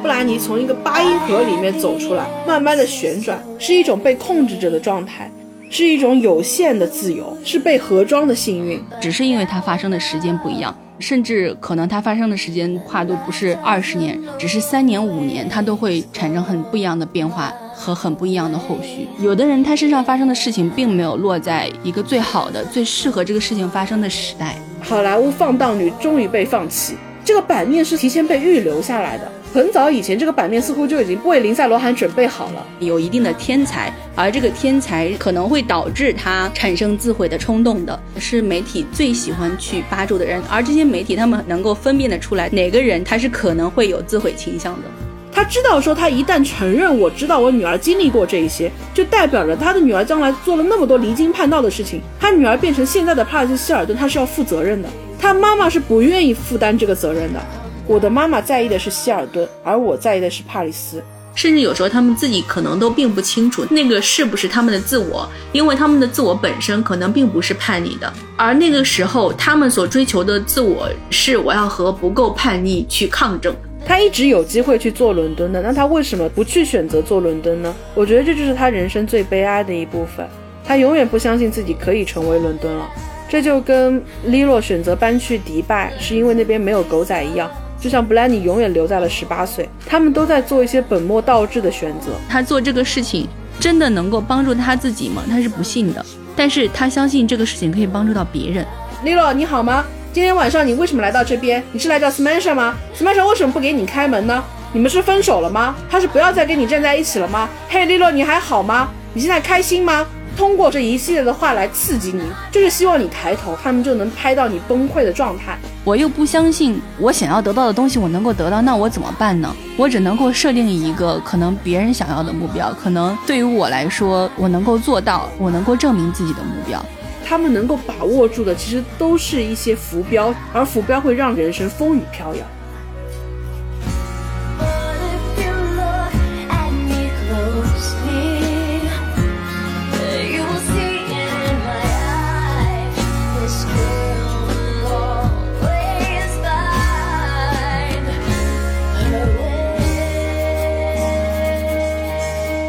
布兰妮从一个八音盒里面走出来，慢慢的旋转，是一种被控制着的状态，是一种有限的自由，是被盒装的幸运。只是因为它发生的时间不一样，甚至可能它发生的时间跨度不是二十年，只是三年五年，它都会产生很不一样的变化和很不一样的后续。有的人他身上发生的事情并没有落在一个最好的、最适合这个事情发生的时代。好莱坞放荡女终于被放弃，这个版面是提前被预留下来的。很早以前，这个版面似乎就已经为林赛·罗韩准备好了。有一定的天才，而这个天才可能会导致他产生自毁的冲动的，是媒体最喜欢去扒住的人。而这些媒体，他们能够分辨得出来哪个人他是可能会有自毁倾向的。他知道说，他一旦承认我知道我女儿经历过这一些，就代表着他的女儿将来做了那么多离经叛道的事情，他女儿变成现在的帕里斯·希尔顿，他是要负责任的。他妈妈是不愿意负担这个责任的。我的妈妈在意的是希尔顿，而我在意的是帕里斯。甚至有时候他们自己可能都并不清楚那个是不是他们的自我，因为他们的自我本身可能并不是叛逆的，而那个时候他们所追求的自我是我要和不够叛逆去抗争。他一直有机会去做伦敦的，那他为什么不去选择做伦敦呢？我觉得这就是他人生最悲哀的一部分。他永远不相信自己可以成为伦敦了，这就跟 Lilo 选择搬去迪拜是因为那边没有狗仔一样。就像布兰妮永远留在了十八岁，他们都在做一些本末倒置的选择。他做这个事情真的能够帮助他自己吗？他是不信的，但是他相信这个事情可以帮助到别人。Lilo，，你好吗？今天晚上你为什么来到这边？你是来找 Smasher 吗？Smasher 为什么不给你开门呢？你们是分手了吗？他是不要再跟你站在一起了吗？嘿，利洛，你还好吗？你现在开心吗？通过这一系列的话来刺激你，就是希望你抬头，他们就能拍到你崩溃的状态。我又不相信我想要得到的东西我能够得到，那我怎么办呢？我只能够设定一个可能别人想要的目标，可能对于我来说我能够做到，我能够证明自己的目标。他们能够把握住的，其实都是一些浮标，而浮标会让人生风雨飘摇。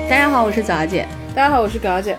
大家好，我是早姐。大家好，我是葛姐。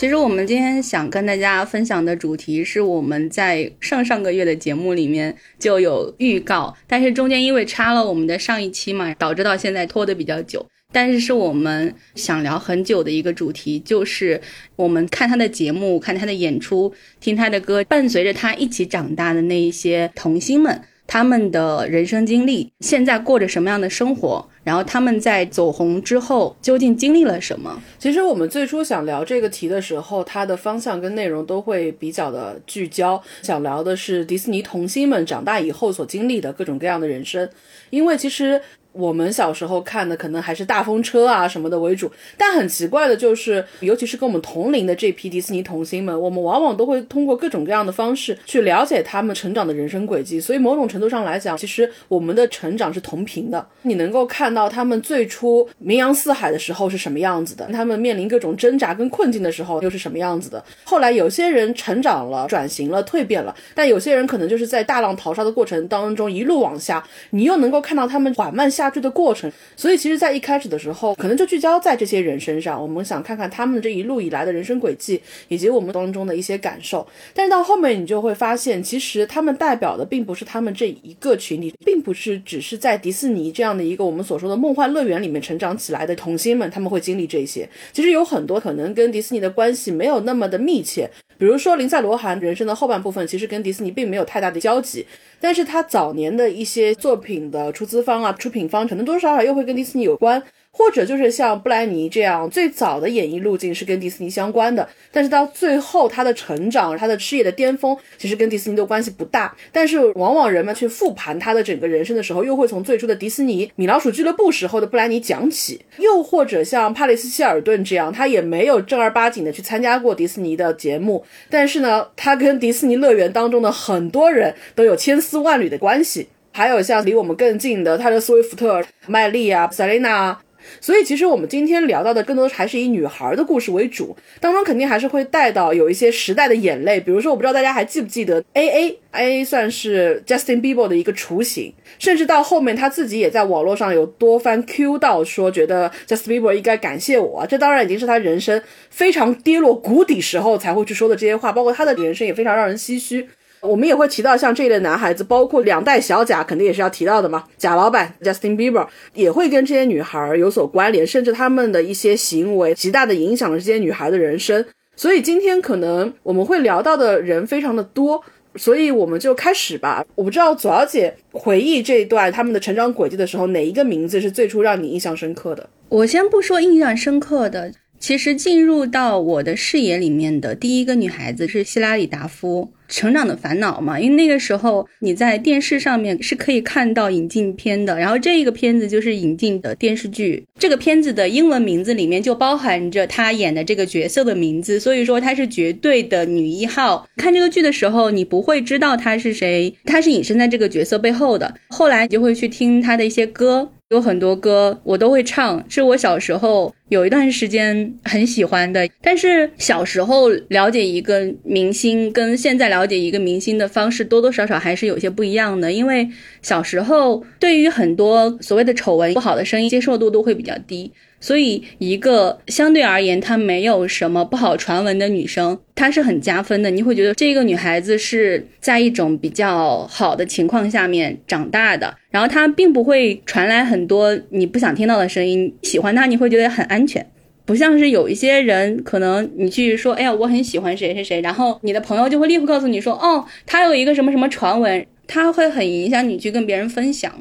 其实我们今天想跟大家分享的主题是我们在上上个月的节目里面就有预告，但是中间因为插了我们的上一期嘛，导致到现在拖得比较久。但是是我们想聊很久的一个主题，就是我们看他的节目、看他的演出、听他的歌，伴随着他一起长大的那一些童星们。他们的人生经历，现在过着什么样的生活？然后他们在走红之后究竟经历了什么？其实我们最初想聊这个题的时候，它的方向跟内容都会比较的聚焦，想聊的是迪士尼童星们长大以后所经历的各种各样的人生，因为其实。我们小时候看的可能还是大风车啊什么的为主，但很奇怪的就是，尤其是跟我们同龄的这批迪士尼童星们，我们往往都会通过各种各样的方式去了解他们成长的人生轨迹。所以某种程度上来讲，其实我们的成长是同频的。你能够看到他们最初名扬四海的时候是什么样子的，他们面临各种挣扎跟困境的时候又是什么样子的。后来有些人成长了、转型了、蜕变了，但有些人可能就是在大浪淘沙的过程当中一路往下，你又能够看到他们缓慢。下坠的过程，所以其实，在一开始的时候，可能就聚焦在这些人身上。我们想看看他们这一路以来的人生轨迹，以及我们当中的一些感受。但是到后面，你就会发现，其实他们代表的并不是他们这一个群体，并不是只是在迪士尼这样的一个我们所说的梦幻乐园里面成长起来的童星们，他们会经历这些。其实有很多可能跟迪士尼的关系没有那么的密切。比如说林赛·罗韩人生的后半部分，其实跟迪士尼并没有太大的交集，但是他早年的一些作品的出资方啊、出品方，可能多多少少又会跟迪士尼有关。或者就是像布兰妮这样最早的演艺路径是跟迪士尼相关的，但是到最后他的成长、他的事业的巅峰，其实跟迪士尼的关系不大。但是往往人们去复盘他的整个人生的时候，又会从最初的迪士尼米老鼠俱乐部时候的布兰妮讲起。又或者像帕里斯希尔顿这样，他也没有正儿八经的去参加过迪士尼的节目，但是呢，他跟迪士尼乐园当中的很多人都有千丝万缕的关系。还有像离我们更近的泰勒·斯威夫特、麦莉啊、塞琳娜。所以其实我们今天聊到的更多还是以女孩的故事为主，当中肯定还是会带到有一些时代的眼泪，比如说我不知道大家还记不记得 A A A 算是 Justin Bieber 的一个雏形，甚至到后面他自己也在网络上有多番 Q 到说觉得 Justin Bieber 应该感谢我，这当然已经是他人生非常跌落谷底时候才会去说的这些话，包括他的人生也非常让人唏嘘。我们也会提到像这一类男孩子，包括两代小贾，肯定也是要提到的嘛。贾老板 Justin Bieber 也会跟这些女孩有所关联，甚至他们的一些行为极大的影响了这些女孩的人生。所以今天可能我们会聊到的人非常的多，所以我们就开始吧。我不知道左小姐回忆这一段他们的成长轨迹的时候，哪一个名字是最初让你印象深刻的？我先不说印象深刻的。其实进入到我的视野里面的第一个女孩子是希拉里达夫，《成长的烦恼》嘛，因为那个时候你在电视上面是可以看到引进片的，然后这个片子就是引进的电视剧，这个片子的英文名字里面就包含着她演的这个角色的名字，所以说她是绝对的女一号。看这个剧的时候，你不会知道她是谁，她是隐身在这个角色背后的。后来你就会去听她的一些歌。有很多歌我都会唱，是我小时候有一段时间很喜欢的。但是小时候了解一个明星，跟现在了了解一个明星的方式多多少少还是有些不一样的。因为小时候对于很多所谓的丑闻、不好的声音接受度都会比较低。所以，一个相对而言她没有什么不好传闻的女生，她是很加分的。你会觉得这个女孩子是在一种比较好的情况下面长大的，然后她并不会传来很多你不想听到的声音。喜欢她，你会觉得很安全，不像是有一些人，可能你去说，哎呀，我很喜欢谁谁谁，然后你的朋友就会立刻告诉你说，哦，他有一个什么什么传闻，他会很影响你去跟别人分享。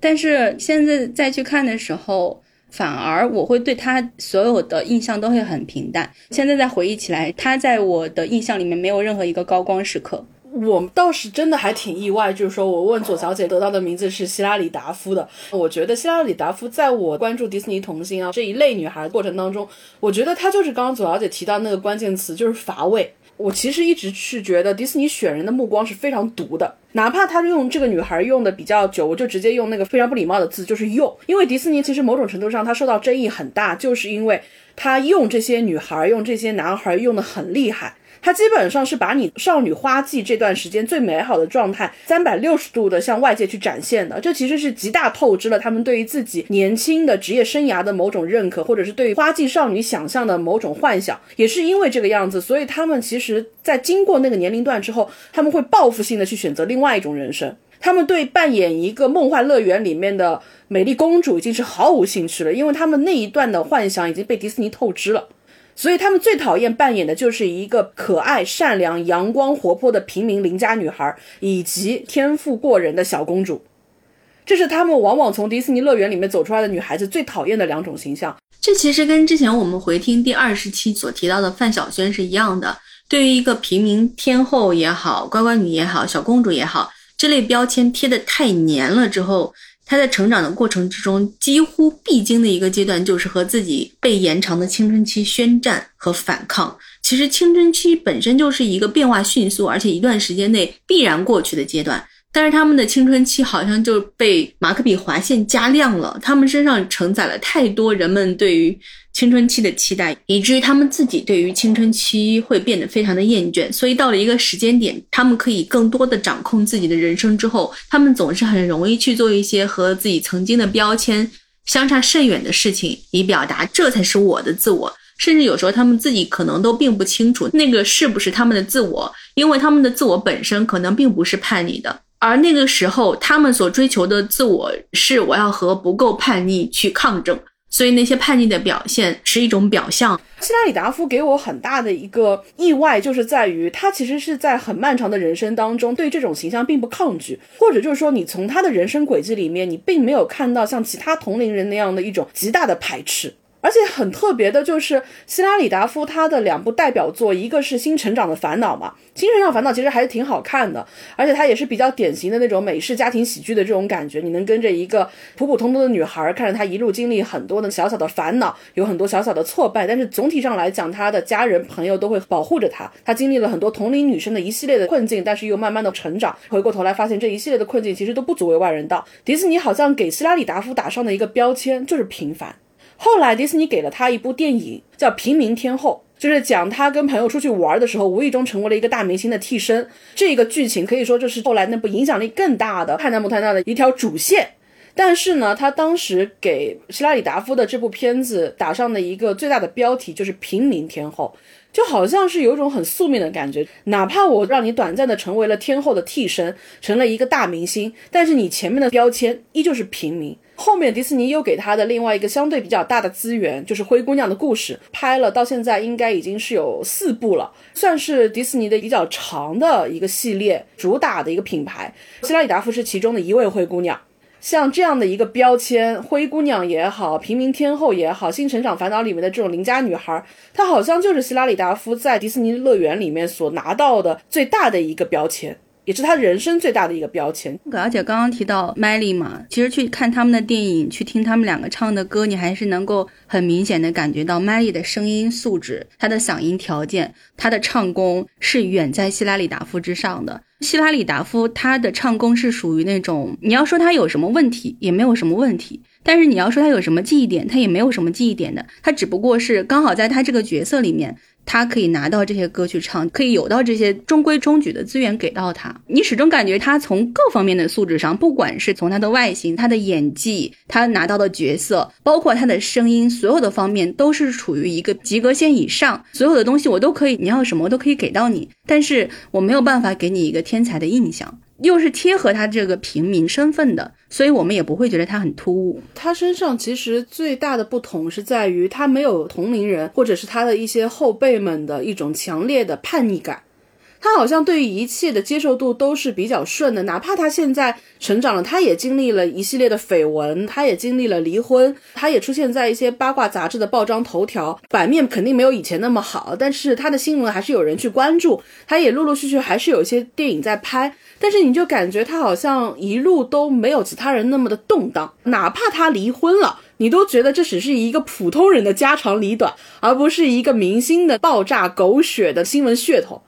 但是现在再去看的时候。反而我会对他所有的印象都会很平淡。现在再回忆起来，他在我的印象里面没有任何一个高光时刻。我倒是真的还挺意外，就是说我问左小姐得到的名字是希拉里达夫的。我觉得希拉里达夫在我关注迪士尼童星啊这一类女孩过程当中，我觉得她就是刚刚左小姐提到那个关键词，就是乏味。我其实一直是觉得迪士尼选人的目光是非常毒的，哪怕他用这个女孩用的比较久，我就直接用那个非常不礼貌的字，就是用。因为迪士尼其实某种程度上他受到争议很大，就是因为他用这些女孩、用这些男孩用的很厉害。它基本上是把你少女花季这段时间最美好的状态三百六十度的向外界去展现的，这其实是极大透支了他们对于自己年轻的职业生涯的某种认可，或者是对于花季少女想象的某种幻想。也是因为这个样子，所以他们其实在经过那个年龄段之后，他们会报复性的去选择另外一种人生。他们对扮演一个梦幻乐园里面的美丽公主已经是毫无兴趣了，因为他们那一段的幻想已经被迪士尼透支了。所以他们最讨厌扮演的就是一个可爱、善良、阳光、活泼的平民邻家女孩，以及天赋过人的小公主。这是他们往往从迪士尼乐园里面走出来的女孩子最讨厌的两种形象。这其实跟之前我们回听第二十期所提到的范晓萱是一样的。对于一个平民天后也好、乖乖女也好、小公主也好，这类标签贴得太黏了之后。他在成长的过程之中，几乎必经的一个阶段就是和自己被延长的青春期宣战和反抗。其实青春期本身就是一个变化迅速，而且一段时间内必然过去的阶段。但是他们的青春期好像就被马克笔划线加亮了，他们身上承载了太多人们对于青春期的期待，以至于他们自己对于青春期会变得非常的厌倦。所以到了一个时间点，他们可以更多的掌控自己的人生之后，他们总是很容易去做一些和自己曾经的标签相差甚远的事情，以表达这才是我的自我。甚至有时候他们自己可能都并不清楚那个是不是他们的自我，因为他们的自我本身可能并不是叛逆的。而那个时候，他们所追求的自我是我要和不够叛逆去抗争，所以那些叛逆的表现是一种表象。希拉里达夫给我很大的一个意外，就是在于他其实是在很漫长的人生当中对这种形象并不抗拒，或者就是说你从他的人生轨迹里面，你并没有看到像其他同龄人那样的一种极大的排斥。而且很特别的就是希拉里达夫他的两部代表作，一个是《新成长的烦恼》嘛，《新成长烦恼》其实还是挺好看的，而且它也是比较典型的那种美式家庭喜剧的这种感觉，你能跟着一个普普通通的女孩，看着她一路经历很多的小小的烦恼，有很多小小的挫败，但是总体上来讲，她的家人朋友都会保护着她，她经历了很多同龄女生的一系列的困境，但是又慢慢的成长，回过头来发现这一系列的困境其实都不足为外人道。迪士尼好像给希拉里达夫打上的一个标签就是平凡。后来迪士尼给了他一部电影叫《平民天后》。就是讲他跟朋友出去玩的时候，无意中成为了一个大明星的替身。这个剧情可以说就是后来那部影响力更大的《汉娜穆坦纳》的一条主线。但是呢，他当时给希拉里达夫的这部片子打上的一个最大的标题就是“平民天后”，就好像是有一种很宿命的感觉。哪怕我让你短暂的成为了天后的替身，成了一个大明星，但是你前面的标签依旧是平民。后面迪士尼又给他的另外一个相对比较大的资源，就是《灰姑娘的故事》，拍了到现在应该已经是有四部了，算是迪士尼的比较长的一个系列，主打的一个品牌。希拉里达夫是其中的一位灰姑娘。像这样的一个标签，灰姑娘也好，平民天后也好，《新成长烦恼》里面的这种邻家女孩，她好像就是希拉里达夫在迪士尼乐园里面所拿到的最大的一个标签。也是他人生最大的一个标签。而且刚刚提到麦莉嘛，其实去看他们的电影，去听他们两个唱的歌，你还是能够很明显的感觉到麦莉的声音素质、她的嗓音条件、她的唱功是远在希拉里达夫之上的。希拉里达夫他的唱功是属于那种，你要说他有什么问题，也没有什么问题；但是你要说他有什么记忆点，他也没有什么记忆点的。他只不过是刚好在他这个角色里面。他可以拿到这些歌去唱，可以有到这些中规中矩的资源给到他。你始终感觉他从各方面的素质上，不管是从他的外形、他的演技、他拿到的角色，包括他的声音，所有的方面都是处于一个及格线以上。所有的东西我都可以，你要什么我都可以给到你，但是我没有办法给你一个天才的印象。又是贴合他这个平民身份的，所以我们也不会觉得他很突兀。他身上其实最大的不同是在于他没有同龄人或者是他的一些后辈们的一种强烈的叛逆感。他好像对于一切的接受度都是比较顺的，哪怕他现在成长了，他也经历了一系列的绯闻，他也经历了离婚，他也出现在一些八卦杂志的报章头条，版面肯定没有以前那么好，但是他的新闻还是有人去关注，他也陆陆续续还是有一些电影在拍，但是你就感觉他好像一路都没有其他人那么的动荡，哪怕他离婚了，你都觉得这只是一个普通人的家长里短，而不是一个明星的爆炸狗血的新闻噱头。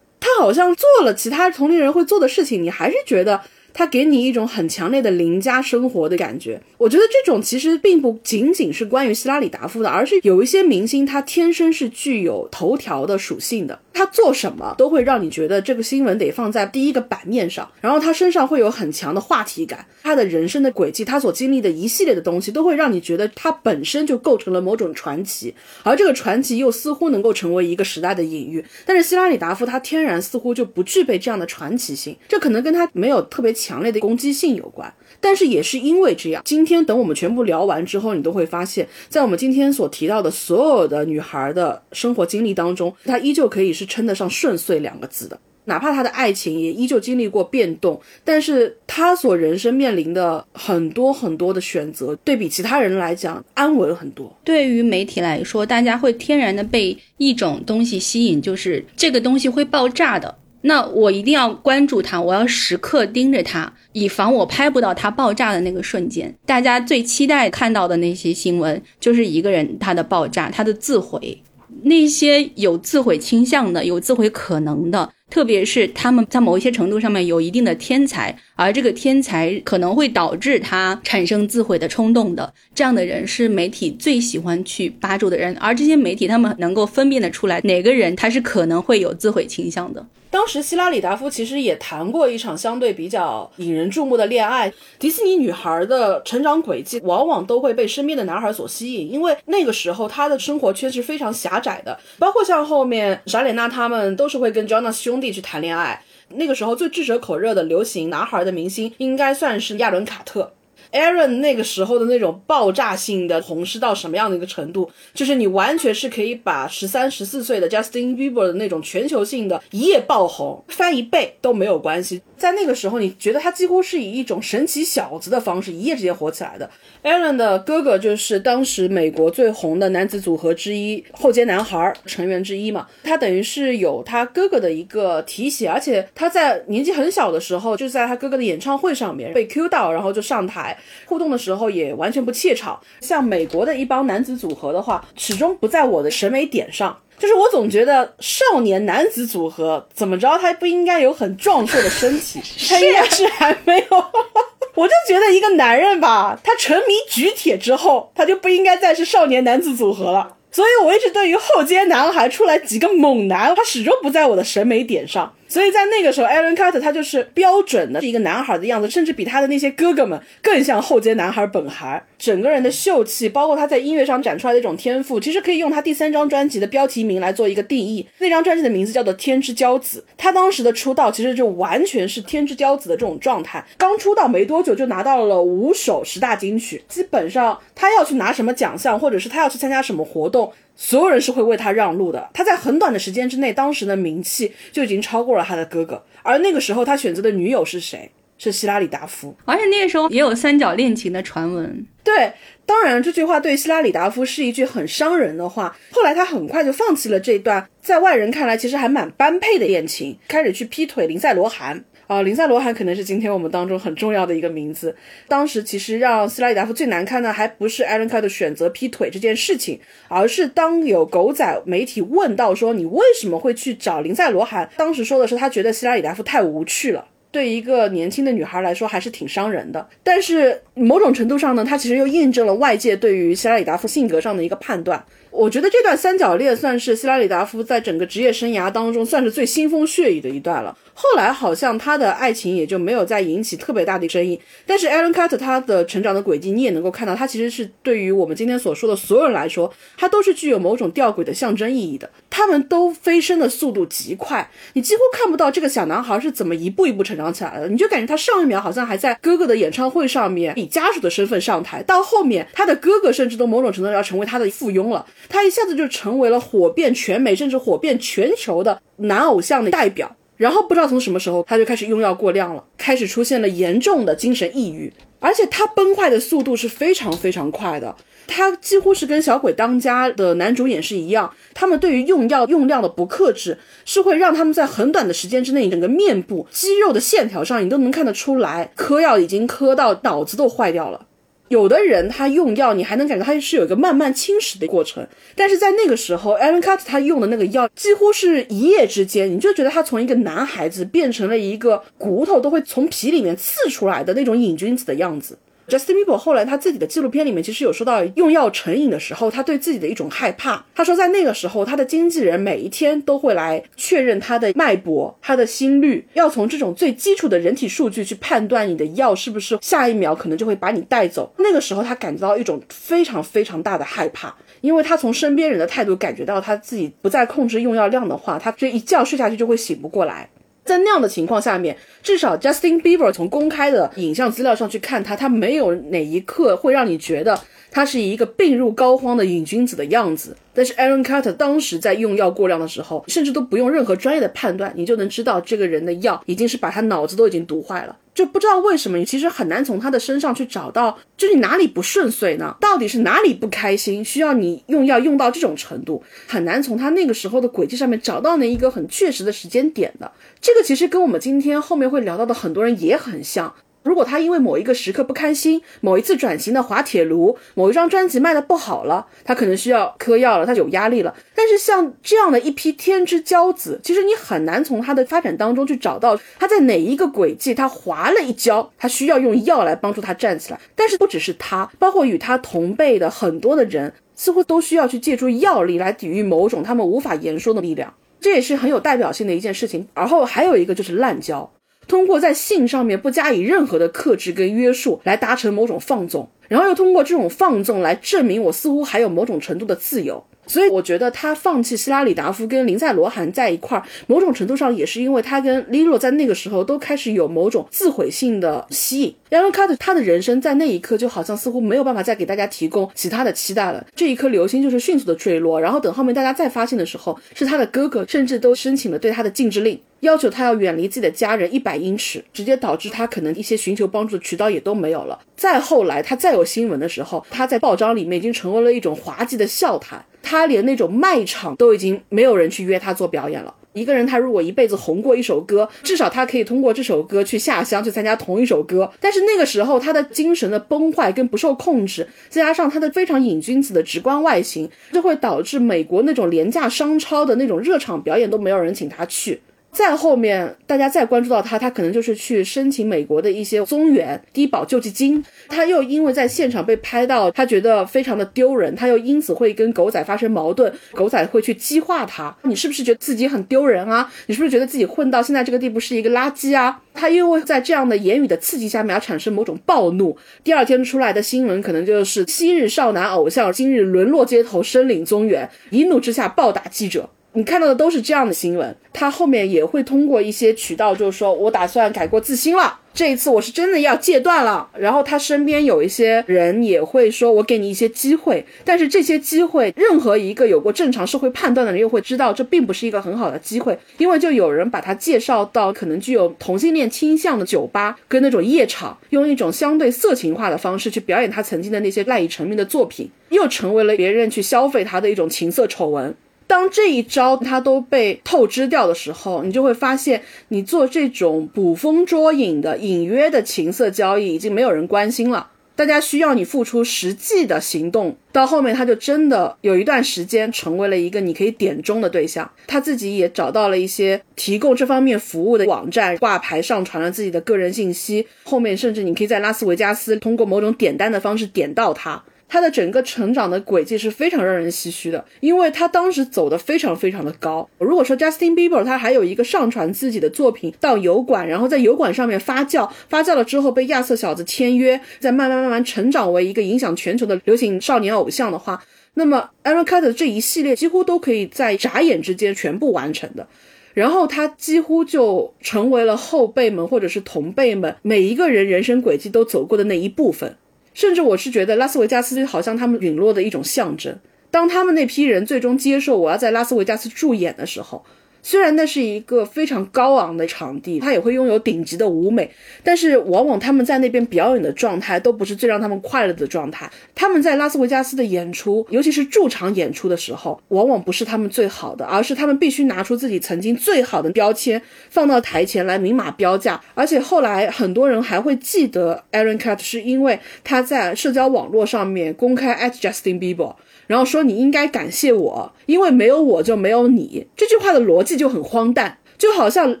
他好像做了其他同龄人会做的事情，你还是觉得。他给你一种很强烈的邻家生活的感觉，我觉得这种其实并不仅仅是关于希拉里达夫的，而是有一些明星他天生是具有头条的属性的，他做什么都会让你觉得这个新闻得放在第一个版面上，然后他身上会有很强的话题感，他的人生的轨迹，他所经历的一系列的东西都会让你觉得他本身就构成了某种传奇，而这个传奇又似乎能够成为一个时代的隐喻。但是希拉里达夫他天然似乎就不具备这样的传奇性，这可能跟他没有特别。强烈的攻击性有关，但是也是因为这样，今天等我们全部聊完之后，你都会发现，在我们今天所提到的所有的女孩的生活经历当中，她依旧可以是称得上顺遂两个字的。哪怕她的爱情也依旧经历过变动，但是她所人生面临的很多很多的选择，对比其他人来讲安稳很多。对于媒体来说，大家会天然的被一种东西吸引，就是这个东西会爆炸的。那我一定要关注它，我要时刻盯着它，以防我拍不到它爆炸的那个瞬间。大家最期待看到的那些新闻，就是一个人他的爆炸，他的自毁。那些有自毁倾向的、有自毁可能的，特别是他们在某一些程度上面有一定的天才，而这个天才可能会导致他产生自毁的冲动的，这样的人是媒体最喜欢去扒住的人。而这些媒体他们能够分辨得出来哪个人他是可能会有自毁倾向的。当时希拉里达夫其实也谈过一场相对比较引人注目的恋爱。迪士尼女孩的成长轨迹往往都会被身边的男孩所吸引，因为那个时候她的生活圈是非常狭窄的。包括像后面莎莲娜他们都是会跟 Jonas 兄弟去谈恋爱。那个时候最炙手可热的流行男孩的明星应该算是亚伦卡特。Aaron 那个时候的那种爆炸性的红是到什么样的一个程度？就是你完全是可以把十三、十四岁的 Justin Bieber 的那种全球性的一夜爆红翻一倍都没有关系。在那个时候，你觉得他几乎是以一种神奇小子的方式一夜之间火起来的。Aaron 的哥哥就是当时美国最红的男子组合之一后街男孩成员之一嘛，他等于是有他哥哥的一个提携，而且他在年纪很小的时候就在他哥哥的演唱会上面被 Q 到，然后就上台。互动的时候也完全不怯场，像美国的一帮男子组合的话，始终不在我的审美点上。就是我总觉得少年男子组合怎么着，他不应该有很壮硕的身体，他应该是还没有。我就觉得一个男人吧，他沉迷举铁之后，他就不应该再是少年男子组合了。所以我一直对于后街男孩出来几个猛男，他始终不在我的审美点上。所以在那个时候，Aaron Carter 他就是标准的是一个男孩的样子，甚至比他的那些哥哥们更像后街男孩本孩。整个人的秀气，包括他在音乐上展出来的一种天赋，其实可以用他第三张专辑的标题名来做一个定义。那张专辑的名字叫做《天之骄子》。他当时的出道其实就完全是天之骄子的这种状态。刚出道没多久就拿到了五首十大金曲，基本上他要去拿什么奖项，或者是他要去参加什么活动。所有人是会为他让路的。他在很短的时间之内，当时的名气就已经超过了他的哥哥。而那个时候，他选择的女友是谁？是希拉里达夫。而且那个时候也有三角恋情的传闻。对，当然这句话对希拉里达夫是一句很伤人的话。后来他很快就放弃了这段在外人看来其实还蛮般配的恋情，开始去劈腿林赛罗韩。啊，林赛罗韩可能是今天我们当中很重要的一个名字。当时其实让希拉里达夫最难堪的，还不是艾伦卡的选择劈腿这件事情，而是当有狗仔媒体问到说你为什么会去找林赛罗韩，当时说的是他觉得希拉里达夫太无趣了。对一个年轻的女孩来说，还是挺伤人的。但是某种程度上呢，他其实又印证了外界对于希拉里达夫性格上的一个判断。我觉得这段三角恋算是希拉里达夫在整个职业生涯当中算是最腥风血雨的一段了。后来好像他的爱情也就没有再引起特别大的争议。但是 Aaron Carter 他的成长的轨迹，你也能够看到，他其实是对于我们今天所说的所有人来说，他都是具有某种吊诡的象征意义的。他们都飞升的速度极快，你几乎看不到这个小男孩是怎么一步一步成长起来的。你就感觉他上一秒好像还在哥哥的演唱会上面以家属的身份上台，到后面他的哥哥甚至都某种程度要成为他的附庸了。他一下子就成为了火遍全美，甚至火遍全球的男偶像的代表。然后不知道从什么时候，他就开始用药过量了，开始出现了严重的精神抑郁，而且他崩坏的速度是非常非常快的。他几乎是跟《小鬼当家》的男主演是一样，他们对于用药用量的不克制，是会让他们在很短的时间之内，整个面部肌肉的线条上，你都能看得出来，嗑药已经嗑到脑子都坏掉了。有的人他用药，你还能感觉他是有一个慢慢侵蚀的过程，但是在那个时候，Alan Carter 他用的那个药几乎是一夜之间，你就觉得他从一个男孩子变成了一个骨头都会从皮里面刺出来的那种瘾君子的样子。Justin Bieber 后来他自己的纪录片里面其实有说到用药成瘾的时候，他对自己的一种害怕。他说在那个时候，他的经纪人每一天都会来确认他的脉搏、他的心率，要从这种最基础的人体数据去判断你的药是不是下一秒可能就会把你带走。那个时候他感觉到一种非常非常大的害怕，因为他从身边人的态度感觉到他自己不再控制用药量的话，他这一觉睡下去就会醒不过来。在那样的情况下面，至少 Justin Bieber 从公开的影像资料上去看他，他没有哪一刻会让你觉得他是一个病入膏肓的瘾君子的样子。但是 Aaron Carter 当时在用药过量的时候，甚至都不用任何专业的判断，你就能知道这个人的药已经是把他脑子都已经毒坏了。就不知道为什么，你其实很难从他的身上去找到，就是你哪里不顺遂呢？到底是哪里不开心，需要你用药用到这种程度？很难从他那个时候的轨迹上面找到那一个很确实的时间点的。这个其实跟我们今天后面会会聊到的很多人也很像。如果他因为某一个时刻不开心，某一次转型的滑铁卢，某一张专辑卖的不好了，他可能需要嗑药了，他有压力了。但是像这样的一批天之骄子，其实你很难从他的发展当中去找到他在哪一个轨迹他滑了一跤，他需要用药来帮助他站起来。但是不只是他，包括与他同辈的很多的人，似乎都需要去借助药力来抵御某种他们无法言说的力量。这也是很有代表性的一件事情。而后还有一个就是滥交。通过在性上面不加以任何的克制跟约束，来达成某种放纵，然后又通过这种放纵来证明我似乎还有某种程度的自由。所以我觉得他放弃希拉里达夫跟林赛罗韩在一块儿，某种程度上也是因为他跟 Lilo 在那个时候都开始有某种自毁性的吸引。a l a n Carter 他的人生在那一刻就好像似乎没有办法再给大家提供其他的期待了，这一颗流星就是迅速的坠落。然后等后面大家再发现的时候，是他的哥哥甚至都申请了对他的禁制令，要求他要远离自己的家人一百英尺，直接导致他可能一些寻求帮助的渠道也都没有了。再后来他再有新闻的时候，他在报章里面已经成为了一种滑稽的笑谈。他连那种卖场都已经没有人去约他做表演了。一个人他如果一辈子红过一首歌，至少他可以通过这首歌去下乡去参加同一首歌。但是那个时候他的精神的崩坏跟不受控制，再加上他的非常瘾君子的直观外形，就会导致美国那种廉价商超的那种热场表演都没有人请他去。再后面，大家再关注到他，他可能就是去申请美国的一些宗源低保救济金。他又因为在现场被拍到，他觉得非常的丢人，他又因此会跟狗仔发生矛盾，狗仔会去激化他。你是不是觉得自己很丢人啊？你是不是觉得自己混到现在这个地步是一个垃圾啊？他因为在这样的言语的刺激下面而产生某种暴怒。第二天出来的新闻可能就是昔日少男偶像，今日沦落街头，申领宗源，一怒之下暴打记者。你看到的都是这样的新闻，他后面也会通过一些渠道，就是说我打算改过自新了，这一次我是真的要戒断了。然后他身边有一些人也会说，我给你一些机会，但是这些机会，任何一个有过正常社会判断的人又会知道，这并不是一个很好的机会，因为就有人把他介绍到可能具有同性恋倾向的酒吧跟那种夜场，用一种相对色情化的方式去表演他曾经的那些赖以成名的作品，又成为了别人去消费他的一种情色丑闻。当这一招它都被透支掉的时候，你就会发现，你做这种捕风捉影的隐约的情色交易已经没有人关心了。大家需要你付出实际的行动。到后面，他就真的有一段时间成为了一个你可以点中的对象。他自己也找到了一些提供这方面服务的网站，挂牌上传了自己的个人信息。后面甚至你可以在拉斯维加斯通过某种点单的方式点到他。他的整个成长的轨迹是非常让人唏嘘的，因为他当时走的非常非常的高。如果说 Justin Bieber 他还有一个上传自己的作品到油管，然后在油管上面发酵，发酵了之后被亚瑟小子签约，再慢慢慢慢成长为一个影响全球的流行少年偶像的话，那么 Aaron Carter 这一系列几乎都可以在眨眼之间全部完成的。然后他几乎就成为了后辈们或者是同辈们每一个人人生轨迹都走过的那一部分。甚至我是觉得拉斯维加斯好像他们陨落的一种象征。当他们那批人最终接受我要在拉斯维加斯驻演的时候。虽然那是一个非常高昂的场地，他也会拥有顶级的舞美，但是往往他们在那边表演的状态都不是最让他们快乐的状态。他们在拉斯维加斯的演出，尤其是驻场演出的时候，往往不是他们最好的，而是他们必须拿出自己曾经最好的标签放到台前来明码标价。而且后来很多人还会记得 Aaron Cut，是因为他在社交网络上面公开 at Justin Bieber。然后说你应该感谢我，因为没有我就没有你。这句话的逻辑就很荒诞，就好像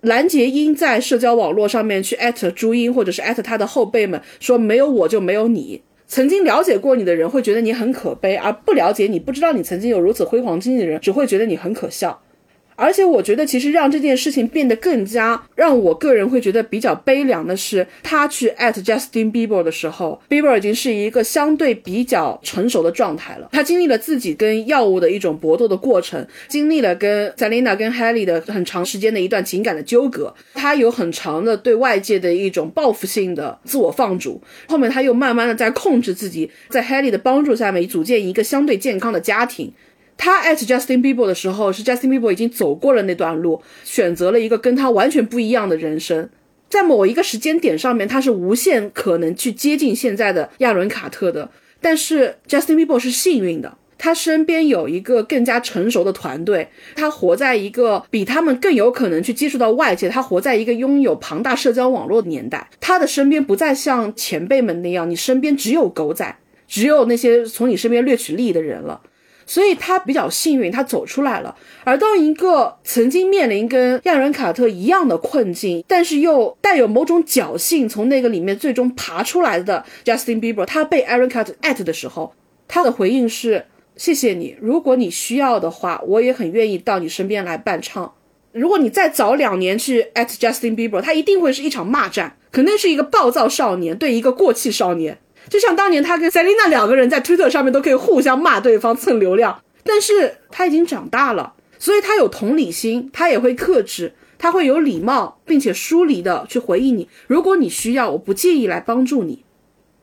蓝洁瑛在社交网络上面去艾特朱茵，或者是艾特她的后辈们，说没有我就没有你。曾经了解过你的人会觉得你很可悲，而不了解你、不知道你曾经有如此辉煌经历的人，只会觉得你很可笑。而且我觉得，其实让这件事情变得更加让我个人会觉得比较悲凉的是，他去 at Justin Bieber 的时候，Bieber 已经是一个相对比较成熟的状态了。他经历了自己跟药物的一种搏斗的过程，经历了跟 Selina 跟 Haley 的很长时间的一段情感的纠葛，他有很长的对外界的一种报复性的自我放逐。后面他又慢慢的在控制自己，在 Haley 的帮助下面组建一个相对健康的家庭。他 at Justin Bieber 的时候，是 Justin Bieber 已经走过了那段路，选择了一个跟他完全不一样的人生。在某一个时间点上面，他是无限可能去接近现在的亚伦卡特的。但是 Justin Bieber 是幸运的，他身边有一个更加成熟的团队，他活在一个比他们更有可能去接触到外界，他活在一个拥有庞大社交网络的年代。他的身边不再像前辈们那样，你身边只有狗仔，只有那些从你身边掠取利益的人了。所以他比较幸运，他走出来了。而当一个曾经面临跟亚伦卡特一样的困境，但是又带有某种侥幸，从那个里面最终爬出来的 Justin Bieber，他被 Aaron Cut at 的时候，他的回应是：谢谢你，如果你需要的话，我也很愿意到你身边来伴唱。如果你再早两年去 at Justin Bieber，他一定会是一场骂战，肯定是一个暴躁少年对一个过气少年。就像当年他跟 Selina 两个人在推特上面都可以互相骂对方蹭流量，但是他已经长大了，所以他有同理心，他也会克制，他会有礼貌，并且疏离的去回应你。如果你需要，我不介意来帮助你。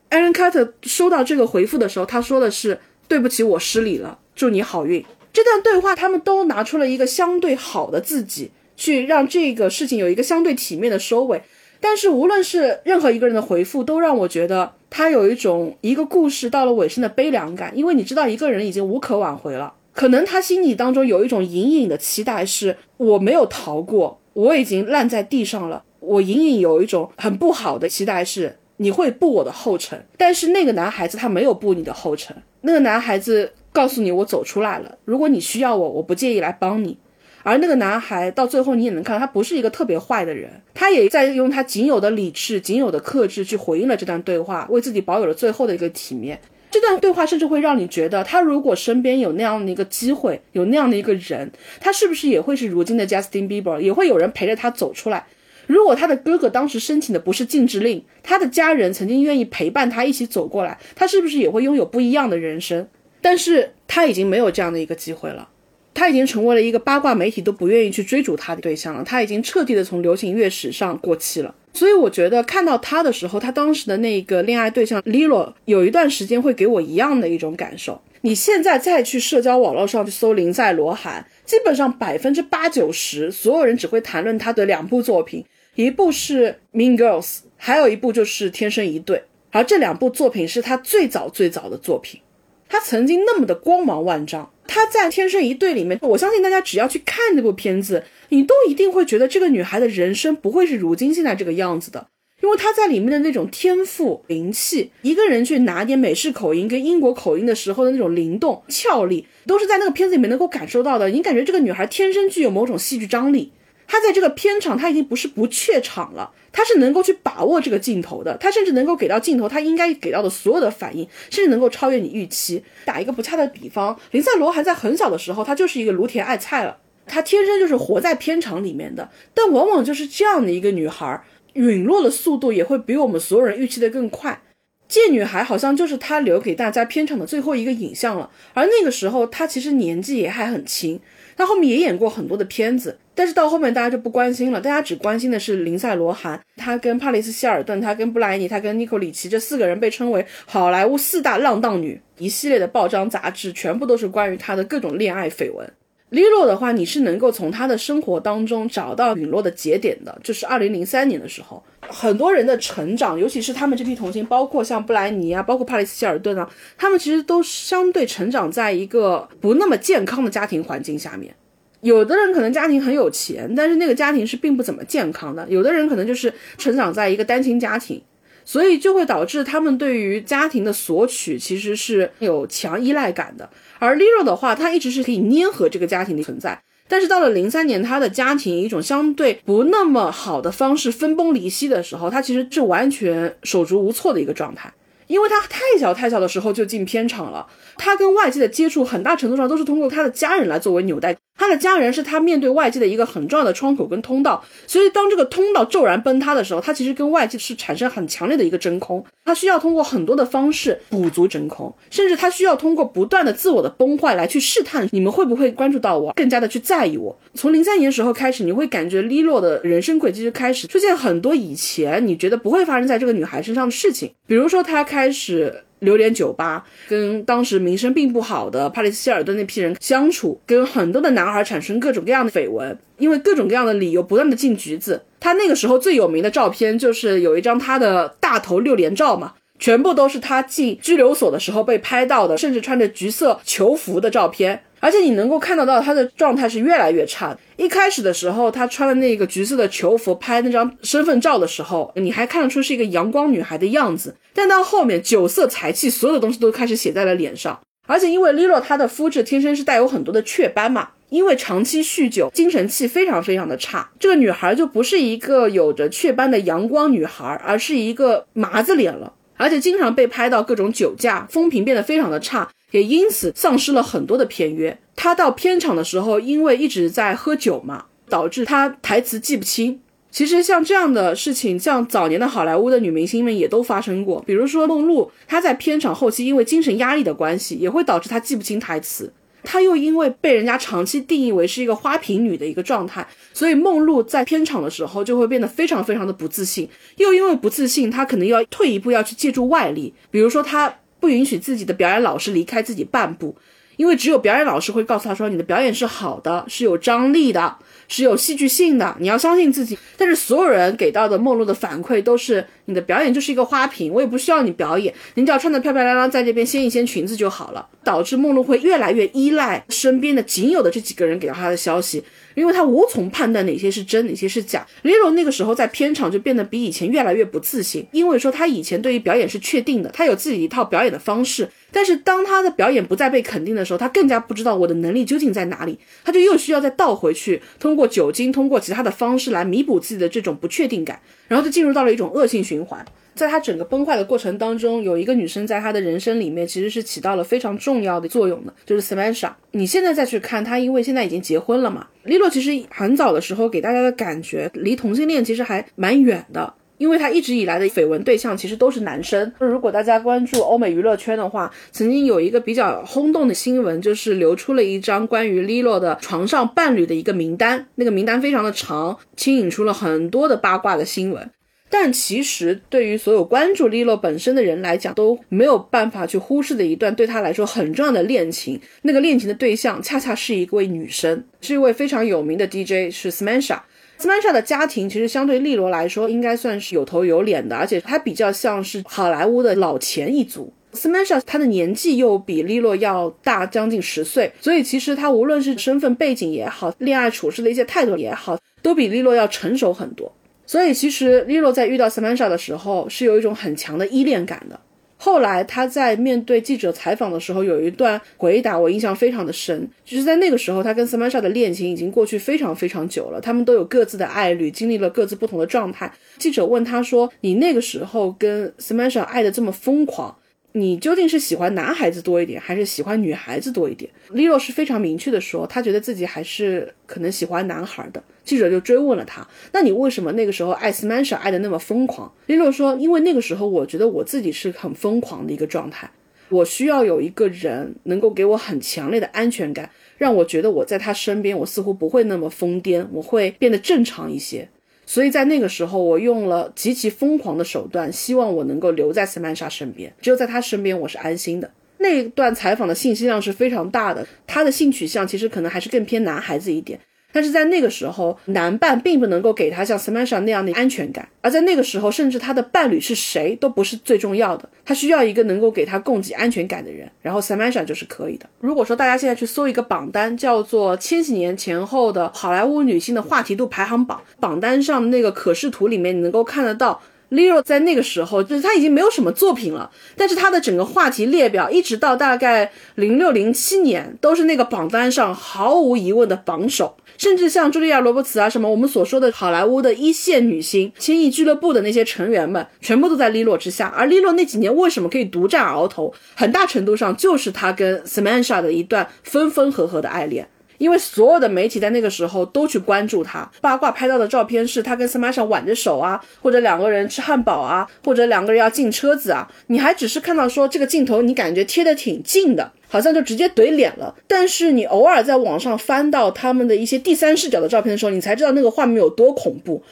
Aaron Carter 收到这个回复的时候，他说的是：“对不起，我失礼了，祝你好运。”这段对话，他们都拿出了一个相对好的自己，去让这个事情有一个相对体面的收尾。但是无论是任何一个人的回复，都让我觉得他有一种一个故事到了尾声的悲凉感，因为你知道一个人已经无可挽回了，可能他心里当中有一种隐隐的期待，是我没有逃过，我已经烂在地上了，我隐隐有一种很不好的期待，是你会步我的后尘。但是那个男孩子他没有步你的后尘，那个男孩子告诉你我走出来了，如果你需要我，我不介意来帮你。而那个男孩到最后你也能看到，他不是一个特别坏的人，他也在用他仅有的理智、仅有的克制去回应了这段对话，为自己保有了最后的一个体面。这段对话甚至会让你觉得，他如果身边有那样的一个机会，有那样的一个人，他是不是也会是如今的 Justin Bieber，也会有人陪着他走出来？如果他的哥哥当时申请的不是禁制令，他的家人曾经愿意陪伴他一起走过来，他是不是也会拥有不一样的人生？但是他已经没有这样的一个机会了，他已经成为了一个八卦媒体都不愿意去追逐他的对象了，他已经彻底的从流行乐史上过气了。所以我觉得看到他的时候，他当时的那个恋爱对象 Lilo 有一段时间会给我一样的一种感受。你现在再去社交网络上去搜林赛·罗韩，基本上百分之八九十所有人只会谈论他的两部作品。一部是《Mean Girls》，还有一部就是《天生一对》，而这两部作品是他最早最早的作品。他曾经那么的光芒万丈，他在《天生一对》里面，我相信大家只要去看这部片子，你都一定会觉得这个女孩的人生不会是如今现在这个样子的，因为她在里面的那种天赋灵气，一个人去拿点美式口音跟英国口音的时候的那种灵动俏丽，都是在那个片子里面能够感受到的。你感觉这个女孩天生具有某种戏剧张力。他在这个片场，他已经不是不怯场了，他是能够去把握这个镜头的，他甚至能够给到镜头他应该给到的所有的反应，甚至能够超越你预期。打一个不恰的比方，林赛罗还在很小的时候，他就是一个芦田爱菜了，他天生就是活在片场里面的。但往往就是这样的一个女孩，陨落的速度也会比我们所有人预期的更快。贱女孩好像就是他留给大家片场的最后一个影像了，而那个时候她其实年纪也还很轻。他后面也演过很多的片子，但是到后面大家就不关心了，大家只关心的是林赛·罗韩，他跟帕丽斯·希尔顿，他跟布莱尼，他跟妮可·里奇这四个人被称为好莱坞四大浪荡女，一系列的报章杂志全部都是关于她的各种恋爱绯闻。利洛的话，你是能够从他的生活当中找到陨落的节点的，就是二零零三年的时候，很多人的成长，尤其是他们这批童星，包括像布莱尼啊，包括帕里斯希尔顿啊，他们其实都相对成长在一个不那么健康的家庭环境下面。有的人可能家庭很有钱，但是那个家庭是并不怎么健康的；有的人可能就是成长在一个单亲家庭。所以就会导致他们对于家庭的索取其实是有强依赖感的。而 Liro 的话，他一直是可以粘合这个家庭的存在，但是到了零三年，他的家庭以一种相对不那么好的方式分崩离析的时候，他其实是完全手足无措的一个状态。因为他太小太小的时候就进片场了，他跟外界的接触很大程度上都是通过他的家人来作为纽带，他的家人是他面对外界的一个很重要的窗口跟通道，所以当这个通道骤然崩塌的时候，他其实跟外界是产生很强烈的一个真空，他需要通过很多的方式补足真空，甚至他需要通过不断的自我的崩坏来去试探你们会不会关注到我，更加的去在意我。从零三年时候开始，你会感觉利落的人生轨迹就开始出现很多以前你觉得不会发生在这个女孩身上的事情，比如说他。开开始流连酒吧，跟当时名声并不好的帕里斯希尔顿那批人相处，跟很多的男孩产生各种各样的绯闻，因为各种各样的理由不断的进局子。他那个时候最有名的照片就是有一张他的大头六连照嘛，全部都是他进拘留所的时候被拍到的，甚至穿着橘色囚服的照片。而且你能够看得到他的状态是越来越差的。一开始的时候，他穿的那个橘色的囚服拍那张身份照的时候，你还看得出是一个阳光女孩的样子。但到后面，酒色财气所有的东西都开始写在了脸上。而且因为 Lilo 她的肤质天生是带有很多的雀斑嘛，因为长期酗酒，精神气非常非常的差。这个女孩就不是一个有着雀斑的阳光女孩，而是一个麻子脸了。而且经常被拍到各种酒驾，风评变得非常的差。也因此丧失了很多的片约。他到片场的时候，因为一直在喝酒嘛，导致他台词记不清。其实像这样的事情，像早年的好莱坞的女明星们也都发生过。比如说梦露，她在片场后期因为精神压力的关系，也会导致她记不清台词。她又因为被人家长期定义为是一个花瓶女的一个状态，所以梦露在片场的时候就会变得非常非常的不自信。又因为不自信，她可能要退一步要去借助外力，比如说她。不允许自己的表演老师离开自己半步，因为只有表演老师会告诉她说：“你的表演是好的，是有张力的，是有戏剧性的，你要相信自己。”但是所有人给到的梦露的反馈都是：“你的表演就是一个花瓶，我也不需要你表演，你只要穿得漂漂亮亮，在这边掀一掀裙子就好了。”导致梦露会越来越依赖身边的仅有的这几个人给到她的消息。因为他无从判断哪些是真，哪些是假。Lilo 那个时候在片场就变得比以前越来越不自信，因为说他以前对于表演是确定的，他有自己一套表演的方式。但是当他的表演不再被肯定的时候，他更加不知道我的能力究竟在哪里，他就又需要再倒回去，通过酒精，通过其他的方式来弥补自己的这种不确定感，然后就进入到了一种恶性循环。在他整个崩坏的过程当中，有一个女生在他的人生里面其实是起到了非常重要的作用的，就是 Samantha。你现在再去看他，因为现在已经结婚了嘛。Lilo 其实很早的时候给大家的感觉离同性恋其实还蛮远的，因为他一直以来的绯闻对象其实都是男生。如果大家关注欧美娱乐圈的话，曾经有一个比较轰动的新闻，就是流出了一张关于 Lilo 的床上伴侣的一个名单，那个名单非常的长，牵引出了很多的八卦的新闻。但其实，对于所有关注 Lilo 本身的人来讲，都没有办法去忽视的一段对他来说很重要的恋情。那个恋情的对象恰恰是一位女生，是一位非常有名的 DJ，是 Samantha。Samantha 的家庭其实相对利罗来说，应该算是有头有脸的，而且她比较像是好莱坞的老钱一族。Samantha 她的年纪又比利洛要大将近十岁，所以其实她无论是身份背景也好，恋爱处事的一些态度也好，都比利洛要成熟很多。所以其实 Lilo 在遇到 Samantha 的时候是有一种很强的依恋感的。后来他在面对记者采访的时候，有一段回答我印象非常的深，就是在那个时候，他跟 Samantha 的恋情已经过去非常非常久了，他们都有各自的爱侣，经历了各自不同的状态。记者问他说：“你那个时候跟 Samantha 爱的这么疯狂？”你究竟是喜欢男孩子多一点，还是喜欢女孩子多一点？Lilo 是非常明确的说，他觉得自己还是可能喜欢男孩的。记者就追问了他，那你为什么那个时候爱 Smash 爱的那么疯狂？Lilo 说，因为那个时候我觉得我自己是很疯狂的一个状态，我需要有一个人能够给我很强烈的安全感，让我觉得我在他身边，我似乎不会那么疯癫，我会变得正常一些。所以在那个时候，我用了极其疯狂的手段，希望我能够留在斯曼莎身边。只有在他身边，我是安心的。那一段采访的信息量是非常大的，他的性取向其实可能还是更偏男孩子一点。但是在那个时候，男伴并不能够给他像 Samantha 那样的安全感，而在那个时候，甚至他的伴侣是谁都不是最重要的，他需要一个能够给他供给安全感的人，然后 Samantha 就是可以的。如果说大家现在去搜一个榜单，叫做千禧年前后的好莱坞女性的话题度排行榜，榜单上那个可视图里面，你能够看得到 Leo 在那个时候，就是他已经没有什么作品了，但是他的整个话题列表一直到大概零六零七年，都是那个榜单上毫无疑问的榜首。甚至像茱莉亚·罗伯茨啊，什么我们所说的好莱坞的一线女星，千亿俱乐部的那些成员们，全部都在利洛之下。而利洛那几年为什么可以独占鳌头，很大程度上就是他跟 Samantha 的一段分分合合的爱恋。因为所有的媒体在那个时候都去关注他，八卦拍到的照片是他跟 Samantha 挽着手啊，或者两个人吃汉堡啊，或者两个人要进车子啊，你还只是看到说这个镜头，你感觉贴的挺近的。好像就直接怼脸了，但是你偶尔在网上翻到他们的一些第三视角的照片的时候，你才知道那个画面有多恐怖。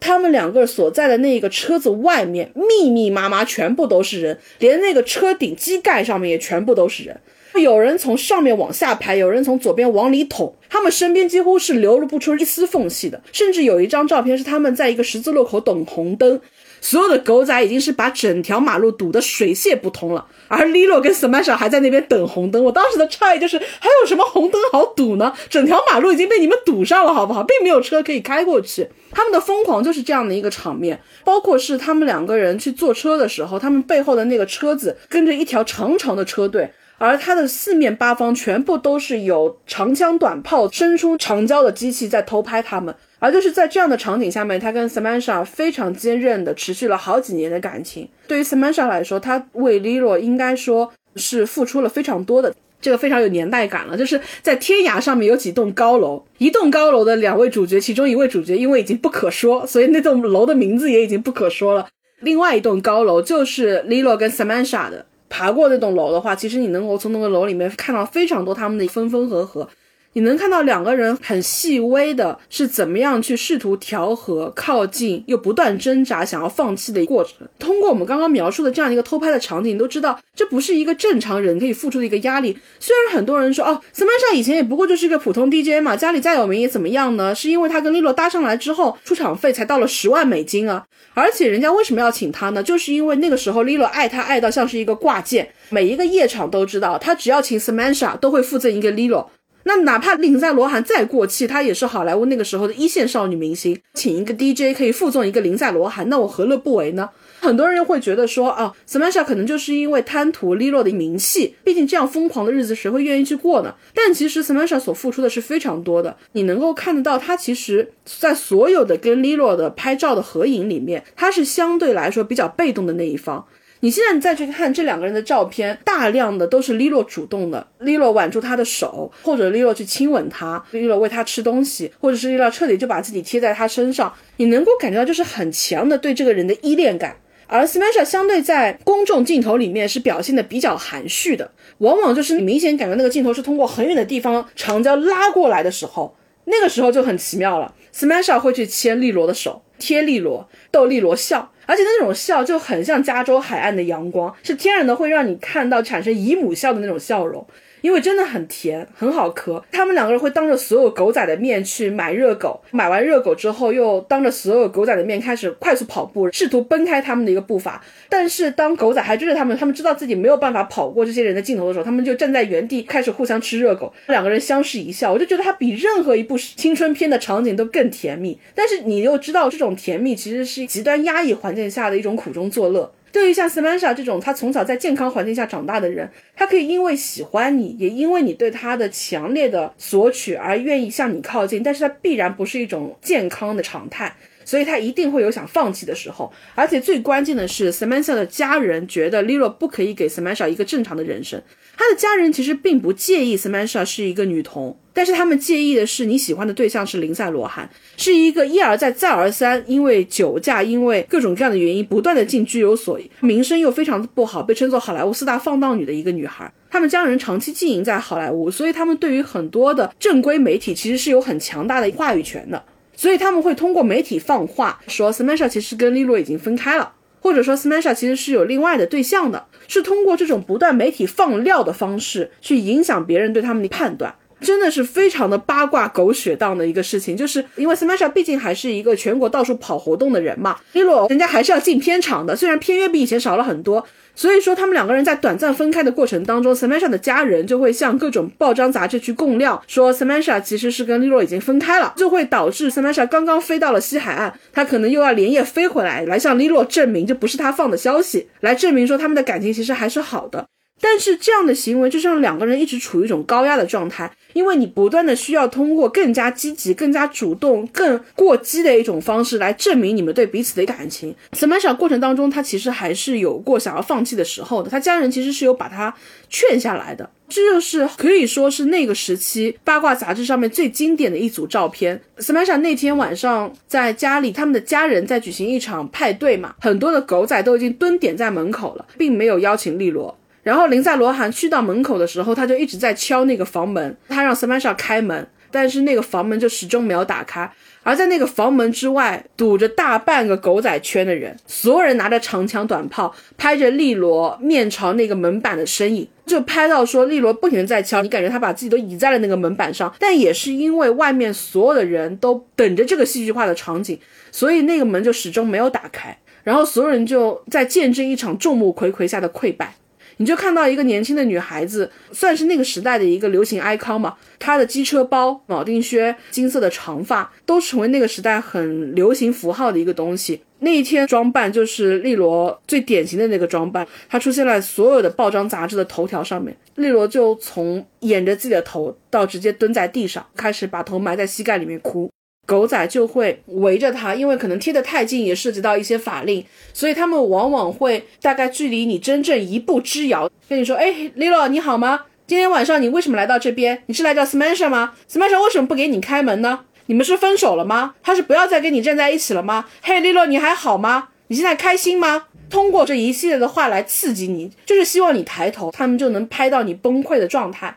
他们两个所在的那个车子外面密密麻麻全部都是人，连那个车顶机盖上面也全部都是人。有人从上面往下拍，有人从左边往里捅，他们身边几乎是流不出一丝缝隙的。甚至有一张照片是他们在一个十字路口等红灯。所有的狗仔已经是把整条马路堵得水泄不通了，而 Lilo 跟 Samantha 还在那边等红灯。我当时的诧异就是，还有什么红灯好堵呢？整条马路已经被你们堵上了，好不好？并没有车可以开过去。他们的疯狂就是这样的一个场面，包括是他们两个人去坐车的时候，他们背后的那个车子跟着一条长长的车队，而他的四面八方全部都是有长枪短炮、伸出长焦的机器在偷拍他们。而就是在这样的场景下面，他跟 Samantha 非常坚韧的持续了好几年的感情。对于 Samantha 来说，他为 Lilo 应该说是付出了非常多的，这个非常有年代感了。就是在天涯上面有几栋高楼，一栋高楼的两位主角，其中一位主角因为已经不可说，所以那栋楼的名字也已经不可说了。另外一栋高楼就是 Lilo 跟 Samantha 的。爬过那栋楼的话，其实你能够从那个楼里面看到非常多他们的分分合合。你能看到两个人很细微的，是怎么样去试图调和、靠近，又不断挣扎，想要放弃的一过程。通过我们刚刚描述的这样一个偷拍的场景，你都知道这不是一个正常人可以付出的一个压力。虽然很多人说，哦，Samantha 以前也不过就是一个普通 DJ 嘛，家里再有名也怎么样呢？是因为他跟 Lilo 搭上来之后，出场费才到了十万美金啊！而且人家为什么要请他呢？就是因为那个时候 Lilo 爱他爱到像是一个挂件，每一个夜场都知道，他只要请 Samantha 都会附赠一个 Lilo。那哪怕林赛·罗韩再过气，她也是好莱坞那个时候的一线少女明星，请一个 DJ 可以附送一个林赛·罗韩，那我何乐不为呢？很多人会觉得说啊，Samantha 可能就是因为贪图 Lilo 的名气，毕竟这样疯狂的日子谁会愿意去过呢？但其实 Samantha 所付出的是非常多的，你能够看得到，她其实在所有的跟 Lilo 的拍照的合影里面，她是相对来说比较被动的那一方。你现在再去看这两个人的照片，大量的都是 Lilo 主动的，Lilo 挽住他的手，或者 Lilo 去亲吻他，Lilo 喂他吃东西，或者是 Lilo 彻底就把自己贴在他身上，你能够感觉到就是很强的对这个人的依恋感。而 Smasher 相对在公众镜头里面是表现的比较含蓄的，往往就是你明显感觉那个镜头是通过很远的地方长焦拉过来的时候，那个时候就很奇妙了。Smasher 会去牵利罗的手，贴利罗，逗利罗笑。而且那种笑就很像加州海岸的阳光，是天然的，会让你看到产生姨母笑的那种笑容。因为真的很甜，很好磕。他们两个人会当着所有狗仔的面去买热狗，买完热狗之后，又当着所有狗仔的面开始快速跑步，试图奔开他们的一个步伐。但是当狗仔还追着他们，他们知道自己没有办法跑过这些人的镜头的时候，他们就站在原地开始互相吃热狗。两个人相视一笑，我就觉得他比任何一部青春片的场景都更甜蜜。但是你又知道，这种甜蜜其实是极端压抑环境下的一种苦中作乐。对于像 Samantha 这种他从小在健康环境下长大的人，他可以因为喜欢你，也因为你对他的强烈的索取而愿意向你靠近，但是他必然不是一种健康的常态，所以他一定会有想放弃的时候。而且最关键的是，Samantha 的家人觉得 Lilo 不可以给 Samantha 一个正常的人生。他的家人其实并不介意 Samantha 是一个女童，但是他们介意的是你喜欢的对象是林赛·罗韩，是一个一而再再而三因为酒驾、因为各种各样的原因不断的进拘留所，名声又非常的不好，被称作好莱坞四大放荡女的一个女孩。他们家人长期经营在好莱坞，所以他们对于很多的正规媒体其实是有很强大的话语权的，所以他们会通过媒体放话说，Smasha 其实跟利洛已经分开了。或者说，Smasha 其实是有另外的对象的，是通过这种不断媒体放料的方式去影响别人对他们的判断，真的是非常的八卦狗血档的一个事情。就是因为 Smasha 毕竟还是一个全国到处跑活动的人嘛，Lilo 人家还是要进片场的，虽然片约比以前少了很多。所以说，他们两个人在短暂分开的过程当中，Samantha 的家人就会向各种报章杂志去供料，说 Samantha 其实是跟 Lilo 已经分开了，就会导致 Samantha 刚刚飞到了西海岸，他可能又要连夜飞回来，来向 Lilo 证明这不是他放的消息，来证明说他们的感情其实还是好的。但是这样的行为就是让两个人一直处于一种高压的状态，因为你不断的需要通过更加积极、更加主动、更过激的一种方式来证明你们对彼此的感情。Samantha 过程当中，他其实还是有过想要放弃的时候的，他家人其实是有把他劝下来的。这就是可以说是那个时期八卦杂志上面最经典的一组照片。Samantha 那天晚上在家里，他们的家人在举行一场派对嘛，很多的狗仔都已经蹲点在门口了，并没有邀请利罗。然后林赛·罗韩去到门口的时候，他就一直在敲那个房门，他让 Samantha 开门，但是那个房门就始终没有打开。而在那个房门之外，堵着大半个狗仔圈的人，所有人拿着长枪短炮，拍着利罗面朝那个门板的身影，就拍到说利罗不停的在敲，你感觉他把自己都倚在了那个门板上。但也是因为外面所有的人都等着这个戏剧化的场景，所以那个门就始终没有打开。然后所有人就在见证一场众目睽睽下的溃败。你就看到一个年轻的女孩子，算是那个时代的一个流行 icon 嘛。她的机车包、铆钉靴、金色的长发，都成为那个时代很流行符号的一个东西。那一天装扮就是利罗最典型的那个装扮，她出现在所有的报章杂志的头条上面。利罗就从掩着自己的头，到直接蹲在地上，开始把头埋在膝盖里面哭。狗仔就会围着他，因为可能贴得太近，也涉及到一些法令，所以他们往往会大概距离你真正一步之遥，跟你说：“哎，Lilo，你好吗？今天晚上你为什么来到这边？你是来找 Smash 吗？Smash 为什么不给你开门呢？你们是分手了吗？他是不要再跟你站在一起了吗？嘿，Lilo，你还好吗？你现在开心吗？通过这一系列的话来刺激你，就是希望你抬头，他们就能拍到你崩溃的状态。”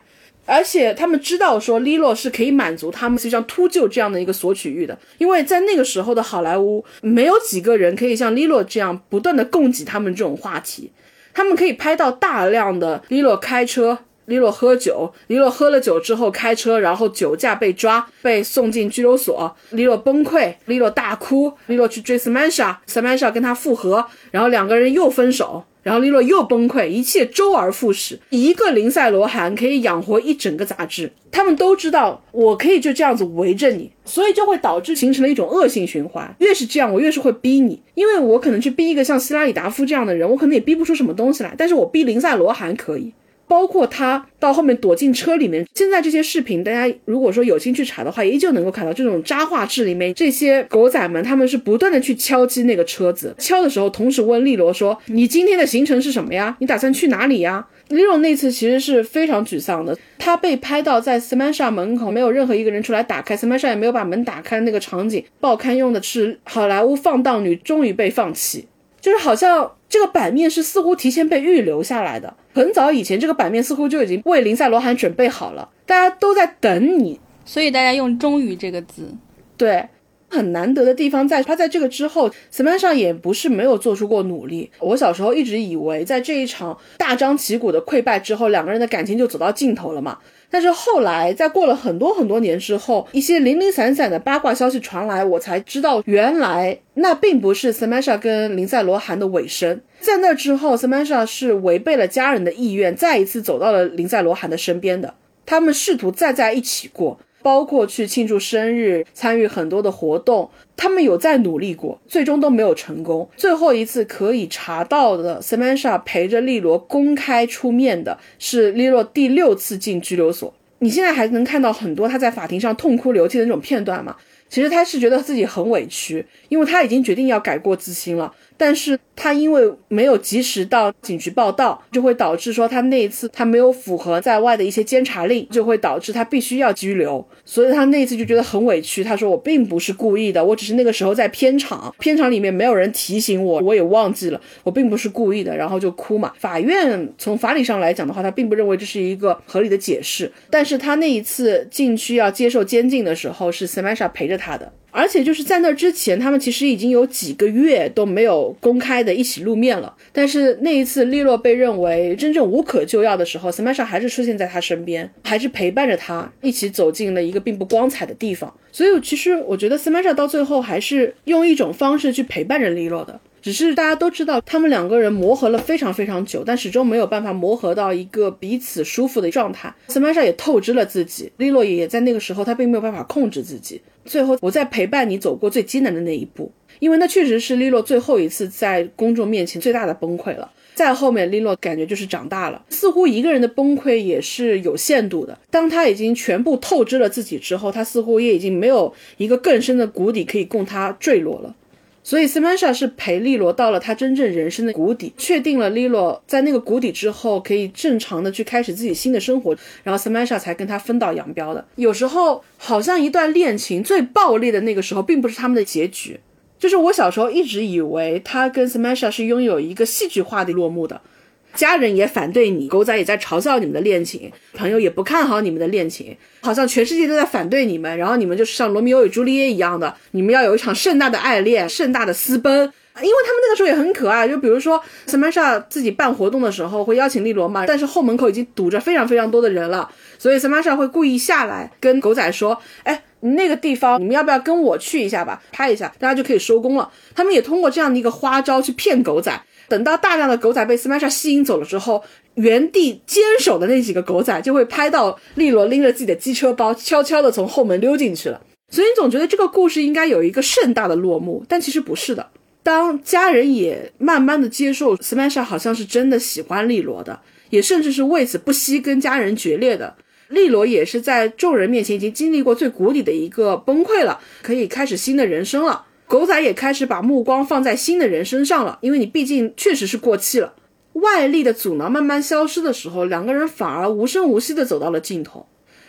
而且他们知道说，Lilo 是可以满足他们就像秃鹫这样的一个索取欲的，因为在那个时候的好莱坞，没有几个人可以像 Lilo 这样不断的供给他们这种话题。他们可以拍到大量的 Lilo 开车利洛喝酒，利洛喝了酒之后开车，然后酒驾被抓，被送进拘留所。利洛崩溃，利洛大哭，利洛去追 Samantha，Samantha 跟他复合，然后两个人又分手，然后利洛又崩溃，一切周而复始。一个林赛罗韩可以养活一整个杂志，他们都知道我可以就这样子围着你，所以就会导致形成了一种恶性循环。越是这样，我越是会逼你，因为我可能去逼一个像希拉里达夫这样的人，我可能也逼不出什么东西来，但是我逼林赛罗韩可以。包括他到后面躲进车里面，现在这些视频，大家如果说有心去查的话，依旧能够看到这种渣画质里面，这些狗仔们他们是不断的去敲击那个车子，敲的时候同时问利罗说：“你今天的行程是什么呀？你打算去哪里呀？”利罗那次其实是非常沮丧的，他被拍到在 Samantha 门口，没有任何一个人出来打开，Samantha 也没有把门打开，那个场景，报刊用的是好莱坞放荡女终于被放弃，就是好像这个版面是似乎提前被预留下来的。很早以前，这个版面似乎就已经为林赛罗韩准备好了，大家都在等你，所以大家用“终于”这个字。对，很难得的地方在他在这个之后，Samantha 也不是没有做出过努力。我小时候一直以为，在这一场大张旗鼓的溃败之后，两个人的感情就走到尽头了嘛。但是后来，在过了很多很多年之后，一些零零散散的八卦消息传来，我才知道，原来那并不是 Samantha 跟林赛罗韩的尾声。在那之后，Samantha 是违背了家人的意愿，再一次走到了林赛罗韩的身边的。他们试图再在一起过，包括去庆祝生日，参与很多的活动。他们有在努力过，最终都没有成功。最后一次可以查到的，Samantha 陪着利罗公开出面的是利罗第六次进拘留所。你现在还能看到很多他在法庭上痛哭流涕的那种片段吗？其实他是觉得自己很委屈，因为他已经决定要改过自新了。但是他因为没有及时到警局报道，就会导致说他那一次他没有符合在外的一些监察令，就会导致他必须要拘留。所以他那一次就觉得很委屈。他说我并不是故意的，我只是那个时候在片场，片场里面没有人提醒我，我也忘记了，我并不是故意的，然后就哭嘛。法院从法理上来讲的话，他并不认为这是一个合理的解释。但是他那一次进去要接受监禁的时候，是 Samantha 陪着他的。而且就是在那之前，他们其实已经有几个月都没有公开的一起露面了。但是那一次利洛被认为真正无可救药的时候，Semasha 还是出现在他身边，还是陪伴着他一起走进了一个并不光彩的地方。所以其实我觉得 Semasha 到最后还是用一种方式去陪伴着利洛的。只是大家都知道，他们两个人磨合了非常非常久，但始终没有办法磨合到一个彼此舒服的状态。Samantha 也透支了自己，利洛也在那个时候，他并没有办法控制自己。最后，我在陪伴你走过最艰难的那一步，因为那确实是利洛最后一次在公众面前最大的崩溃了。在后面，利洛感觉就是长大了，似乎一个人的崩溃也是有限度的。当他已经全部透支了自己之后，他似乎也已经没有一个更深的谷底可以供他坠落了。所以，Samantha 是陪利罗到了他真正人生的谷底，确定了利罗在那个谷底之后可以正常的去开始自己新的生活，然后 Samantha 才跟他分道扬镳的。有时候，好像一段恋情最暴力的那个时候，并不是他们的结局。就是我小时候一直以为他跟 Samantha 是拥有一个戏剧化的落幕的。家人也反对你，狗仔也在嘲笑你们的恋情，朋友也不看好你们的恋情，好像全世界都在反对你们，然后你们就是像罗密欧与朱丽叶一样的，你们要有一场盛大的爱恋，盛大的私奔，因为他们那个时候也很可爱，就比如说 Samantha 自己办活动的时候会邀请利罗嘛，但是后门口已经堵着非常非常多的人了，所以 Samantha 会故意下来跟狗仔说，哎，那个地方你们要不要跟我去一下吧，拍一下，大家就可以收工了。他们也通过这样的一个花招去骗狗仔。等到大量的狗仔被 Samantha 吸引走了之后，原地坚守的那几个狗仔就会拍到利罗拎着自己的机车包，悄悄地从后门溜进去了。所以你总觉得这个故事应该有一个盛大的落幕，但其实不是的。当家人也慢慢的接受 Samantha 好像是真的喜欢利罗的，也甚至是为此不惜跟家人决裂的，利罗也是在众人面前已经经历过最谷底的一个崩溃了，可以开始新的人生了。狗仔也开始把目光放在新的人身上了，因为你毕竟确实是过气了。外力的阻挠慢慢消失的时候，两个人反而无声无息的走到了尽头。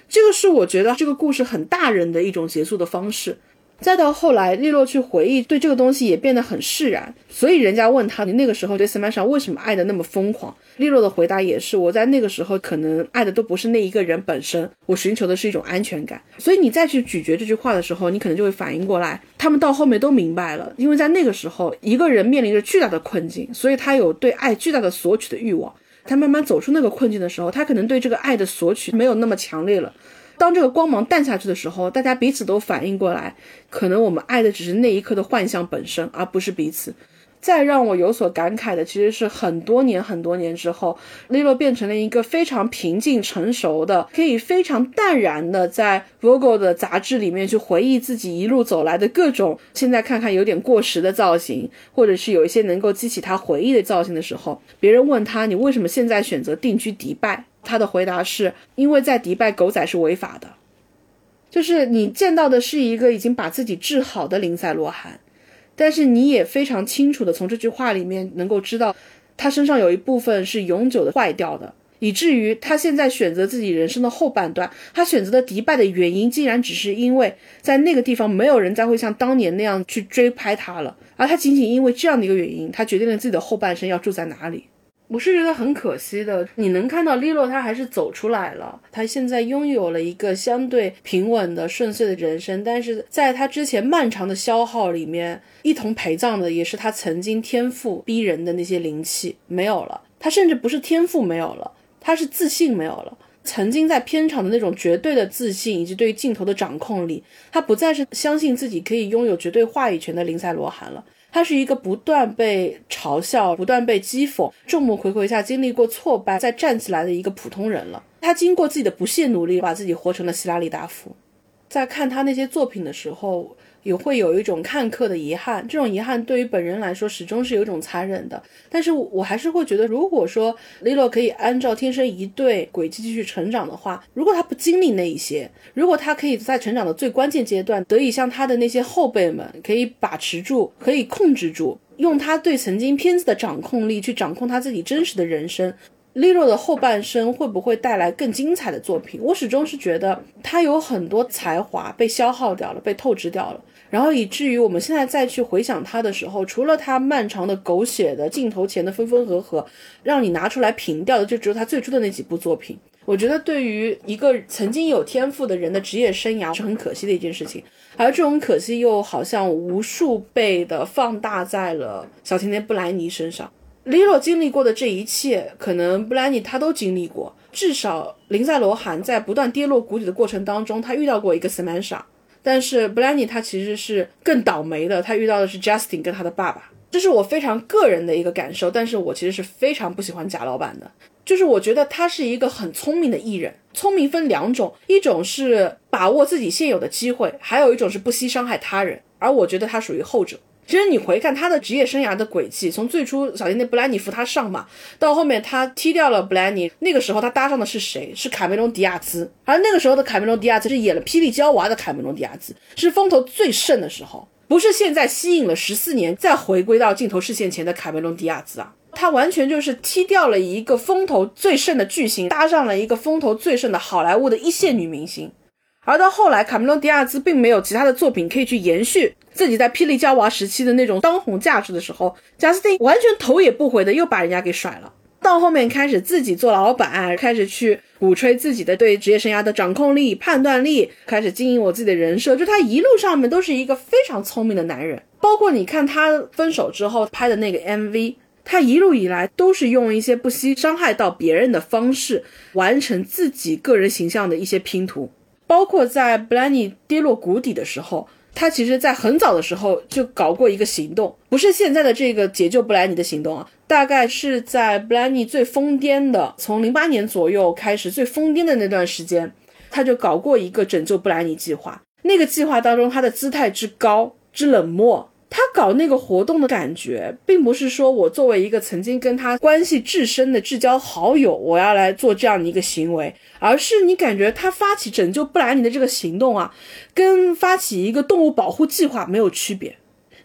这个是我觉得这个故事很大人的一种结束的方式。再到后来，利洛去回忆，对这个东西也变得很释然。所以人家问他，你那个时候对 Samantha 为什么爱的那么疯狂？利洛的回答也是，我在那个时候可能爱的都不是那一个人本身，我寻求的是一种安全感。所以你再去咀嚼这句话的时候，你可能就会反应过来，他们到后面都明白了，因为在那个时候，一个人面临着巨大的困境，所以他有对爱巨大的索取的欲望。他慢慢走出那个困境的时候，他可能对这个爱的索取没有那么强烈了。当这个光芒淡下去的时候，大家彼此都反应过来，可能我们爱的只是那一刻的幻象本身，而不是彼此。再让我有所感慨的，其实是很多年很多年之后，Lilo 变成了一个非常平静成熟的，可以非常淡然的在 Vogue 的杂志里面去回忆自己一路走来的各种，现在看看有点过时的造型，或者是有一些能够激起他回忆的造型的时候，别人问他你为什么现在选择定居迪拜，他的回答是因为在迪拜狗仔是违法的，就是你见到的是一个已经把自己治好的林赛罗韩。但是你也非常清楚的从这句话里面能够知道，他身上有一部分是永久的坏掉的，以至于他现在选择自己人生的后半段，他选择的迪拜的原因，竟然只是因为在那个地方没有人再会像当年那样去追拍他了，而他仅仅因为这样的一个原因，他决定了自己的后半生要住在哪里。我是觉得很可惜的，你能看到 Lilo 他还是走出来了，他现在拥有了一个相对平稳的顺遂的人生，但是在他之前漫长的消耗里面，一同陪葬的也是他曾经天赋逼人的那些灵气没有了，他甚至不是天赋没有了，他是自信没有了，曾经在片场的那种绝对的自信以及对于镜头的掌控力，他不再是相信自己可以拥有绝对话语权的林赛罗韩了。他是一个不断被嘲笑、不断被讥讽、众目睽睽下经历过挫败再站起来的一个普通人了。他经过自己的不懈努力，把自己活成了希拉里达夫。在看他那些作品的时候。也会有一种看客的遗憾，这种遗憾对于本人来说始终是有一种残忍的。但是我还是会觉得，如果说 Lilo 可以按照天生一对轨迹继续成长的话，如果他不经历那一些，如果他可以在成长的最关键阶段得以像他的那些后辈们可以把持住，可以控制住，用他对曾经片子的掌控力去掌控他自己真实的人生。Lilo 的后半生会不会带来更精彩的作品？我始终是觉得他有很多才华被消耗掉了，被透支掉了。然后以至于我们现在再去回想他的时候，除了他漫长的狗血的镜头前的分分合合，让你拿出来评掉的，就只有他最初的那几部作品。我觉得对于一个曾经有天赋的人的职业生涯是很可惜的一件事情，而这种可惜又好像无数倍的放大在了小甜甜布莱尼身上。Lilo 经历过的这一切，可能布兰妮他都经历过。至少林赛罗韩在不断跌落谷底的过程当中，他遇到过一个 Samantha。但是布兰妮她其实是更倒霉的，他遇到的是 Justin 跟他的爸爸，这是我非常个人的一个感受。但是我其实是非常不喜欢贾老板的，就是我觉得他是一个很聪明的艺人，聪明分两种，一种是把握自己现有的机会，还有一种是不惜伤害他人，而我觉得他属于后者。其实你回看他的职业生涯的轨迹，从最初小甜甜布兰妮扶他上马，到后面他踢掉了布兰妮，那个时候他搭上的是谁？是卡梅隆迪亚兹。而那个时候的卡梅隆迪亚兹是演了《霹雳娇娃》的卡梅隆迪亚兹，是风头最盛的时候，不是现在吸引了十四年再回归到镜头视线前的卡梅隆迪亚兹啊。他完全就是踢掉了一个风头最盛的巨星，搭上了一个风头最盛的好莱坞的一线女明星。而到后来，卡梅隆迪亚兹并没有其他的作品可以去延续。自己在霹雳娇娃时期的那种当红价值的时候，贾斯汀完全头也不回的又把人家给甩了。到后面开始自己做老板，开始去鼓吹自己的对职业生涯的掌控力、判断力，开始经营我自己的人设。就他一路上面都是一个非常聪明的男人。包括你看他分手之后拍的那个 MV，他一路以来都是用一些不惜伤害到别人的方式完成自己个人形象的一些拼图。包括在布兰尼跌落谷底的时候。他其实，在很早的时候就搞过一个行动，不是现在的这个解救布兰尼的行动啊，大概是在布兰尼最疯癫的，从零八年左右开始最疯癫的那段时间，他就搞过一个拯救布兰尼计划。那个计划当中，他的姿态之高之冷漠。他搞那个活动的感觉，并不是说我作为一个曾经跟他关系至深的至交好友，我要来做这样的一个行为，而是你感觉他发起拯救布兰妮的这个行动啊，跟发起一个动物保护计划没有区别。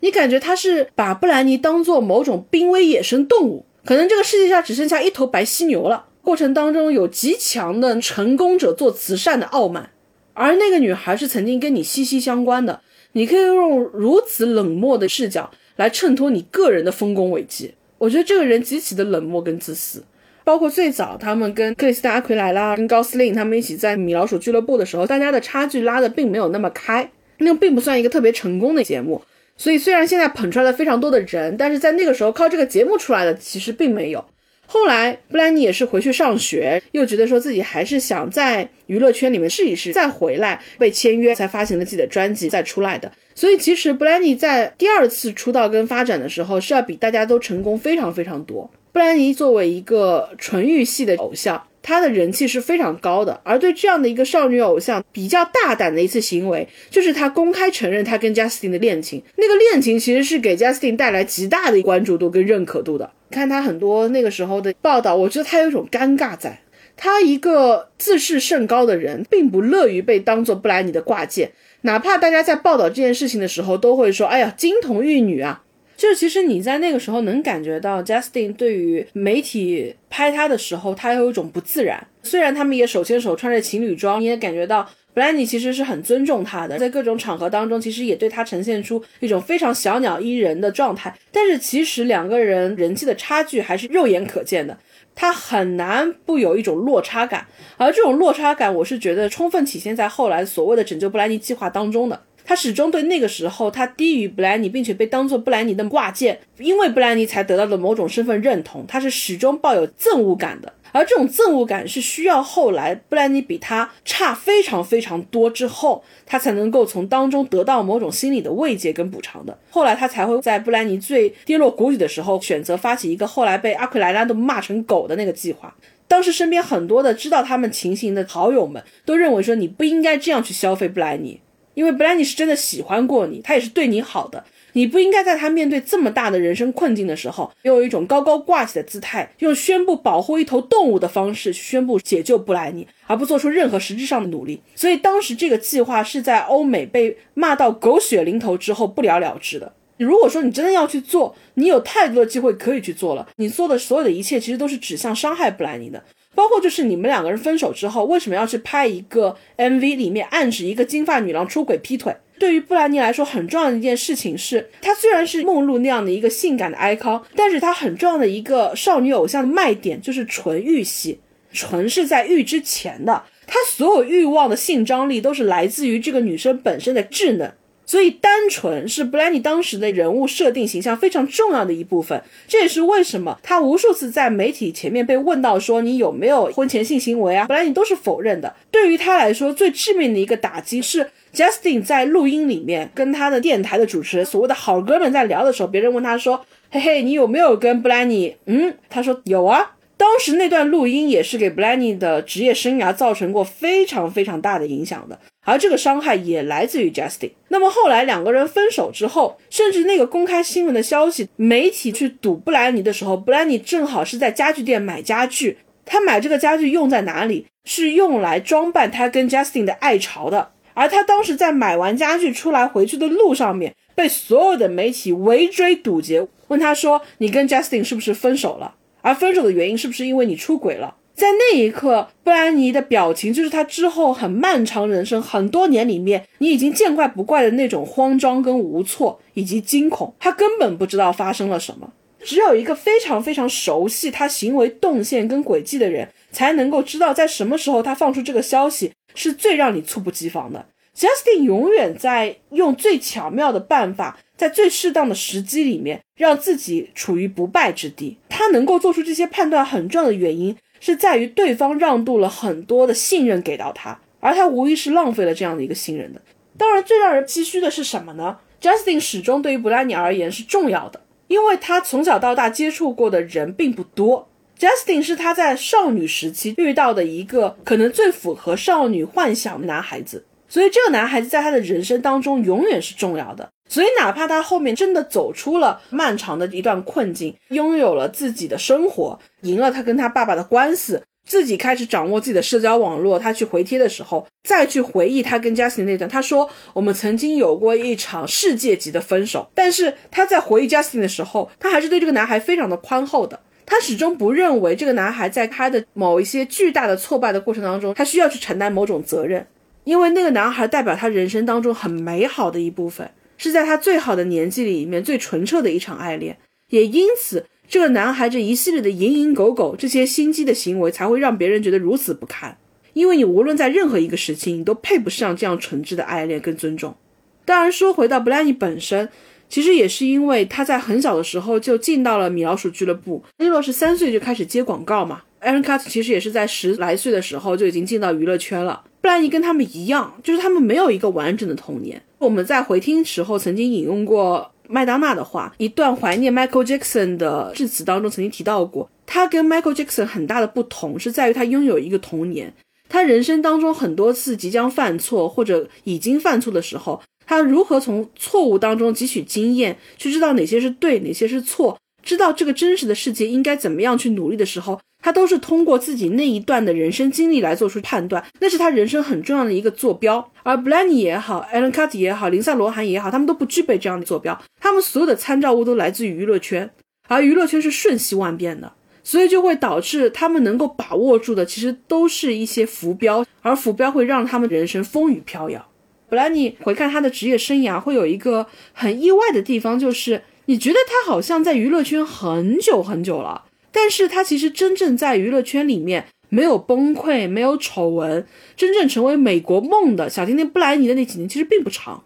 你感觉他是把布兰妮当做某种濒危野生动物，可能这个世界上只剩下一头白犀牛了。过程当中有极强的成功者做慈善的傲慢，而那个女孩是曾经跟你息息相关的。你可以用如此冷漠的视角来衬托你个人的丰功伟绩，我觉得这个人极其的冷漠跟自私。包括最早他们跟克里斯达·阿奎莱拉、跟高司令他们一起在米老鼠俱乐部的时候，大家的差距拉的并没有那么开，那并不算一个特别成功的节目。所以虽然现在捧出来了非常多的人，但是在那个时候靠这个节目出来的其实并没有。后来布兰妮也是回去上学，又觉得说自己还是想在娱乐圈里面试一试，再回来被签约，才发行了自己的专辑，再出来的。所以其实布兰妮在第二次出道跟发展的时候，是要比大家都成功非常非常多。布兰妮作为一个纯欲系的偶像。她的人气是非常高的，而对这样的一个少女偶像，比较大胆的一次行为，就是她公开承认她跟 Justin 的恋情。那个恋情其实是给 Justin 带来极大的关注度跟认可度的。看他很多那个时候的报道，我觉得他有一种尴尬在。他一个自视甚高的人，并不乐于被当做布兰妮的挂件，哪怕大家在报道这件事情的时候，都会说：“哎呀，金童玉女啊。”就其实你在那个时候能感觉到，Justin 对于媒体拍他的时候，他有一种不自然。虽然他们也手牵手穿着情侣装，你也感觉到布兰妮其实是很尊重他的，在各种场合当中，其实也对他呈现出一种非常小鸟依人的状态。但是其实两个人人际的差距还是肉眼可见的，他很难不有一种落差感。而这种落差感，我是觉得充分体现在后来所谓的拯救布兰妮计划当中的。他始终对那个时候他低于布兰妮，并且被当做布兰妮的挂件，因为布兰妮才得到的某种身份认同，他是始终抱有憎恶感的。而这种憎恶感是需要后来布兰妮比他差非常非常多之后，他才能够从当中得到某种心理的慰藉跟补偿的。后来他才会在布兰妮最跌落谷底的时候，选择发起一个后来被阿奎莱拉都骂成狗的那个计划。当时身边很多的知道他们情形的好友们都认为说你不应该这样去消费布兰妮。因为布兰妮是真的喜欢过你，他也是对你好的，你不应该在他面对这么大的人生困境的时候，用一种高高挂起的姿态，用宣布保护一头动物的方式去宣布解救布莱尼，而不做出任何实质上的努力。所以当时这个计划是在欧美被骂到狗血淋头之后不了了之的。如果说你真的要去做，你有太多的机会可以去做了，你做的所有的一切其实都是指向伤害布莱尼的。包括就是你们两个人分手之后，为什么要去拍一个 MV，里面暗指一个金发女郎出轨劈腿？对于布兰妮来说，很重要的一件事情是，她虽然是梦露那样的一个性感的 icon，但是她很重要的一个少女偶像的卖点就是纯欲系，纯是在欲之前的，她所有欲望的性张力都是来自于这个女生本身的稚嫩。所以，单纯是布兰妮当时的人物设定形象非常重要的一部分。这也是为什么他无数次在媒体前面被问到说你有没有婚前性行为啊，布兰妮都是否认的。对于他来说，最致命的一个打击是 Justin 在录音里面跟他的电台的主持人所谓的好哥们在聊的时候，别人问他说：“嘿嘿，你有没有跟布兰妮？”嗯，他说有啊。当时那段录音也是给布兰妮的职业生涯造成过非常非常大的影响的。而这个伤害也来自于 Justin。那么后来两个人分手之后，甚至那个公开新闻的消息，媒体去堵布兰妮的时候，布兰妮正好是在家具店买家具。他买这个家具用在哪里？是用来装扮他跟 Justin 的爱巢的。而他当时在买完家具出来回去的路上面，被所有的媒体围追堵截，问他说：“你跟 Justin 是不是分手了？而分手的原因是不是因为你出轨了？”在那一刻，布兰妮的表情就是她之后很漫长人生很多年里面，你已经见怪不怪的那种慌张跟无措以及惊恐。她根本不知道发生了什么，只有一个非常非常熟悉她行为动线跟轨迹的人，才能够知道在什么时候他放出这个消息是最让你猝不及防的。Justin 永远在用最巧妙的办法，在最适当的时机里面，让自己处于不败之地。他能够做出这些判断很重要的原因。是在于对方让渡了很多的信任给到他，而他无疑是浪费了这样的一个信任的。当然，最让人唏嘘的是什么呢？Justin 始终对于布兰妮而言是重要的，因为他从小到大接触过的人并不多。Justin 是他在少女时期遇到的一个可能最符合少女幻想的男孩子，所以这个男孩子在他的人生当中永远是重要的。所以，哪怕他后面真的走出了漫长的一段困境，拥有了自己的生活，赢了他跟他爸爸的官司，自己开始掌握自己的社交网络，他去回帖的时候，再去回忆他跟 Justin 那段，他说：“我们曾经有过一场世界级的分手。”但是他在回忆 Justin 的时候，他还是对这个男孩非常的宽厚的。他始终不认为这个男孩在他的某一些巨大的挫败的过程当中，他需要去承担某种责任，因为那个男孩代表他人生当中很美好的一部分。是在他最好的年纪里面最纯澈的一场爱恋，也因此，这个男孩这一系列的蝇营狗苟、这些心机的行为，才会让别人觉得如此不堪。因为你无论在任何一个时期，你都配不上这样纯挚的爱恋跟尊重。当然，说回到布兰妮本身，其实也是因为他在很小的时候就进到了米老鼠俱乐部。利洛是三岁就开始接广告嘛，Aaron Cut 其实也是在十来岁的时候就已经进到娱乐圈了。布兰妮跟他们一样，就是他们没有一个完整的童年。我们在回听时候曾经引用过麦当娜的话，一段怀念 Michael Jackson 的致辞当中曾经提到过，他跟 Michael Jackson 很大的不同是在于他拥有一个童年。他人生当中很多次即将犯错或者已经犯错的时候，他如何从错误当中汲取经验，去知道哪些是对，哪些是错，知道这个真实的世界应该怎么样去努力的时候，他都是通过自己那一段的人生经历来做出判断，那是他人生很重要的一个坐标。而 b l a n y 也好，Alan c u t 也好，林赛罗韩也好，他们都不具备这样的坐标，他们所有的参照物都来自于娱乐圈，而娱乐圈是瞬息万变的。所以就会导致他们能够把握住的，其实都是一些浮标，而浮标会让他们人生风雨飘摇。布兰妮回看他的职业生涯，会有一个很意外的地方，就是你觉得他好像在娱乐圈很久很久了，但是他其实真正在娱乐圈里面没有崩溃，没有丑闻，真正成为美国梦的小甜甜布兰妮的那几年其实并不长。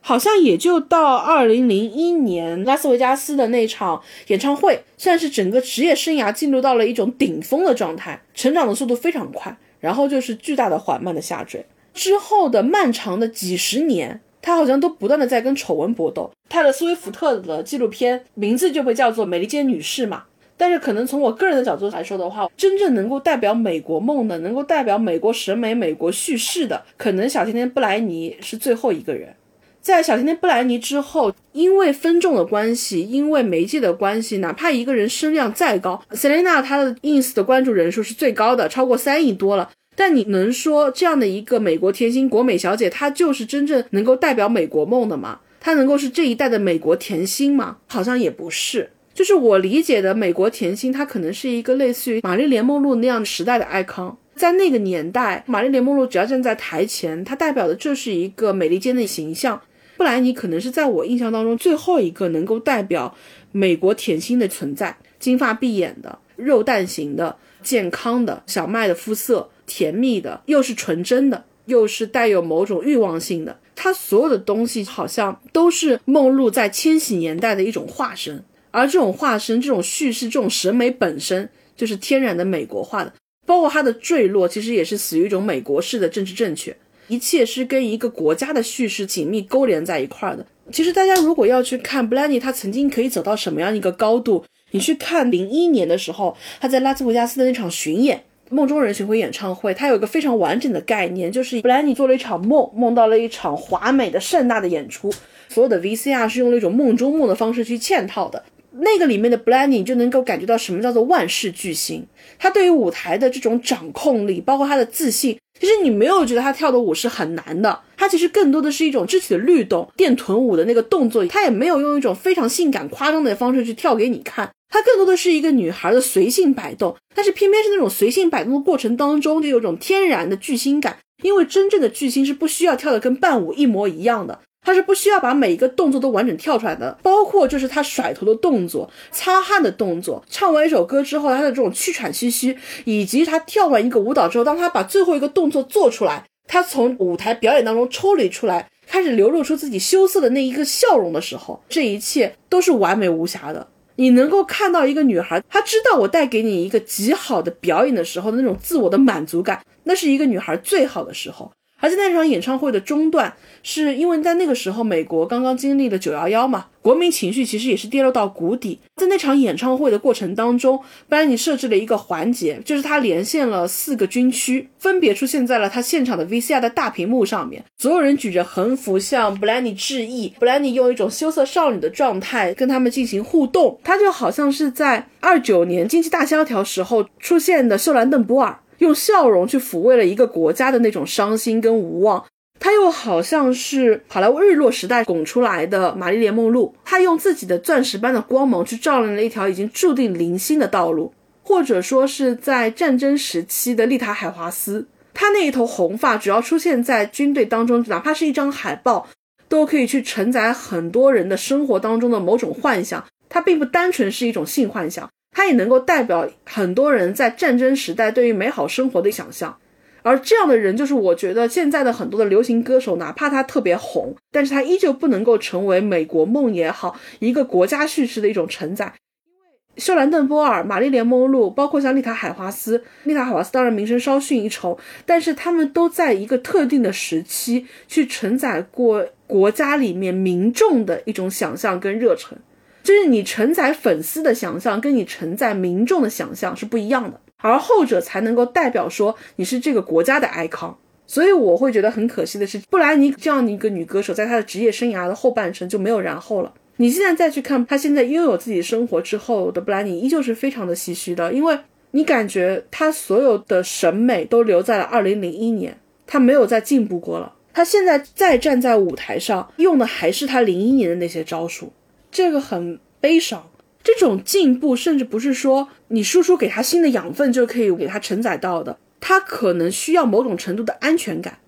好像也就到二零零一年拉斯维加斯的那场演唱会，算是整个职业生涯进入到了一种顶峰的状态，成长的速度非常快，然后就是巨大的缓慢的下坠。之后的漫长的几十年，他好像都不断的在跟丑闻搏斗。泰勒·斯威夫特的纪录片名字就被叫做《美利坚女士》嘛，但是可能从我个人的角度来说的话，真正能够代表美国梦的，能够代表美国审美、美国叙事的，可能小甜甜布莱尼是最后一个人。在小甜甜布莱尼之后，因为分众的关系，因为媒介的关系，哪怕一个人声量再高，Selena 她的 ins 的关注人数是最高的，超过三亿多了。但你能说这样的一个美国甜心国美小姐，她就是真正能够代表美国梦的吗？她能够是这一代的美国甜心吗？好像也不是。就是我理解的美国甜心，她可能是一个类似于玛丽莲梦露那样时代的 icon。在那个年代，玛丽莲梦露只要站在台前，她代表的就是一个美利坚的形象。布莱尼可能是在我印象当中最后一个能够代表美国甜心的存在，金发碧眼的，肉蛋型的，健康的，小麦的肤色，甜蜜的，又是纯真的，又是带有某种欲望性的。他所有的东西好像都是梦露在千禧年代的一种化身，而这种化身、这种叙事、这种审美本身就是天然的美国化的，包括它的坠落，其实也是死于一种美国式的政治正确。一切是跟一个国家的叙事紧密勾连在一块儿的。其实大家如果要去看布兰妮，她曾经可以走到什么样一个高度？你去看零一年的时候，她在拉斯维加斯的那场巡演《梦中人巡回演唱会》，它有一个非常完整的概念，就是布兰妮做了一场梦，梦到了一场华美的盛大的演出，所有的 VCR 是用了一种梦中梦的方式去嵌套的。那个里面的布兰妮就能够感觉到什么叫做万事巨星，他对于舞台的这种掌控力，包括他的自信。其实你没有觉得他跳的舞是很难的，他其实更多的是一种肢体的律动，电臀舞的那个动作，他也没有用一种非常性感夸张的方式去跳给你看，她更多的是一个女孩的随性摆动，但是偏偏是那种随性摆动的过程当中就有种天然的巨星感，因为真正的巨星是不需要跳的跟伴舞一模一样的。他是不需要把每一个动作都完整跳出来的，包括就是他甩头的动作、擦汗的动作。唱完一首歌之后，他的这种气喘吁吁，以及他跳完一个舞蹈之后，当他把最后一个动作做出来，他从舞台表演当中抽离出来，开始流露出自己羞涩的那一个笑容的时候，这一切都是完美无瑕的。你能够看到一个女孩，她知道我带给你一个极好的表演的时候那种自我的满足感，那是一个女孩最好的时候。而在那场演唱会的中段，是因为在那个时候美国刚刚经历了九幺幺嘛，国民情绪其实也是跌落到谷底。在那场演唱会的过程当中，布兰妮设置了一个环节，就是他连线了四个军区，分别出现在了他现场的 VCR 的大屏幕上面。所有人举着横幅向布兰妮致意，布兰妮用一种羞涩少女的状态跟他们进行互动，他就好像是在二九年经济大萧条时候出现的秀兰邓波尔。用笑容去抚慰了一个国家的那种伤心跟无望，他又好像是好莱坞日落时代拱出来的玛丽莲梦露，他用自己的钻石般的光芒去照亮了一条已经注定零星的道路，或者说是在战争时期的丽塔海华斯，她那一头红发只要出现在军队当中，哪怕是一张海报，都可以去承载很多人的生活当中的某种幻想，它并不单纯是一种性幻想。它也能够代表很多人在战争时代对于美好生活的想象，而这样的人，就是我觉得现在的很多的流行歌手，哪怕他特别红，但是他依旧不能够成为美国梦也好，一个国家叙事的一种承载。因为秀兰邓波尔、玛丽莲梦露，包括像丽塔海华斯，丽塔海华斯当然名声稍逊一筹，但是他们都在一个特定的时期去承载过国家里面民众的一种想象跟热忱，就是你承载粉丝的想象，跟你承载民众的想象是不一样的，而后者才能够代表说你是这个国家的 icon。所以我会觉得很可惜的是，布兰妮这样的一个女歌手，在她的职业生涯的后半程就没有然后了。你现在再去看她现在拥有自己生活之后的布兰妮，依旧是非常的唏嘘的，因为你感觉他所有的审美都留在了二零零一年，他没有再进步过了。他现在再站在舞台上，用的还是他零一年的那些招数，这个很悲伤。这种进步甚至不是说你输出给他新的养分就可以给他承载到的，他可能需要某种程度的安全感。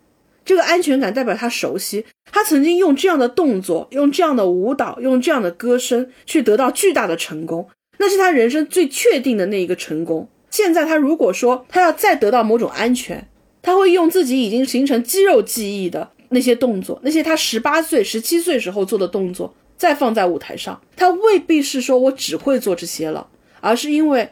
这个安全感代表他熟悉，他曾经用这样的动作、用这样的舞蹈、用这样的歌声去得到巨大的成功，那是他人生最确定的那一个成功。现在他如果说他要再得到某种安全，他会用自己已经形成肌肉记忆的那些动作，那些他十八岁、十七岁时候做的动作，再放在舞台上，他未必是说我只会做这些了，而是因为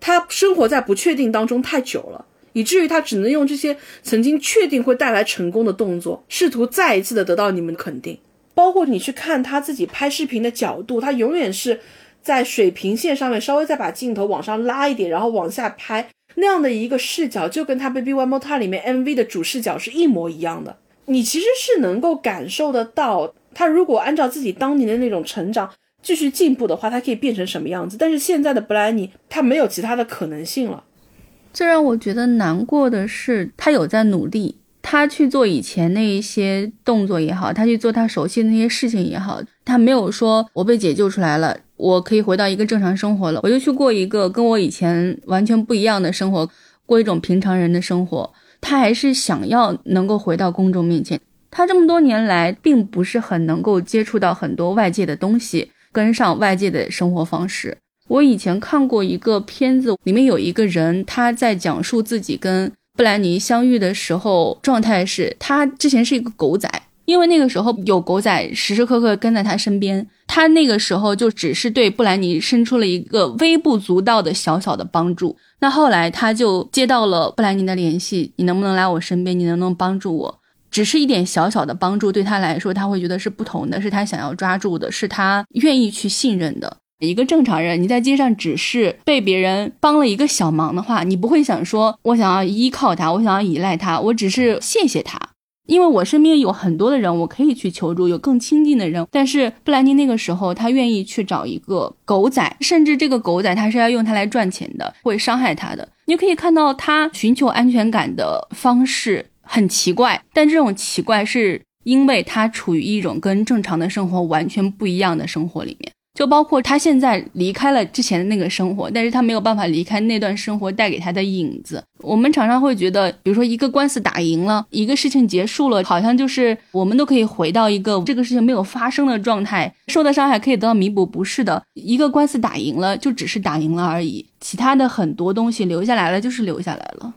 他生活在不确定当中太久了。以至于他只能用这些曾经确定会带来成功的动作，试图再一次的得到你们的肯定。包括你去看他自己拍视频的角度，他永远是在水平线上面，稍微再把镜头往上拉一点，然后往下拍那样的一个视角，就跟他《Baby One More Time》里面 MV 的主视角是一模一样的。你其实是能够感受得到，他如果按照自己当年的那种成长继续进步的话，他可以变成什么样子。但是现在的布莱尼，他没有其他的可能性了。最让我觉得难过的是，他有在努力，他去做以前那一些动作也好，他去做他熟悉的那些事情也好，他没有说我被解救出来了，我可以回到一个正常生活了，我就去过一个跟我以前完全不一样的生活，过一种平常人的生活。他还是想要能够回到公众面前。他这么多年来，并不是很能够接触到很多外界的东西，跟上外界的生活方式。我以前看过一个片子，里面有一个人，他在讲述自己跟布兰妮相遇的时候，状态是他之前是一个狗仔，因为那个时候有狗仔时时刻刻跟在他身边，他那个时候就只是对布兰妮伸出了一个微不足道的小小的帮助。那后来他就接到了布兰妮的联系，你能不能来我身边？你能不能帮助我？只是一点小小的帮助，对他来说，他会觉得是不同的，是他想要抓住的，是他愿意去信任的。一个正常人，你在街上只是被别人帮了一个小忙的话，你不会想说，我想要依靠他，我想要依赖他，我只是谢谢他，因为我身边有很多的人，我可以去求助，有更亲近的人。但是布兰妮那个时候，他愿意去找一个狗仔，甚至这个狗仔他是要用他来赚钱的，会伤害他的。你可以看到他寻求安全感的方式很奇怪，但这种奇怪是因为他处于一种跟正常的生活完全不一样的生活里面。就包括他现在离开了之前的那个生活，但是他没有办法离开那段生活带给他的影子。我们常常会觉得，比如说一个官司打赢了，一个事情结束了，好像就是我们都可以回到一个这个事情没有发生的状态，受的伤害可以得到弥补。不是的，一个官司打赢了，就只是打赢了而已，其他的很多东西留下来了，就是留下来了。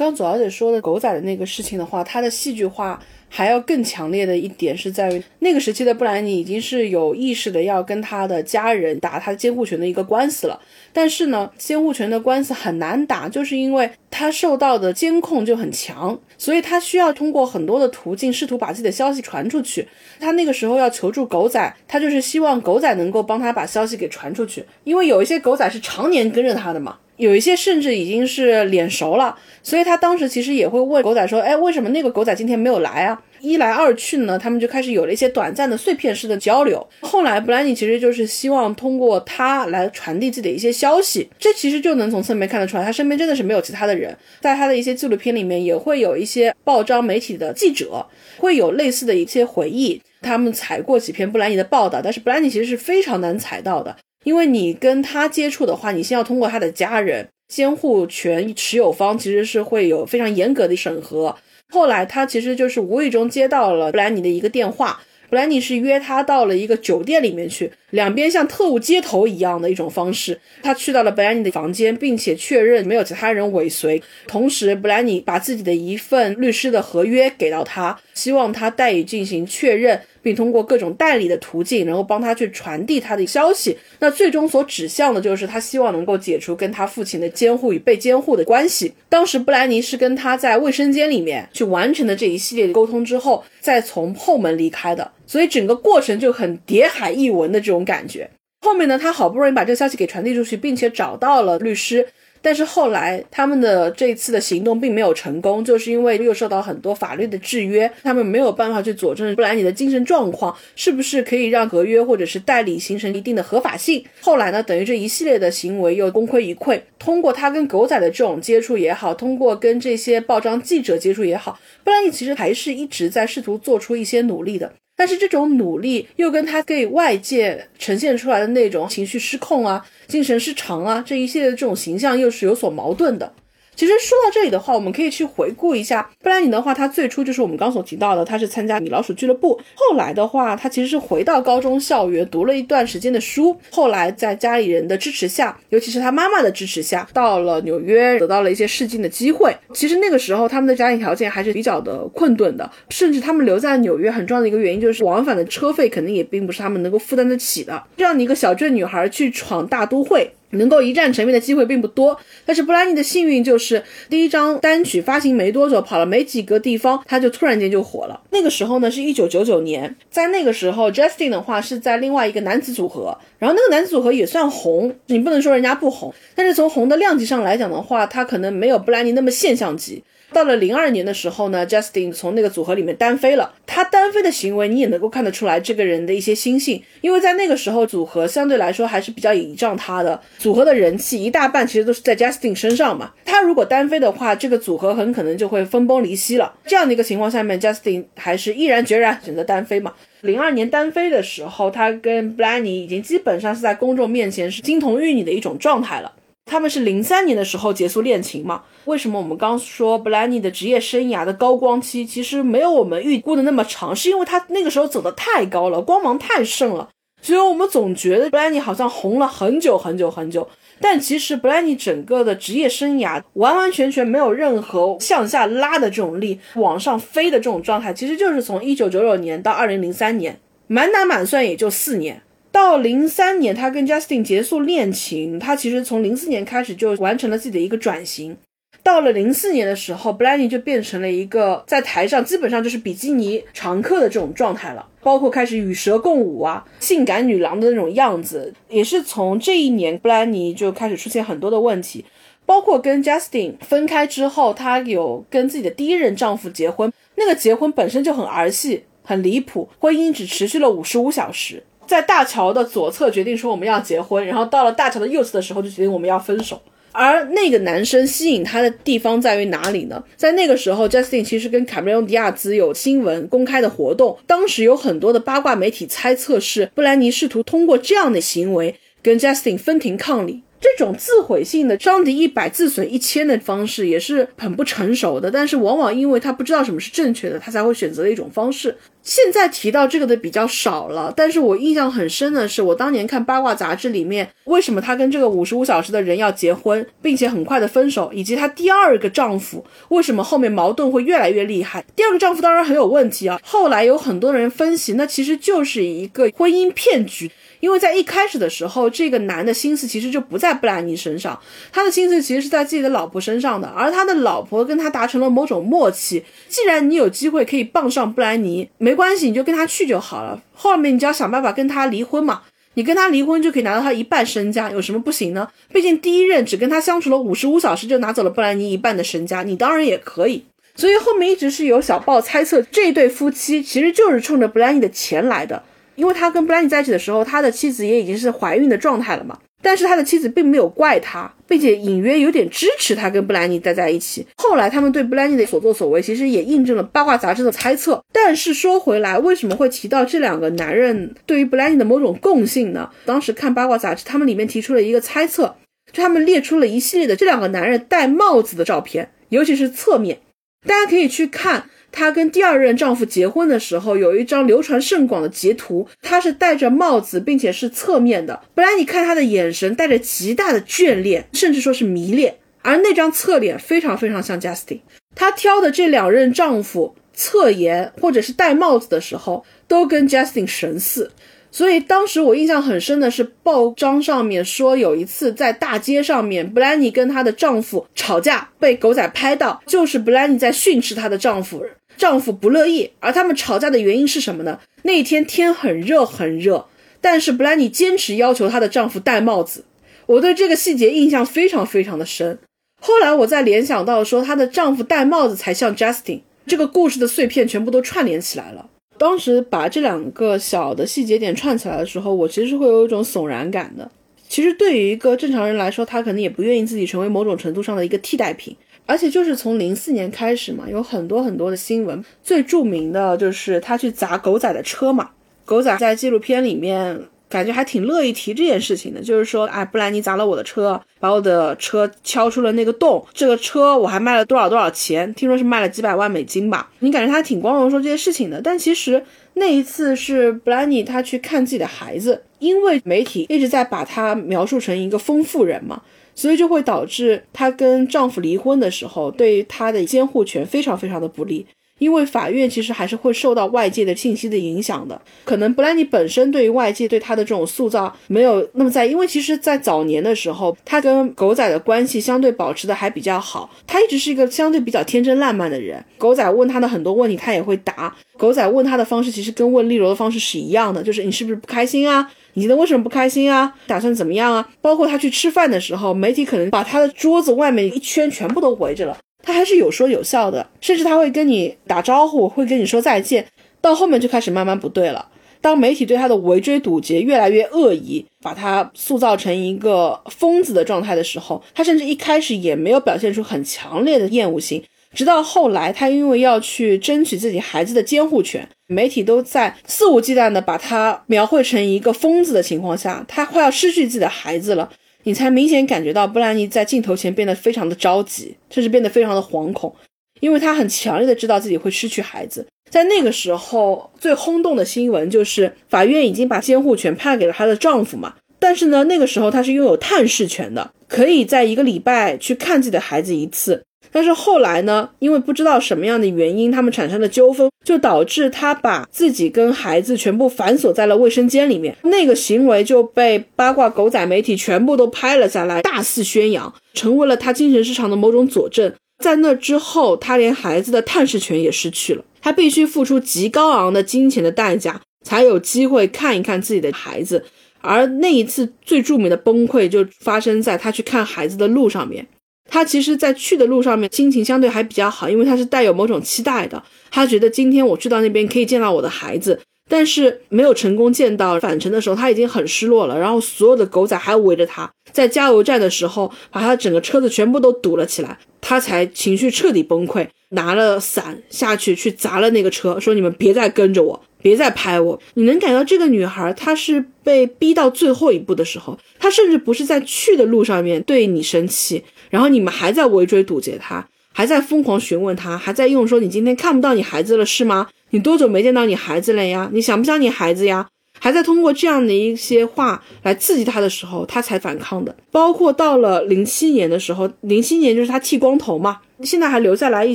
刚左小姐说的狗仔的那个事情的话，它的戏剧化。还要更强烈的一点是在于，那个时期的布兰妮已经是有意识的要跟他的家人打他监护权的一个官司了。但是呢，监护权的官司很难打，就是因为他受到的监控就很强，所以他需要通过很多的途径试图把自己的消息传出去。他那个时候要求助狗仔，他就是希望狗仔能够帮他把消息给传出去，因为有一些狗仔是常年跟着他的嘛。有一些甚至已经是脸熟了，所以他当时其实也会问狗仔说：“哎，为什么那个狗仔今天没有来啊？”一来二去呢，他们就开始有了一些短暂的碎片式的交流。后来布兰妮其实就是希望通过他来传递自己的一些消息，这其实就能从侧面看得出来，他身边真的是没有其他的人。在他的一些纪录片里面，也会有一些报章媒体的记者会有类似的一些回忆，他们采过几篇布兰妮的报道，但是布兰妮其实是非常难采到的。因为你跟他接触的话，你先要通过他的家人，监护权持有方其实是会有非常严格的审核。后来他其实就是无意中接到了布兰妮的一个电话，布兰妮是约他到了一个酒店里面去，两边像特务接头一样的一种方式。他去到了布兰妮的房间，并且确认没有其他人尾随。同时，布兰妮把自己的一份律师的合约给到他，希望他代以进行确认。并通过各种代理的途径，然后帮他去传递他的消息。那最终所指向的就是他希望能够解除跟他父亲的监护与被监护的关系。当时布兰妮是跟他在卫生间里面去完成的这一系列的沟通之后，再从后门离开的。所以整个过程就很谍海译文的这种感觉。后面呢，他好不容易把这个消息给传递出去，并且找到了律师。但是后来他们的这一次的行动并没有成功，就是因为又受到很多法律的制约，他们没有办法去佐证布兰妮的精神状况是不是可以让合约或者是代理形成一定的合法性。后来呢，等于这一系列的行为又功亏一篑。通过他跟狗仔的这种接触也好，通过跟这些报章记者接触也好，布兰妮其实还是一直在试图做出一些努力的。但是这种努力又跟他给外界呈现出来的那种情绪失控啊、精神失常啊这一系列的这种形象又是有所矛盾的。其实说到这里的话，我们可以去回顾一下布兰妮的话，他最初就是我们刚所提到的，他是参加米老鼠俱乐部。后来的话，他其实是回到高中校园读了一段时间的书。后来在家里人的支持下，尤其是他妈妈的支持下，到了纽约，得到了一些试镜的机会。其实那个时候他们的家庭条件还是比较的困顿的，甚至他们留在纽约很重要的一个原因就是往返的车费肯定也并不是他们能够负担得起的。这样的一个小镇女孩去闯大都会。能够一战成名的机会并不多，但是布兰妮的幸运就是第一张单曲发行没多久，跑了没几个地方，他就突然间就火了。那个时候呢，是一九九九年，在那个时候，Justin 的话是在另外一个男子组合，然后那个男子组合也算红，你不能说人家不红，但是从红的量级上来讲的话，他可能没有布兰妮那么现象级。到了零二年的时候呢，Justin 从那个组合里面单飞了。他单飞的行为，你也能够看得出来这个人的一些心性，因为在那个时候，组合相对来说还是比较倚仗他的。组合的人气一大半其实都是在 Justin 身上嘛。他如果单飞的话，这个组合很可能就会分崩离析了。这样的一个情况下面，Justin 还是毅然决然选择单飞嘛。零二年单飞的时候，他跟 b l a n n y 已经基本上是在公众面前是金童玉女的一种状态了。他们是零三年的时候结束恋情嘛？为什么我们刚说布兰妮的职业生涯的高光期其实没有我们预估的那么长？是因为他那个时候走的太高了，光芒太盛了，所以我们总觉得布兰妮好像红了很久很久很久。但其实布兰妮整个的职业生涯完完全全没有任何向下拉的这种力，往上飞的这种状态，其实就是从一九九九年到二零零三年，满打满算也就四年。到零三年，他跟 Justin 结束恋情，他其实从零四年开始就完成了自己的一个转型。到了零四年的时候 b l a n n y 就变成了一个在台上基本上就是比基尼常客的这种状态了，包括开始与蛇共舞啊，性感女郎的那种样子。也是从这一年 b l a n n y 就开始出现很多的问题，包括跟 Justin 分开之后，她有跟自己的第一任丈夫结婚，那个结婚本身就很儿戏，很离谱，婚姻只持续了五十五小时。在大桥的左侧决定说我们要结婚，然后到了大桥的右侧的时候就决定我们要分手。而那个男生吸引他的地方在于哪里呢？在那个时候，Justin 其实跟卡梅隆·迪亚兹有新闻公开的活动，当时有很多的八卦媒体猜测是布兰妮试图通过这样的行为跟 Justin 分庭抗礼。这种自毁性的伤敌一百自损一千的方式也是很不成熟的，但是往往因为他不知道什么是正确的，他才会选择的一种方式。现在提到这个的比较少了，但是我印象很深的是，我当年看八卦杂志里面，为什么她跟这个五十五小时的人要结婚，并且很快的分手，以及她第二个丈夫为什么后面矛盾会越来越厉害。第二个丈夫当然很有问题啊，后来有很多人分析，那其实就是一个婚姻骗局。因为在一开始的时候，这个男的心思其实就不在布兰妮身上，他的心思其实是在自己的老婆身上的，而他的老婆跟他达成了某种默契，既然你有机会可以傍上布兰妮，没关系，你就跟他去就好了，后面你就要想办法跟他离婚嘛，你跟他离婚就可以拿到他一半身家，有什么不行呢？毕竟第一任只跟他相处了五十五小时就拿走了布兰妮一半的身家，你当然也可以。所以后面一直是有小报猜测，这对夫妻其实就是冲着布兰妮的钱来的。因为他跟布兰妮在一起的时候，他的妻子也已经是怀孕的状态了嘛。但是他的妻子并没有怪他，并且隐约有点支持他跟布兰妮待在一起。后来他们对布兰妮的所作所为，其实也印证了八卦杂志的猜测。但是说回来，为什么会提到这两个男人对于布兰妮的某种共性呢？当时看八卦杂志，他们里面提出了一个猜测，就他们列出了一系列的这两个男人戴帽子的照片，尤其是侧面。大家可以去看她跟第二任丈夫结婚的时候，有一张流传甚广的截图，她是戴着帽子，并且是侧面的。本来你看她的眼神带着极大的眷恋，甚至说是迷恋，而那张侧脸非常非常像 Justin。她挑的这两任丈夫侧颜或者是戴帽子的时候，都跟 Justin 神似。所以当时我印象很深的是，报章上面说有一次在大街上面，布兰妮跟她的丈夫吵架，被狗仔拍到，就是布兰妮在训斥她的丈夫，丈夫不乐意。而他们吵架的原因是什么呢？那一天天很热很热，但是布兰妮坚持要求她的丈夫戴帽子。我对这个细节印象非常非常的深。后来我再联想到说她的丈夫戴帽子才像 Justin，这个故事的碎片全部都串联起来了。当时把这两个小的细节点串起来的时候，我其实会有一种悚然感的。其实对于一个正常人来说，他可能也不愿意自己成为某种程度上的一个替代品。而且就是从零四年开始嘛，有很多很多的新闻，最著名的就是他去砸狗仔的车嘛。狗仔在纪录片里面。感觉还挺乐意提这件事情的，就是说，哎，布兰妮砸了我的车，把我的车敲出了那个洞，这个车我还卖了多少多少钱？听说是卖了几百万美金吧。你感觉他挺光荣说这些事情的，但其实那一次是布兰妮她去看自己的孩子，因为媒体一直在把她描述成一个疯妇人嘛，所以就会导致她跟丈夫离婚的时候，对她的监护权非常非常的不利。因为法院其实还是会受到外界的信息的影响的，可能布兰妮本身对于外界对她的这种塑造没有那么在意，因为其实，在早年的时候，她跟狗仔的关系相对保持的还比较好，她一直是一个相对比较天真烂漫的人。狗仔问她的很多问题，她也会答。狗仔问她的方式其实跟问丽柔的方式是一样的，就是你是不是不开心啊？你今天为什么不开心啊？打算怎么样啊？包括他去吃饭的时候，媒体可能把他的桌子外面一圈全部都围着了。他还是有说有笑的，甚至他会跟你打招呼，会跟你说再见。到后面就开始慢慢不对了。当媒体对他的围追堵截越来越恶意，把他塑造成一个疯子的状态的时候，他甚至一开始也没有表现出很强烈的厌恶心。直到后来，他因为要去争取自己孩子的监护权，媒体都在肆无忌惮的把他描绘成一个疯子的情况下，他快要失去自己的孩子了。你才明显感觉到布兰妮在镜头前变得非常的着急，甚至变得非常的惶恐，因为她很强烈的知道自己会失去孩子。在那个时候，最轰动的新闻就是法院已经把监护权判给了她的丈夫嘛。但是呢，那个时候她是拥有探视权的，可以在一个礼拜去看自己的孩子一次。但是后来呢，因为不知道什么样的原因，他们产生了纠纷，就导致他把自己跟孩子全部反锁在了卫生间里面。那个行为就被八卦狗仔媒体全部都拍了下来，大肆宣扬，成为了他精神失常的某种佐证。在那之后，他连孩子的探视权也失去了，他必须付出极高昂的金钱的代价，才有机会看一看自己的孩子。而那一次最著名的崩溃，就发生在他去看孩子的路上面。他其实，在去的路上面，心情相对还比较好，因为他是带有某种期待的。他觉得今天我去到那边可以见到我的孩子，但是没有成功见到。返程的时候，他已经很失落了。然后所有的狗仔还围着他，在加油站的时候，把他整个车子全部都堵了起来。他才情绪彻底崩溃，拿了伞下去去砸了那个车，说：“你们别再跟着我。”别再拍我！你能感到这个女孩，她是被逼到最后一步的时候，她甚至不是在去的路上面对你生气，然后你们还在围追堵截他，还在疯狂询问他，还在用说你今天看不到你孩子了是吗？你多久没见到你孩子了呀？你想不想你孩子呀？还在通过这样的一些话来刺激他的时候，他才反抗的。包括到了零七年的时候，零七年就是他剃光头嘛。现在还留下来一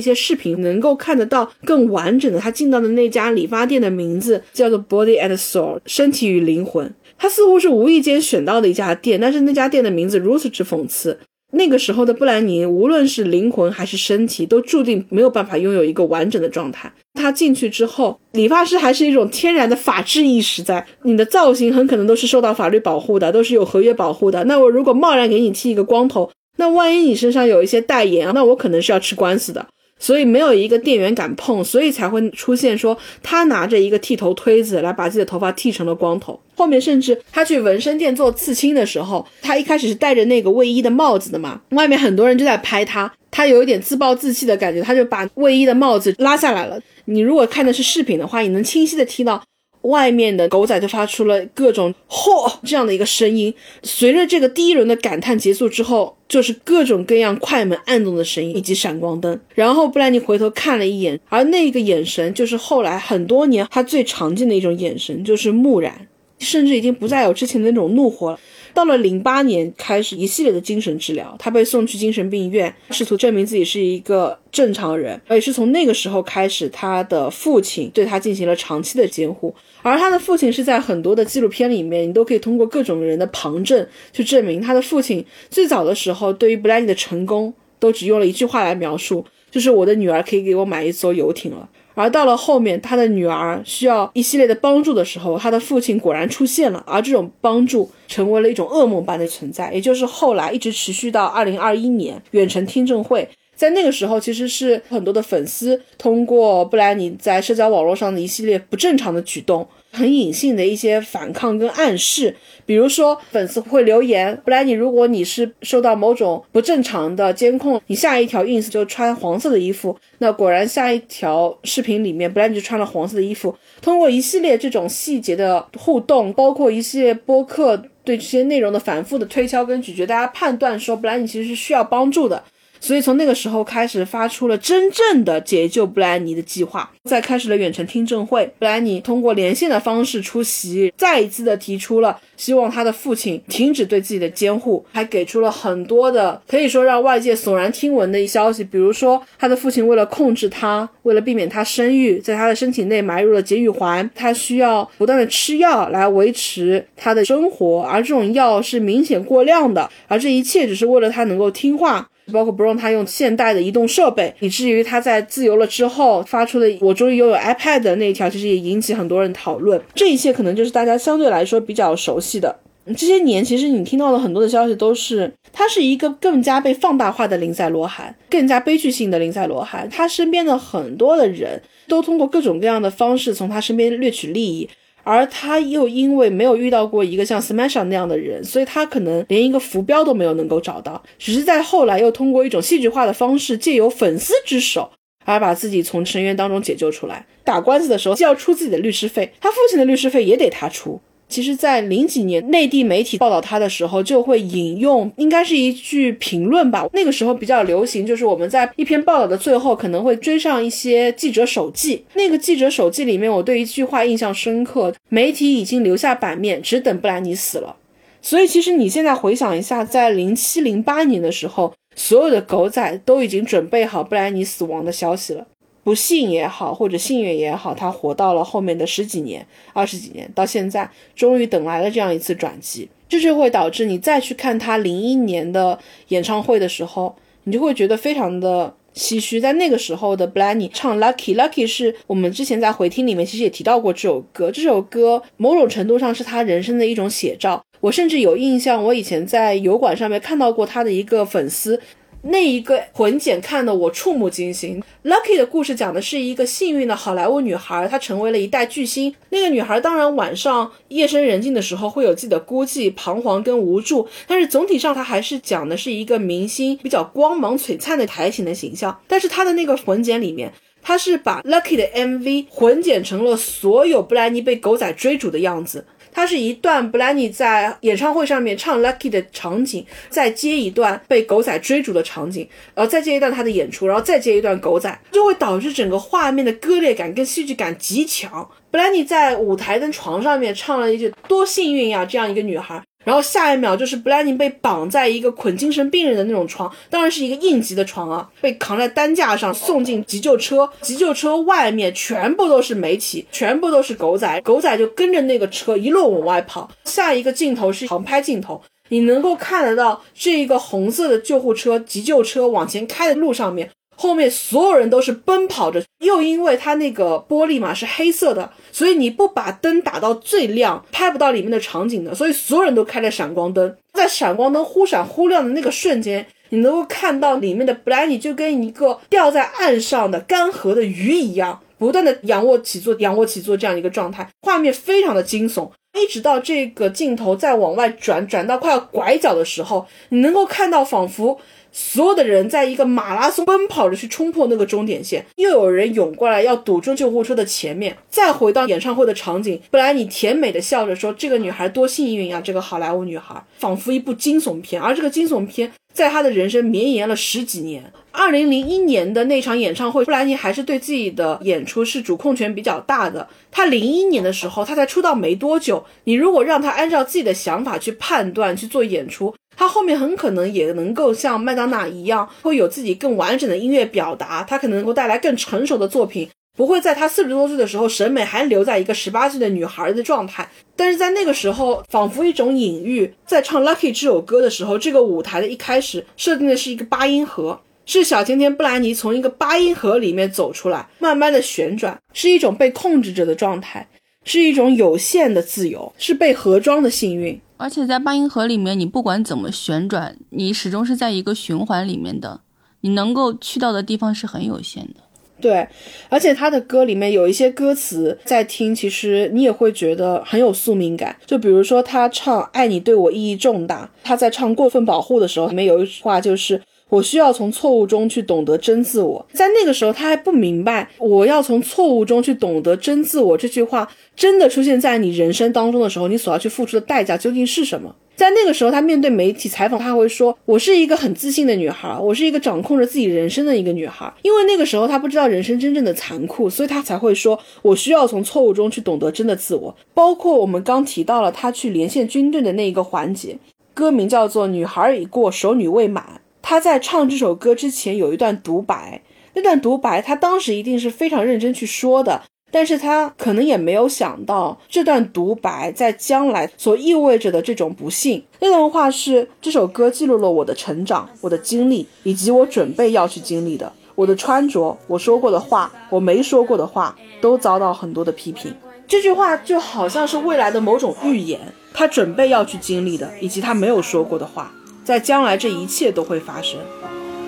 些视频，能够看得到更完整的他进到的那家理发店的名字叫做 Body and Soul，身体与灵魂。他似乎是无意间选到的一家店，但是那家店的名字如此之讽刺。那个时候的布兰妮，无论是灵魂还是身体，都注定没有办法拥有一个完整的状态。他进去之后，理发师还是一种天然的法治意识在，你的造型很可能都是受到法律保护的，都是有合约保护的。那我如果贸然给你剃一个光头，那万一你身上有一些代言，那我可能是要吃官司的。所以没有一个店员敢碰，所以才会出现说他拿着一个剃头推子来把自己的头发剃成了光头。后面甚至他去纹身店做刺青的时候，他一开始是戴着那个卫衣的帽子的嘛，外面很多人就在拍他，他有一点自暴自弃的感觉，他就把卫衣的帽子拉下来了。你如果看的是视频的话，你能清晰的听到。外面的狗仔就发出了各种“嚯”这样的一个声音。随着这个第一轮的感叹结束之后，就是各种各样快门按动的声音以及闪光灯。然后布兰妮回头看了一眼，而那个眼神就是后来很多年他最常见的一种眼神，就是木然，甚至已经不再有之前的那种怒火了。到了零八年，开始一系列的精神治疗，他被送去精神病院，试图证明自己是一个正常人。也是从那个时候开始，他的父亲对他进行了长期的监护。而他的父亲是在很多的纪录片里面，你都可以通过各种人的旁证去证明，他的父亲最早的时候对于布兰妮的成功，都只用了一句话来描述，就是我的女儿可以给我买一艘游艇了。而到了后面，他的女儿需要一系列的帮助的时候，他的父亲果然出现了，而这种帮助成为了一种噩梦般的存在，也就是后来一直持续到二零二一年远程听证会，在那个时候，其实是很多的粉丝通过布莱尼在社交网络上的一系列不正常的举动。很隐性的一些反抗跟暗示，比如说粉丝会留言，布莱尼，如果你是受到某种不正常的监控，你下一条 ins 就穿黄色的衣服。那果然下一条视频里面，布莱尼就穿了黄色的衣服。通过一系列这种细节的互动，包括一系列播客对这些内容的反复的推敲跟咀嚼，大家判断说布莱尼其实是需要帮助的。所以从那个时候开始，发出了真正的解救布莱尼的计划，再开始了远程听证会。布莱尼通过连线的方式出席，再一次的提出了希望他的父亲停止对自己的监护，还给出了很多的可以说让外界悚然听闻的一消息，比如说他的父亲为了控制他，为了避免他生育，在他的身体内埋入了节育环，他需要不断的吃药来维持他的生活，而这种药是明显过量的，而这一切只是为了他能够听话。包括不让他用现代的移动设备，以至于他在自由了之后发出的“我终于拥有 iPad” 的那一条，其实也引起很多人讨论。这一切可能就是大家相对来说比较熟悉的。这些年，其实你听到的很多的消息都是，他是一个更加被放大化的林赛·罗韩，更加悲剧性的林赛·罗韩。他身边的很多的人都通过各种各样的方式从他身边掠取利益。而他又因为没有遇到过一个像 Smasha 那样的人，所以他可能连一个浮标都没有能够找到。只是在后来又通过一种戏剧化的方式，借由粉丝之手，而把自己从深渊当中解救出来。打官司的时候，既要出自己的律师费，他父亲的律师费也得他出。其实，在零几年内地媒体报道他的时候，就会引用，应该是一句评论吧。那个时候比较流行，就是我们在一篇报道的最后可能会追上一些记者手记。那个记者手记里面，我对一句话印象深刻：媒体已经留下版面，只等布兰妮死了。所以，其实你现在回想一下，在零七零八年的时候，所有的狗仔都已经准备好布兰妮死亡的消息了。不幸也好，或者幸运也好，他活到了后面的十几年、二十几年，到现在终于等来了这样一次转机，这就会导致你再去看他零一年的演唱会的时候，你就会觉得非常的唏嘘。在那个时候的 b l a n y 唱 Lucky，Lucky 是我们之前在回听里面其实也提到过这首歌，这首歌某种程度上是他人生的一种写照。我甚至有印象，我以前在油管上面看到过他的一个粉丝。那一个混剪看得我触目惊心。Lucky 的故事讲的是一个幸运的好莱坞女孩，她成为了一代巨星。那个女孩当然晚上夜深人静的时候会有自己的孤寂、彷徨跟无助，但是总体上她还是讲的是一个明星比较光芒璀璨的台型的形象。但是她的那个混剪里面，她是把 Lucky 的 MV 混剪成了所有布兰妮被狗仔追逐的样子。它是一段布兰妮在演唱会上面唱 Lucky 的场景，再接一段被狗仔追逐的场景，然后再接一段她的演出，然后再接一段狗仔，就会导致整个画面的割裂感跟戏剧感极强。布兰妮在舞台跟床上面唱了一句“多幸运呀”，这样一个女孩。然后下一秒就是布兰妮被绑在一个捆精神病人的那种床，当然是一个应急的床啊，被扛在担架上送进急救车。急救车外面全部都是媒体，全部都是狗仔，狗仔就跟着那个车一路往外跑。下一个镜头是航拍镜头，你能够看得到这一个红色的救护车、急救车往前开的路上面。后面所有人都是奔跑着，又因为它那个玻璃嘛是黑色的，所以你不把灯打到最亮，拍不到里面的场景的。所以所有人都开着闪光灯，在闪光灯忽闪忽亮的那个瞬间，你能够看到里面的布莱尼就跟一个掉在岸上的干涸的鱼一样，不断的仰卧起坐，仰卧起坐这样一个状态，画面非常的惊悚。一直到这个镜头再往外转，转到快要拐角的时候，你能够看到仿佛。所有的人在一个马拉松奔跑着去冲破那个终点线，又有人涌过来要堵住救护车的前面。再回到演唱会的场景，布莱尼甜美的笑着说：“这个女孩多幸运呀，这个好莱坞女孩，仿佛一部惊悚片。”而这个惊悚片在她的人生绵延了十几年。二零零一年的那场演唱会，布莱尼还是对自己的演出是主控权比较大的。他零一年的时候，他才出道没多久，你如果让他按照自己的想法去判断去做演出。他后面很可能也能够像麦当娜一样，会有自己更完整的音乐表达。他可能能够带来更成熟的作品，不会在他四十多岁的时候，审美还留在一个十八岁的女孩的状态。但是在那个时候，仿佛一种隐喻，在唱《Lucky》这首歌的时候，这个舞台的一开始设定的是一个八音盒，是小甜甜布兰妮从一个八音盒里面走出来，慢慢的旋转，是一种被控制着的状态，是一种有限的自由，是被盒装的幸运。而且在八音盒里面，你不管怎么旋转，你始终是在一个循环里面的，你能够去到的地方是很有限的。对，而且他的歌里面有一些歌词，在听其实你也会觉得很有宿命感。就比如说他唱《爱你对我意义重大》，他在唱《过分保护》的时候，里面有一句话就是。我需要从错误中去懂得真自我，在那个时候他还不明白，我要从错误中去懂得真自我这句话真的出现在你人生当中的时候，你所要去付出的代价究竟是什么？在那个时候，他面对媒体采访，他会说：“我是一个很自信的女孩，我是一个掌控着自己人生的一个女孩。”因为那个时候他不知道人生真正的残酷，所以他才会说：“我需要从错误中去懂得真的自我。”包括我们刚提到了他去连线军队的那一个环节，歌名叫做《女孩已过，熟女未满》。他在唱这首歌之前有一段独白，那段独白他当时一定是非常认真去说的，但是他可能也没有想到这段独白在将来所意味着的这种不幸。那段话是这首歌记录了我的成长、我的经历以及我准备要去经历的，我的穿着、我说过的话、我没说过的话都遭到很多的批评。这句话就好像是未来的某种预言，他准备要去经历的以及他没有说过的话。在将来，这一切都会发生。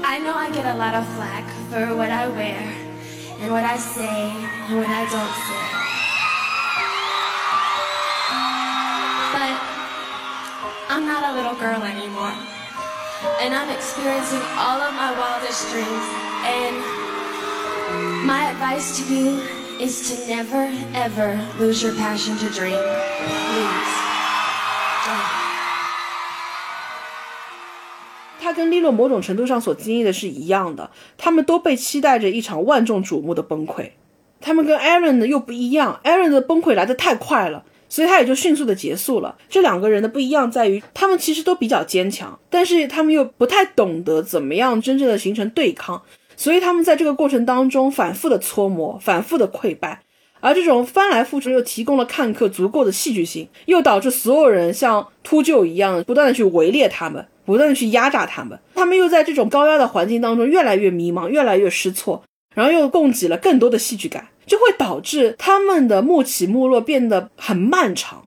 I know I get a lot of flack for what I wear and what I say and what I don't say. But I'm not a little girl anymore. And I'm experiencing all of my wildest dreams. And my advice to you is to never, ever lose your passion to dream. Please. 他跟利洛某种程度上所经历的是一样的，他们都被期待着一场万众瞩目的崩溃。他们跟 Aaron 的又不一样，Aaron 的崩溃来得太快了，所以他也就迅速的结束了。这两个人的不一样在于，他们其实都比较坚强，但是他们又不太懂得怎么样真正的形成对抗，所以他们在这个过程当中反复的搓磨，反复的溃败。而这种翻来覆去又提供了看客足够的戏剧性，又导致所有人像秃鹫一样不断的去围猎他们。不断的去压榨他们，他们又在这种高压的环境当中越来越迷茫，越来越失措，然后又供给了更多的戏剧感，就会导致他们的幕起幕落变得很漫长。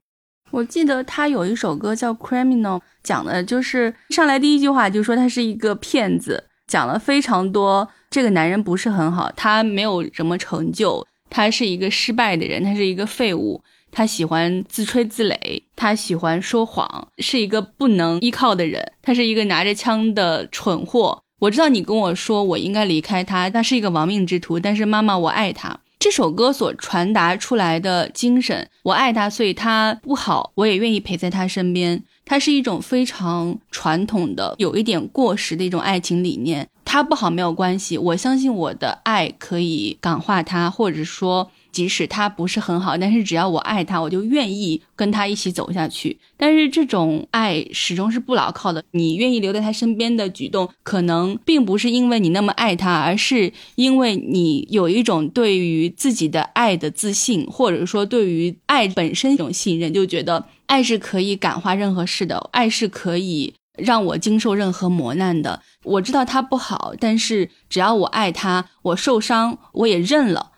我记得他有一首歌叫《Criminal》，讲的就是上来第一句话就说他是一个骗子，讲了非常多这个男人不是很好，他没有什么成就，他是一个失败的人，他是一个废物。他喜欢自吹自擂，他喜欢说谎，是一个不能依靠的人。他是一个拿着枪的蠢货。我知道你跟我说我应该离开他，他是一个亡命之徒。但是妈妈，我爱他。这首歌所传达出来的精神，我爱他，所以他不好，我也愿意陪在他身边。它是一种非常传统的、有一点过时的一种爱情理念。他不好没有关系，我相信我的爱可以感化他，或者说。即使他不是很好，但是只要我爱他，我就愿意跟他一起走下去。但是这种爱始终是不牢靠的。你愿意留在他身边的举动，可能并不是因为你那么爱他，而是因为你有一种对于自己的爱的自信，或者说对于爱本身一种信任，就觉得爱是可以感化任何事的，爱是可以让我经受任何磨难的。我知道他不好，但是只要我爱他，我受伤我也认了。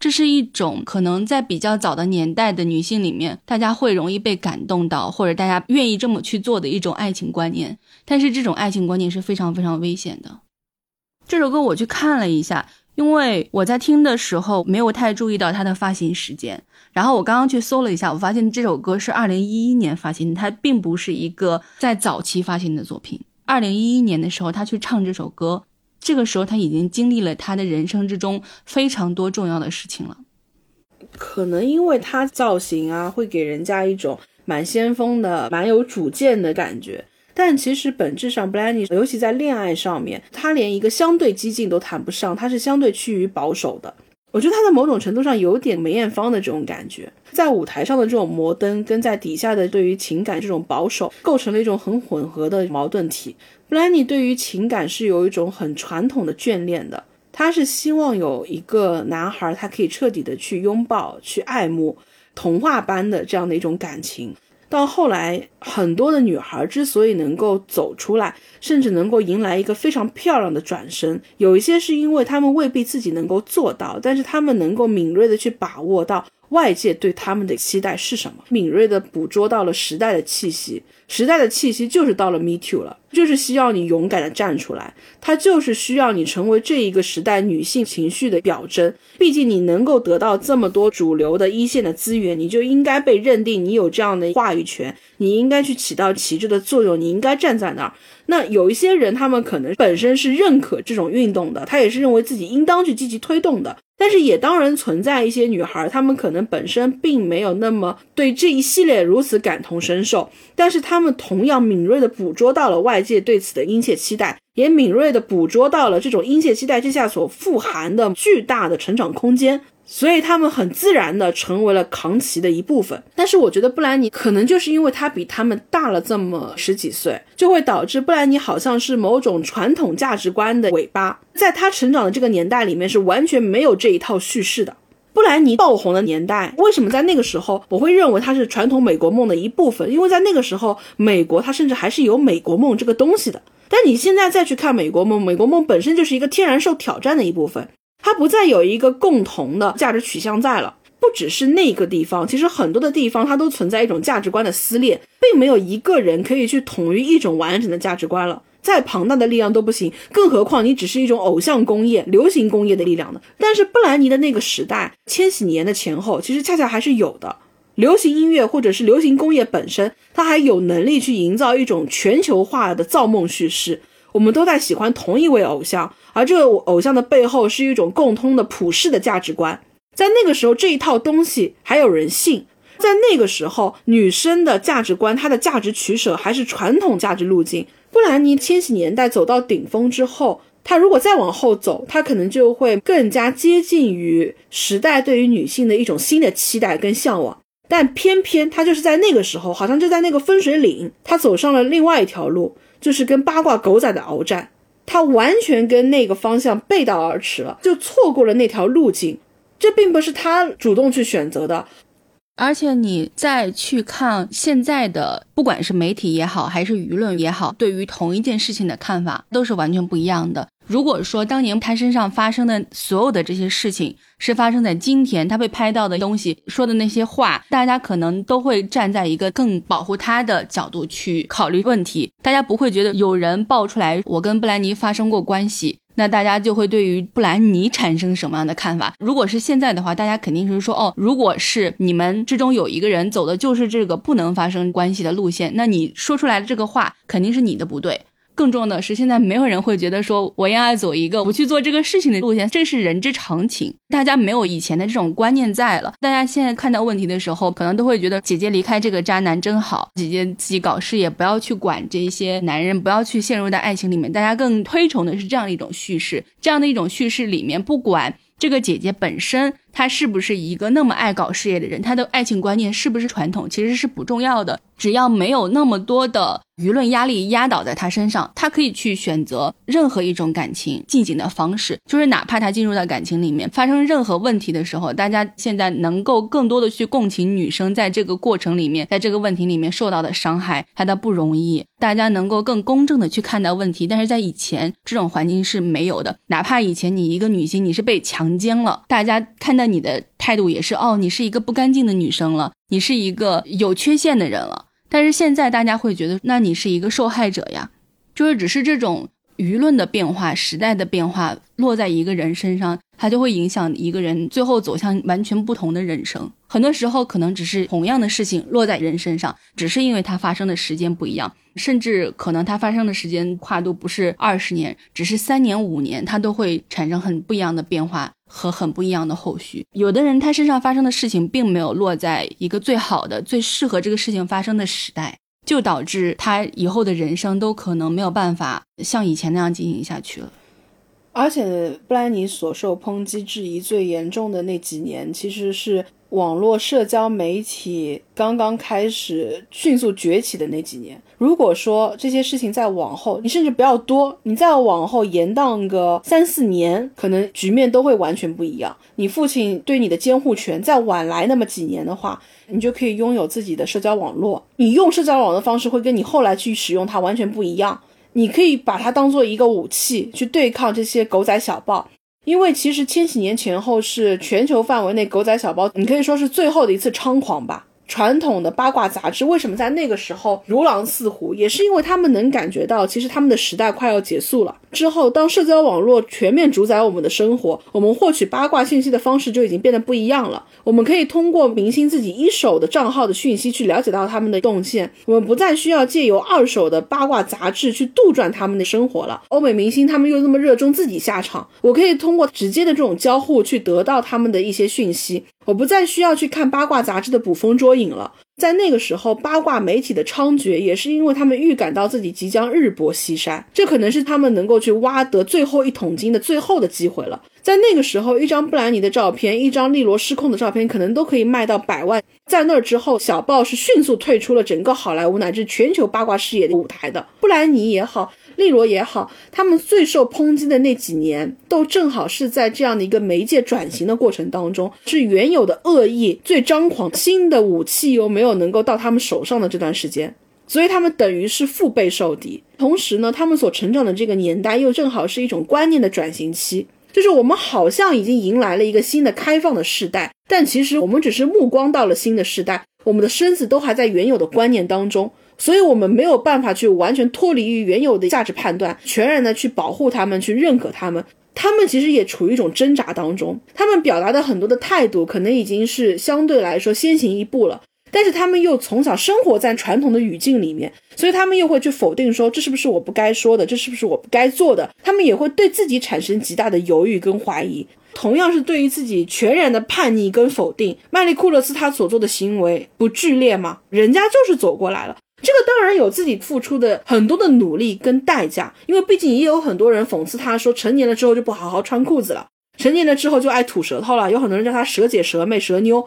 这是一种可能在比较早的年代的女性里面，大家会容易被感动到，或者大家愿意这么去做的一种爱情观念。但是这种爱情观念是非常非常危险的。这首歌我去看了一下，因为我在听的时候没有太注意到它的发行时间。然后我刚刚去搜了一下，我发现这首歌是二零一一年发行，它并不是一个在早期发行的作品。二零一一年的时候，他去唱这首歌，这个时候他已经经历了他的人生之中非常多重要的事情了。可能因为他造型啊，会给人家一种蛮先锋的、蛮有主见的感觉。但其实本质上 b l a n y 尤其在恋爱上面，他连一个相对激进都谈不上，他是相对趋于保守的。我觉得他在某种程度上有点梅艳芳的这种感觉，在舞台上的这种摩登，跟在底下的对于情感这种保守，构成了一种很混合的矛盾体。布兰妮对于情感是有一种很传统的眷恋的，他是希望有一个男孩，他可以彻底的去拥抱、去爱慕，童话般的这样的一种感情。到后来，很多的女孩之所以能够走出来，甚至能够迎来一个非常漂亮的转身，有一些是因为她们未必自己能够做到，但是她们能够敏锐的去把握到。外界对他们的期待是什么？敏锐地捕捉到了时代的气息，时代的气息就是到了 Me Too 了，就是需要你勇敢地站出来，它就是需要你成为这一个时代女性情绪的表征。毕竟你能够得到这么多主流的一线的资源，你就应该被认定你有这样的话语权，你应该去起到旗帜的作用，你应该站在那儿。那有一些人，他们可能本身是认可这种运动的，他也是认为自己应当去积极推动的。但是也当然存在一些女孩，她们可能本身并没有那么对这一系列如此感同身受，但是她们同样敏锐地捕捉到了外界对此的殷切期待，也敏锐地捕捉到了这种殷切期待之下所富含的巨大的成长空间。所以他们很自然的成为了扛旗的一部分，但是我觉得布兰妮可能就是因为他比他们大了这么十几岁，就会导致布兰妮好像是某种传统价值观的尾巴，在他成长的这个年代里面是完全没有这一套叙事的。布兰妮爆红的年代，为什么在那个时候我会认为它是传统美国梦的一部分？因为在那个时候，美国它甚至还是有美国梦这个东西的。但你现在再去看美国梦，美国梦本身就是一个天然受挑战的一部分。它不再有一个共同的价值取向在了，不只是那个地方，其实很多的地方它都存在一种价值观的撕裂，并没有一个人可以去统一一种完整的价值观了。再庞大的力量都不行，更何况你只是一种偶像工业、流行工业的力量呢？但是布兰妮的那个时代，千禧年的前后，其实恰恰还是有的。流行音乐或者是流行工业本身，它还有能力去营造一种全球化的造梦叙事。我们都在喜欢同一位偶像，而这个偶像的背后是一种共通的普世的价值观。在那个时候，这一套东西还有人信。在那个时候，女生的价值观，她的价值取舍还是传统价值路径。布兰妮千禧年代走到顶峰之后，她如果再往后走，她可能就会更加接近于时代对于女性的一种新的期待跟向往。但偏偏她就是在那个时候，好像就在那个分水岭，她走上了另外一条路。就是跟八卦狗仔的鏖战，他完全跟那个方向背道而驰了，就错过了那条路径。这并不是他主动去选择的。而且你再去看现在的，不管是媒体也好，还是舆论也好，对于同一件事情的看法都是完全不一样的。如果说当年他身上发生的所有的这些事情是发生在今天，他被拍到的东西说的那些话，大家可能都会站在一个更保护他的角度去考虑问题。大家不会觉得有人爆出来我跟布兰妮发生过关系。那大家就会对于布兰妮产生什么样的看法？如果是现在的话，大家肯定是说，哦，如果是你们之中有一个人走的就是这个不能发生关系的路线，那你说出来的这个话肯定是你的不对。更重要的是，现在没有人会觉得说我要走一个不去做这个事情的路线，这是人之常情。大家没有以前的这种观念在了，大家现在看到问题的时候，可能都会觉得姐姐离开这个渣男真好，姐姐自己搞事业，不要去管这些男人，不要去陷入在爱情里面。大家更推崇的是这样一种叙事，这样的一种叙事里面，不管这个姐姐本身。他是不是一个那么爱搞事业的人？他的爱情观念是不是传统？其实是不重要的。只要没有那么多的舆论压力压倒在他身上，他可以去选择任何一种感情进行的方式。就是哪怕他进入到感情里面发生任何问题的时候，大家现在能够更多的去共情女生在这个过程里面，在这个问题里面受到的伤害，她的不容易。大家能够更公正的去看待问题。但是在以前这种环境是没有的。哪怕以前你一个女性你是被强奸了，大家看那。你的态度也是哦，你是一个不干净的女生了，你是一个有缺陷的人了。但是现在大家会觉得，那你是一个受害者呀，就是只是这种舆论的变化、时代的变化落在一个人身上，它就会影响一个人最后走向完全不同的人生。很多时候，可能只是同样的事情落在人身上，只是因为它发生的时间不一样，甚至可能它发生的时间跨度不是二十年，只是三年、五年，它都会产生很不一样的变化和很不一样的后续。有的人他身上发生的事情并没有落在一个最好的、最适合这个事情发生的时代，就导致他以后的人生都可能没有办法像以前那样进行下去了。而且布兰妮所受抨击质疑最严重的那几年，其实是。网络社交媒体刚刚开始迅速崛起的那几年，如果说这些事情再往后，你甚至不要多，你再往后延宕个三四年，可能局面都会完全不一样。你父亲对你的监护权再晚来那么几年的话，你就可以拥有自己的社交网络。你用社交网络的方式会跟你后来去使用它完全不一样。你可以把它当做一个武器去对抗这些狗仔小报。因为其实千禧年前后是全球范围内狗仔小报，你可以说是最后的一次猖狂吧。传统的八卦杂志为什么在那个时候如狼似虎，也是因为他们能感觉到，其实他们的时代快要结束了。之后，当社交网络全面主宰我们的生活，我们获取八卦信息的方式就已经变得不一样了。我们可以通过明星自己一手的账号的讯息去了解到他们的动线，我们不再需要借由二手的八卦杂志去杜撰他们的生活了。欧美明星他们又那么热衷自己下场，我可以通过直接的这种交互去得到他们的一些讯息，我不再需要去看八卦杂志的捕风捉影了。在那个时候，八卦媒体的猖獗，也是因为他们预感到自己即将日薄西山，这可能是他们能够去挖得最后一桶金的最后的机会了。在那个时候，一张布兰妮的照片，一张利罗失控的照片，可能都可以卖到百万。在那之后，小报是迅速退出了整个好莱坞乃至全球八卦事业的舞台的。布兰妮也好。利罗也好，他们最受抨击的那几年，都正好是在这样的一个媒介转型的过程当中，是原有的恶意最张狂，新的武器又没有能够到他们手上的这段时间，所以他们等于是腹背受敌。同时呢，他们所成长的这个年代又正好是一种观念的转型期，就是我们好像已经迎来了一个新的开放的时代，但其实我们只是目光到了新的时代，我们的身子都还在原有的观念当中。所以，我们没有办法去完全脱离于原有的价值判断，全然的去保护他们，去认可他们。他们其实也处于一种挣扎当中。他们表达的很多的态度，可能已经是相对来说先行一步了。但是，他们又从小生活在传统的语境里面，所以他们又会去否定说，这是不是我不该说的？这是不是我不该做的？他们也会对自己产生极大的犹豫跟怀疑。同样是对于自己全然的叛逆跟否定。麦利库勒斯他所做的行为不剧烈吗？人家就是走过来了。这个当然有自己付出的很多的努力跟代价，因为毕竟也有很多人讽刺他说，成年了之后就不好好穿裤子了，成年了之后就爱吐舌头了，有很多人叫他蛇姐、蛇妹、蛇妞，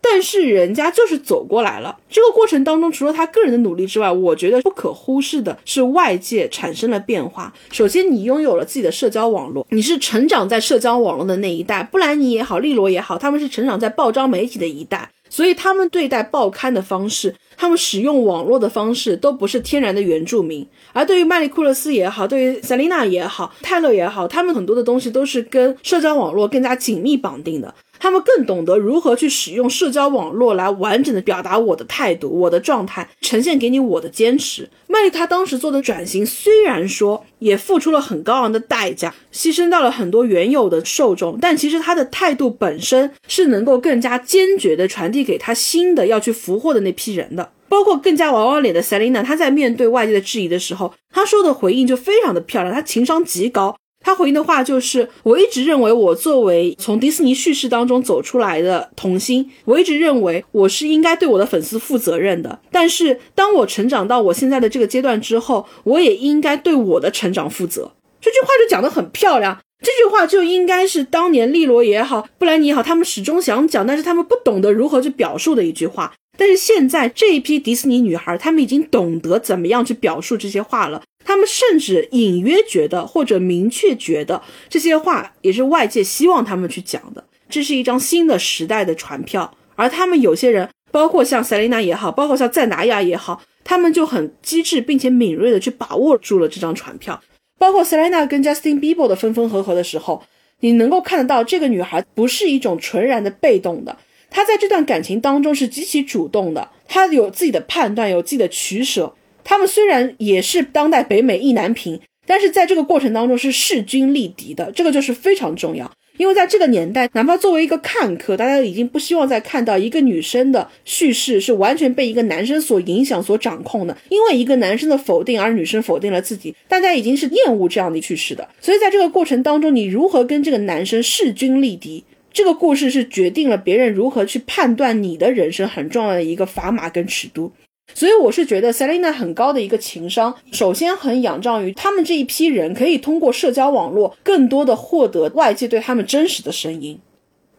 但是人家就是走过来了。这个过程当中，除了他个人的努力之外，我觉得不可忽视的是外界产生了变化。首先，你拥有了自己的社交网络，你是成长在社交网络的那一代，布兰妮也好，利罗也好，他们是成长在报章媒体的一代。所以他们对待报刊的方式，他们使用网络的方式，都不是天然的原住民。而对于麦利库勒斯也好，对于塞琳娜也好，泰勒也好，他们很多的东西都是跟社交网络更加紧密绑定的。他们更懂得如何去使用社交网络来完整的表达我的态度、我的状态，呈现给你我的坚持。麦莉他当时做的转型，虽然说也付出了很高昂的代价，牺牲到了很多原有的受众，但其实他的态度本身是能够更加坚决的传递给他新的要去俘获的那批人的。包括更加娃娃脸的塞琳娜，她在面对外界的质疑的时候，她说的回应就非常的漂亮，她情商极高。她回应的话就是：我一直认为，我作为从迪士尼叙事当中走出来的童星，我一直认为我是应该对我的粉丝负责任的。但是，当我成长到我现在的这个阶段之后，我也应该对我的成长负责。这句话就讲得很漂亮。这句话就应该是当年利罗也好，布兰妮也好，他们始终想讲，但是他们不懂得如何去表述的一句话。但是现在这一批迪士尼女孩，她们已经懂得怎么样去表述这些话了。他们甚至隐约觉得，或者明确觉得，这些话也是外界希望他们去讲的。这是一张新的时代的传票，而他们有些人，包括像塞琳娜也好，包括像赞达亚也好，他们就很机智并且敏锐的去把握住了这张传票。包括塞琳娜跟 Justin Bieber 的分分合合的时候，你能够看得到，这个女孩不是一种纯然的被动的，她在这段感情当中是极其主动的，她有自己的判断，有自己的取舍。他们虽然也是当代北美意难平，但是在这个过程当中是势均力敌的，这个就是非常重要。因为在这个年代，哪怕作为一个看客，大家已经不希望再看到一个女生的叙事是完全被一个男生所影响、所掌控的。因为一个男生的否定而女生否定了自己，大家已经是厌恶这样的叙事的。所以在这个过程当中，你如何跟这个男生势均力敌？这个故事是决定了别人如何去判断你的人生很重要的一个砝码跟尺度。所以我是觉得 Selina 很高的一个情商，首先很仰仗于他们这一批人可以通过社交网络更多的获得外界对他们真实的声音。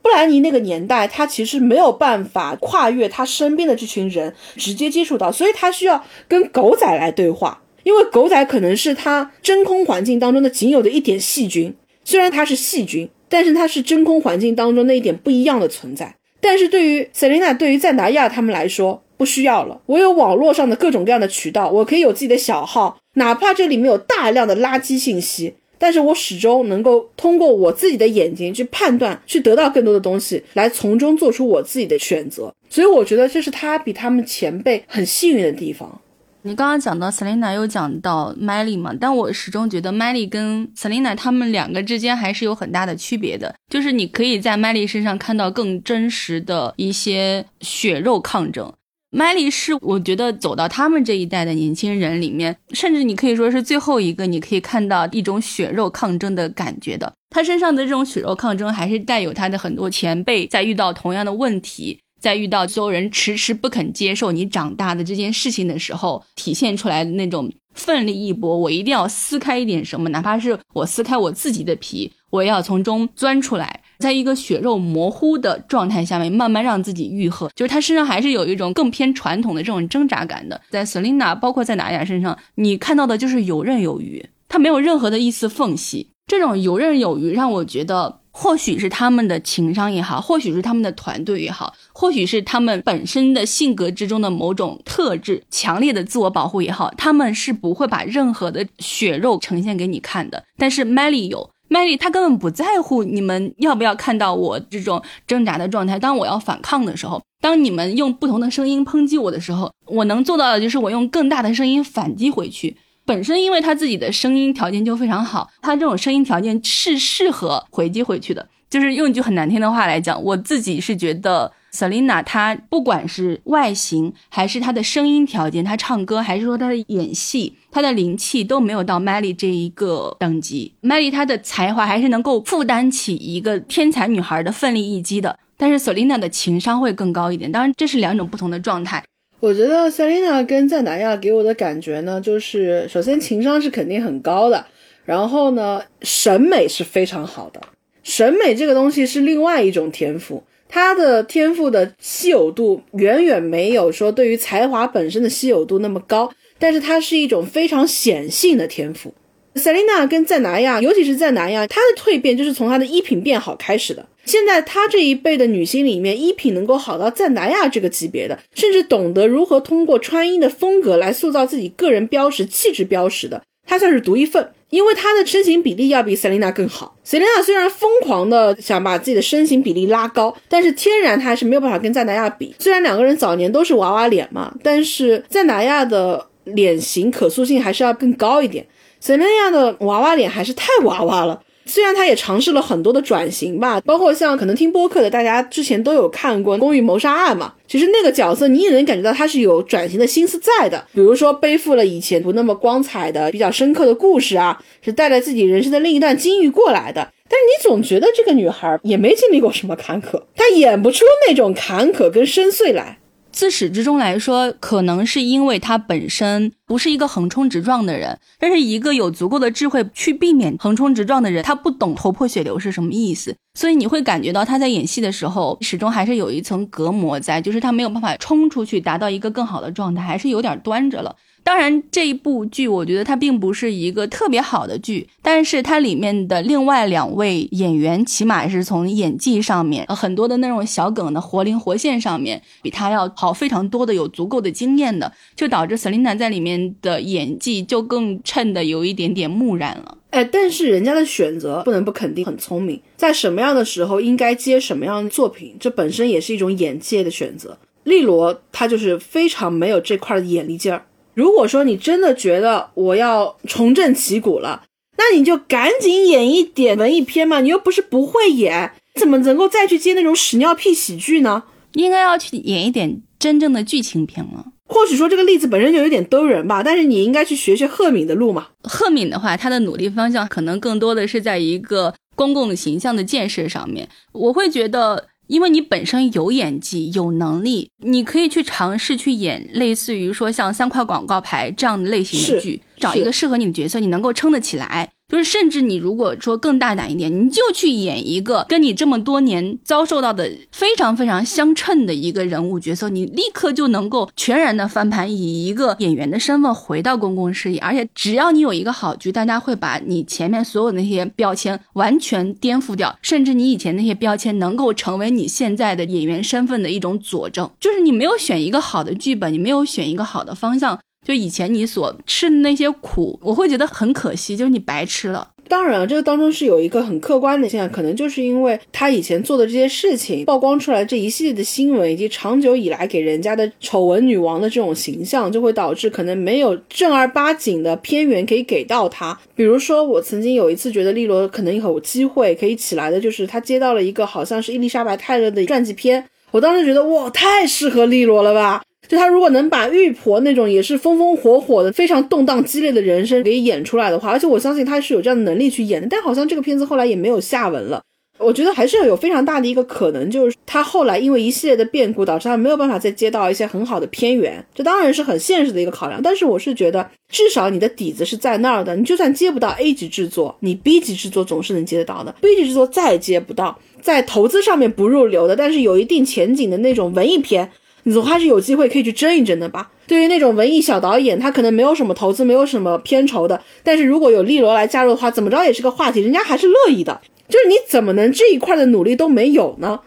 布兰妮那个年代，他其实没有办法跨越他身边的这群人直接接触到，所以他需要跟狗仔来对话，因为狗仔可能是他真空环境当中的仅有的一点细菌，虽然它是细菌，但是它是真空环境当中那一点不一样的存在。但是对于 Selina，对于赞达亚他们来说，不需要了。我有网络上的各种各样的渠道，我可以有自己的小号，哪怕这里面有大量的垃圾信息，但是我始终能够通过我自己的眼睛去判断，去得到更多的东西，来从中做出我自己的选择。所以我觉得这是他比他们前辈很幸运的地方。你刚刚讲到 Selina，又讲到 Miley 嘛，但我始终觉得 Miley 跟 Selina 他们两个之间还是有很大的区别的，就是你可以在 Miley 身上看到更真实的一些血肉抗争。麦莉是我觉得走到他们这一代的年轻人里面，甚至你可以说是最后一个，你可以看到一种血肉抗争的感觉的。他身上的这种血肉抗争，还是带有他的很多前辈在遇到同样的问题，在遇到所有人迟迟不肯接受你长大的这件事情的时候，体现出来的那种奋力一搏。我一定要撕开一点什么，哪怕是我撕开我自己的皮，我也要从中钻出来。在一个血肉模糊的状态下面，慢慢让自己愈合，就是他身上还是有一种更偏传统的这种挣扎感的。在 Selina，包括在娜雅身上，你看到的就是游刃有余，他没有任何的一丝缝隙。这种游刃有余让我觉得，或许是他们的情商也好，或许是他们的团队也好，或许是他们本身的性格之中的某种特质，强烈的自我保护也好，他们是不会把任何的血肉呈现给你看的。但是 Melly 有。麦莉，他根本不在乎你们要不要看到我这种挣扎的状态。当我要反抗的时候，当你们用不同的声音抨击我的时候，我能做到的就是我用更大的声音反击回去。本身因为他自己的声音条件就非常好，他这种声音条件是适合回击回去的。就是用一句很难听的话来讲，我自己是觉得。Selina，她不管是外形，还是她的声音条件，她唱歌，还是说她的演戏，她的灵气都没有到 Melly 这一个等级。Melly 她的才华还是能够负担起一个天才女孩的奋力一击的，但是 Selina 的情商会更高一点。当然，这是两种不同的状态。我觉得 Selina 跟赞达亚给我的感觉呢，就是首先情商是肯定很高的，然后呢，审美是非常好的。审美这个东西是另外一种天赋。他的天赋的稀有度远远没有说对于才华本身的稀有度那么高，但是它是一种非常显性的天赋。赛琳娜跟赞达亚，尤其是赞达亚，她的蜕变就是从她的衣品变好开始的。现在她这一辈的女星里面，衣品能够好到赞达亚这个级别的，甚至懂得如何通过穿衣的风格来塑造自己个人标识、气质标识的，她算是独一份。因为她的身形比例要比 Selina 更好。Selina 虽然疯狂的想把自己的身形比例拉高，但是天然她还是没有办法跟赞达亚比。虽然两个人早年都是娃娃脸嘛，但是赞达亚的脸型可塑性还是要更高一点。Selina 的娃娃脸还是太娃娃了。虽然他也尝试了很多的转型吧，包括像可能听播客的大家之前都有看过《公寓谋杀案》嘛，其实那个角色你也能感觉到他是有转型的心思在的，比如说背负了以前不那么光彩的、比较深刻的故事啊，是带着自己人生的另一段境遇过来的。但是你总觉得这个女孩也没经历过什么坎坷，她演不出那种坎坷跟深邃来。自始至终来说，可能是因为他本身不是一个横冲直撞的人，但是一个有足够的智慧去避免横冲直撞的人，他不懂头破血流是什么意思，所以你会感觉到他在演戏的时候，始终还是有一层隔膜在，就是他没有办法冲出去，达到一个更好的状态，还是有点端着了。当然，这一部剧我觉得它并不是一个特别好的剧，但是它里面的另外两位演员，起码是从演技上面，很多的那种小梗的活灵活现上面，比他要好非常多的，有足够的经验的，就导致 Selina 在里面的演技就更衬的有一点点木然了。哎，但是人家的选择不能不肯定很聪明，在什么样的时候应该接什么样的作品，这本身也是一种眼界的选择。利罗他就是非常没有这块的眼力劲儿。如果说你真的觉得我要重振旗鼓了，那你就赶紧演一点文艺片嘛，你又不是不会演，怎么能够再去接那种屎尿屁喜剧呢？应该要去演一点真正的剧情片了。或许说这个例子本身就有点丢人吧，但是你应该去学学赫敏的路嘛。赫敏的话，他的努力方向可能更多的是在一个公共形象的建设上面。我会觉得，因为你本身有演技、有能力，你可以去尝试去演类似于说像三块广告牌这样的类型的剧，找一个适合你的角色，你能够撑得起来。就是甚至你如果说更大胆一点，你就去演一个跟你这么多年遭受到的非常非常相称的一个人物角色，你立刻就能够全然的翻盘，以一个演员的身份回到公共视野。而且只要你有一个好剧，大家会把你前面所有那些标签完全颠覆掉，甚至你以前那些标签能够成为你现在的演员身份的一种佐证。就是你没有选一个好的剧本，你没有选一个好的方向。就以前你所吃的那些苦，我会觉得很可惜，就是你白吃了。当然，这个当中是有一个很客观的现象，可能就是因为他以前做的这些事情曝光出来这一系列的新闻，以及长久以来给人家的丑闻女王的这种形象，就会导致可能没有正儿八经的片源可以给到他。比如说，我曾经有一次觉得利罗可能有机会可以起来的，就是他接到了一个好像是伊丽莎白泰勒的传记片，我当时觉得哇，太适合利罗了吧。就他如果能把玉婆那种也是风风火火的、非常动荡激烈的人生给演出来的话，而且我相信他是有这样的能力去演的。但好像这个片子后来也没有下文了。我觉得还是要有非常大的一个可能，就是他后来因为一系列的变故，导致他没有办法再接到一些很好的片源。这当然是很现实的一个考量。但是我是觉得，至少你的底子是在那儿的。你就算接不到 A 级制作，你 B 级制作总是能接得到的。B 级制作再接不到，在投资上面不入流的，但是有一定前景的那种文艺片。你总还是有机会可以去争一争的吧。对于那种文艺小导演，他可能没有什么投资，没有什么片酬的，但是如果有利罗来加入的话，怎么着也是个话题，人家还是乐意的。就是你怎么能这一块的努力都没有呢？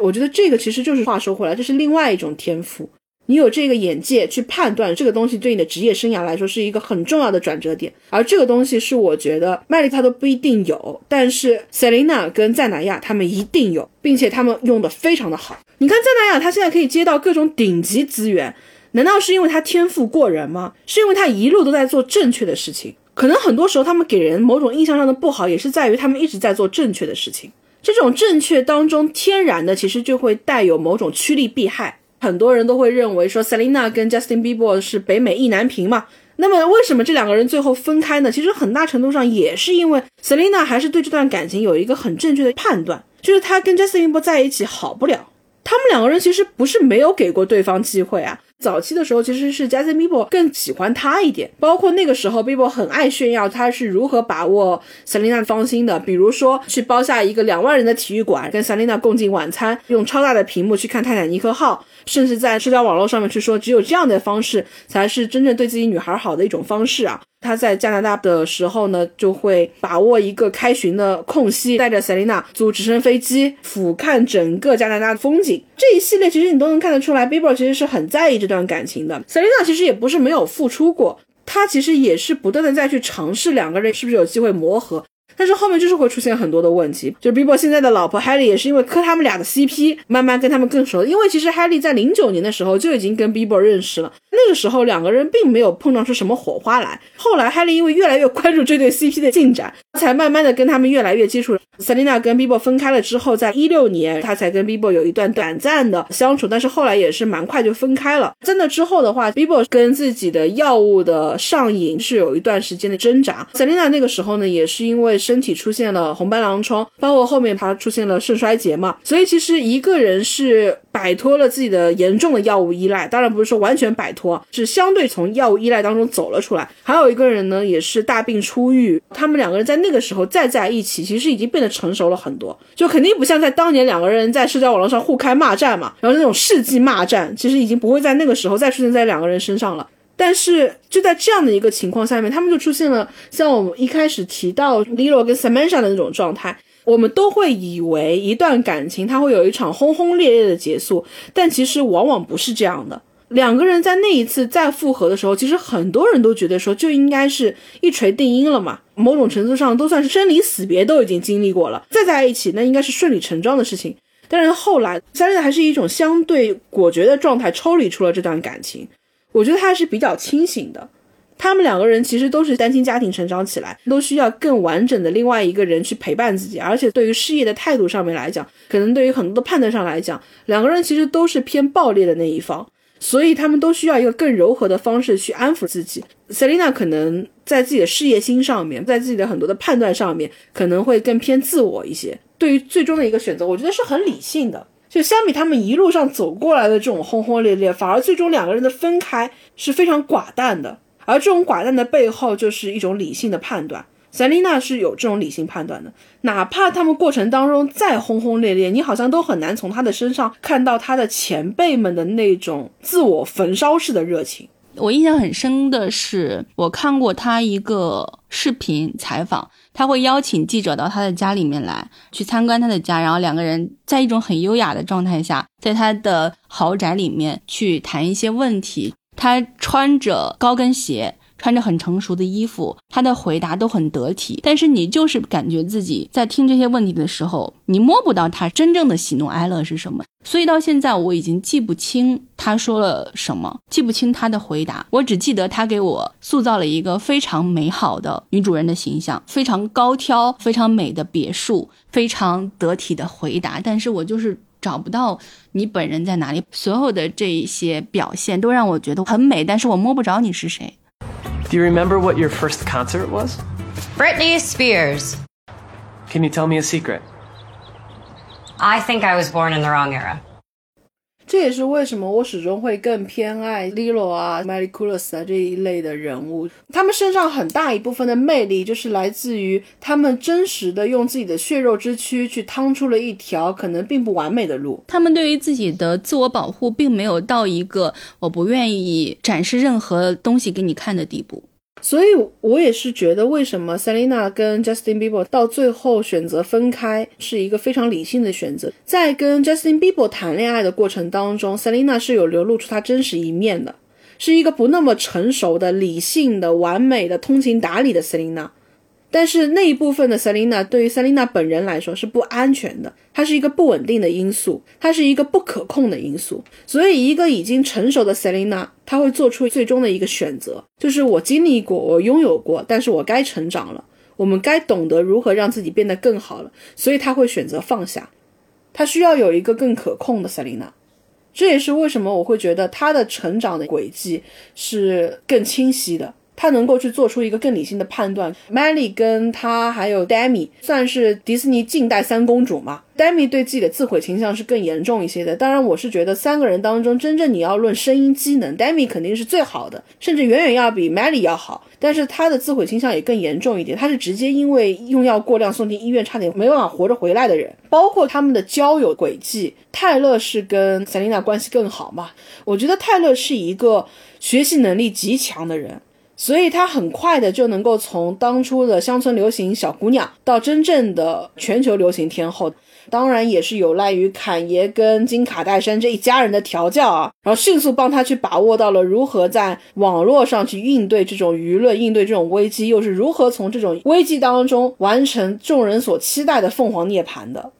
我觉得这个其实就是话说回来，这是另外一种天赋。你有这个眼界去判断这个东西对你的职业生涯来说是一个很重要的转折点，而这个东西是我觉得麦丽他都不一定有，但是 Selina 跟赞乃亚他们一定有，并且他们用的非常的好。你看赞乃亚他现在可以接到各种顶级资源，难道是因为他天赋过人吗？是因为他一路都在做正确的事情？可能很多时候他们给人某种印象上的不好，也是在于他们一直在做正确的事情。这种正确当中天然的其实就会带有某种趋利避害。很多人都会认为说，Selina 跟 Justin Bieber 是北美意难平嘛。那么为什么这两个人最后分开呢？其实很大程度上也是因为 Selina 还是对这段感情有一个很正确的判断，就是他跟 Justin Bieber 在一起好不了。他们两个人其实不是没有给过对方机会啊。早期的时候，其实是 Justin Bieber 更喜欢他一点，包括那个时候，Bieber 很爱炫耀他是如何把握 Selina 芳心的，比如说去包下一个两万人的体育馆，跟 Selina 共进晚餐，用超大的屏幕去看泰坦尼克号，甚至在社交网络上面去说，只有这样的方式才是真正对自己女孩好的一种方式啊。他在加拿大的时候呢，就会把握一个开巡的空隙，带着 Selina 租直升飞机俯瞰整个加拿大的风景。这一系列其实你都能看得出来，Bieber 其实是很在意这段感情的。Selina 其实也不是没有付出过，他其实也是不断的再去尝试两个人是不是有机会磨合。但是后面就是会出现很多的问题，就是 Bieber 现在的老婆 Haley 也是因为磕他们俩的 CP，慢慢跟他们更熟。因为其实 Haley 在零九年的时候就已经跟 Bieber 认识了，那个时候两个人并没有碰撞出什么火花来。后来 Haley 因为越来越关注这对 CP 的进展，才慢慢的跟他们越来越接触。Selina 跟 Bieber 分开了之后，在一六年他才跟 Bieber 有一段短暂的相处，但是后来也是蛮快就分开了。在那之后的话，Bieber 跟自己的药物的上瘾是有一段时间的挣扎。Selina 那个时候呢，也是因为身体出现了。红斑狼疮，包括后面他出现了肾衰竭嘛，所以其实一个人是摆脱了自己的严重的药物依赖，当然不是说完全摆脱，是相对从药物依赖当中走了出来。还有一个人呢，也是大病初愈，他们两个人在那个时候再在一起，其实已经变得成熟了很多，就肯定不像在当年两个人在社交网络上互开骂战嘛，然后那种世纪骂战，其实已经不会在那个时候再出现在两个人身上了。但是就在这样的一个情况下面，他们就出现了像我们一开始提到 Lilo 跟 Samantha 的那种状态。我们都会以为一段感情它会有一场轰轰烈烈的结束，但其实往往不是这样的。两个人在那一次再复合的时候，其实很多人都觉得说就应该是一锤定音了嘛，某种程度上都算是生离死别都已经经历过了，再在一起那应该是顺理成章的事情。但是后来 s a 还是一种相对果决的状态抽离出了这段感情。我觉得他是比较清醒的，他们两个人其实都是单亲家庭成长起来，都需要更完整的另外一个人去陪伴自己。而且对于事业的态度上面来讲，可能对于很多的判断上来讲，两个人其实都是偏暴烈的那一方，所以他们都需要一个更柔和的方式去安抚自己。Selina 可能在自己的事业心上面，在自己的很多的判断上面，可能会更偏自我一些。对于最终的一个选择，我觉得是很理性的。就相比他们一路上走过来的这种轰轰烈烈，反而最终两个人的分开是非常寡淡的。而这种寡淡的背后，就是一种理性的判断。塞琳娜是有这种理性判断的，哪怕他们过程当中再轰轰烈烈，你好像都很难从他的身上看到他的前辈们的那种自我焚烧式的热情。我印象很深的是，我看过他一个视频采访，他会邀请记者到他的家里面来，去参观他的家，然后两个人在一种很优雅的状态下，在他的豪宅里面去谈一些问题。他穿着高跟鞋。穿着很成熟的衣服，他的回答都很得体，但是你就是感觉自己在听这些问题的时候，你摸不到他真正的喜怒哀乐是什么。所以到现在我已经记不清他说了什么，记不清他的回答，我只记得他给我塑造了一个非常美好的女主人的形象，非常高挑、非常美的别墅，非常得体的回答。但是我就是找不到你本人在哪里，所有的这一些表现都让我觉得很美，但是我摸不着你是谁。Do you remember what your first concert was? Britney Spears. Can you tell me a secret? I think I was born in the wrong era. 这也是为什么我始终会更偏爱 Lilo 啊、m a r i c u l u s 啊这一类的人物。他们身上很大一部分的魅力，就是来自于他们真实的用自己的血肉之躯去趟出了一条可能并不完美的路。他们对于自己的自我保护，并没有到一个我不愿意展示任何东西给你看的地步。所以，我也是觉得，为什么 Selina 跟 Justin Bieber 到最后选择分开，是一个非常理性的选择。在跟 Justin Bieber 谈恋爱的过程当中，Selina 是有流露出她真实一面的，是一个不那么成熟的、理性的、完美的、通情达理的 Selina。但是那一部分的 Selina 对于 Selina 本人来说是不安全的，它是一个不稳定的因素，它是一个不可控的因素。所以，一个已经成熟的 Selina，他会做出最终的一个选择，就是我经历过，我拥有过，但是我该成长了，我们该懂得如何让自己变得更好了。所以他会选择放下，他需要有一个更可控的 Selina。这也是为什么我会觉得他的成长的轨迹是更清晰的。他能够去做出一个更理性的判断。Melly 跟他还有 Demi 算是迪士尼近代三公主嘛？Demi 对自己的自毁倾向是更严重一些的。当然，我是觉得三个人当中，真正你要论声音机能，Demi 肯定是最好的，甚至远远要比 Melly 要好。但是他的自毁倾向也更严重一点，他是直接因为用药过量送进医院，差点没办法活着回来的人。包括他们的交友轨迹，泰勒是跟 Selina 关系更好嘛？我觉得泰勒是一个学习能力极强的人。所以她很快的就能够从当初的乡村流行小姑娘到真正的全球流行天后，当然也是有赖于侃爷跟金卡戴珊这一家人的调教啊，然后迅速帮她去把握到了如何在网络上去应对这种舆论，应对这种危机，又是如何从这种危机当中完成众人所期待的凤凰涅槃的。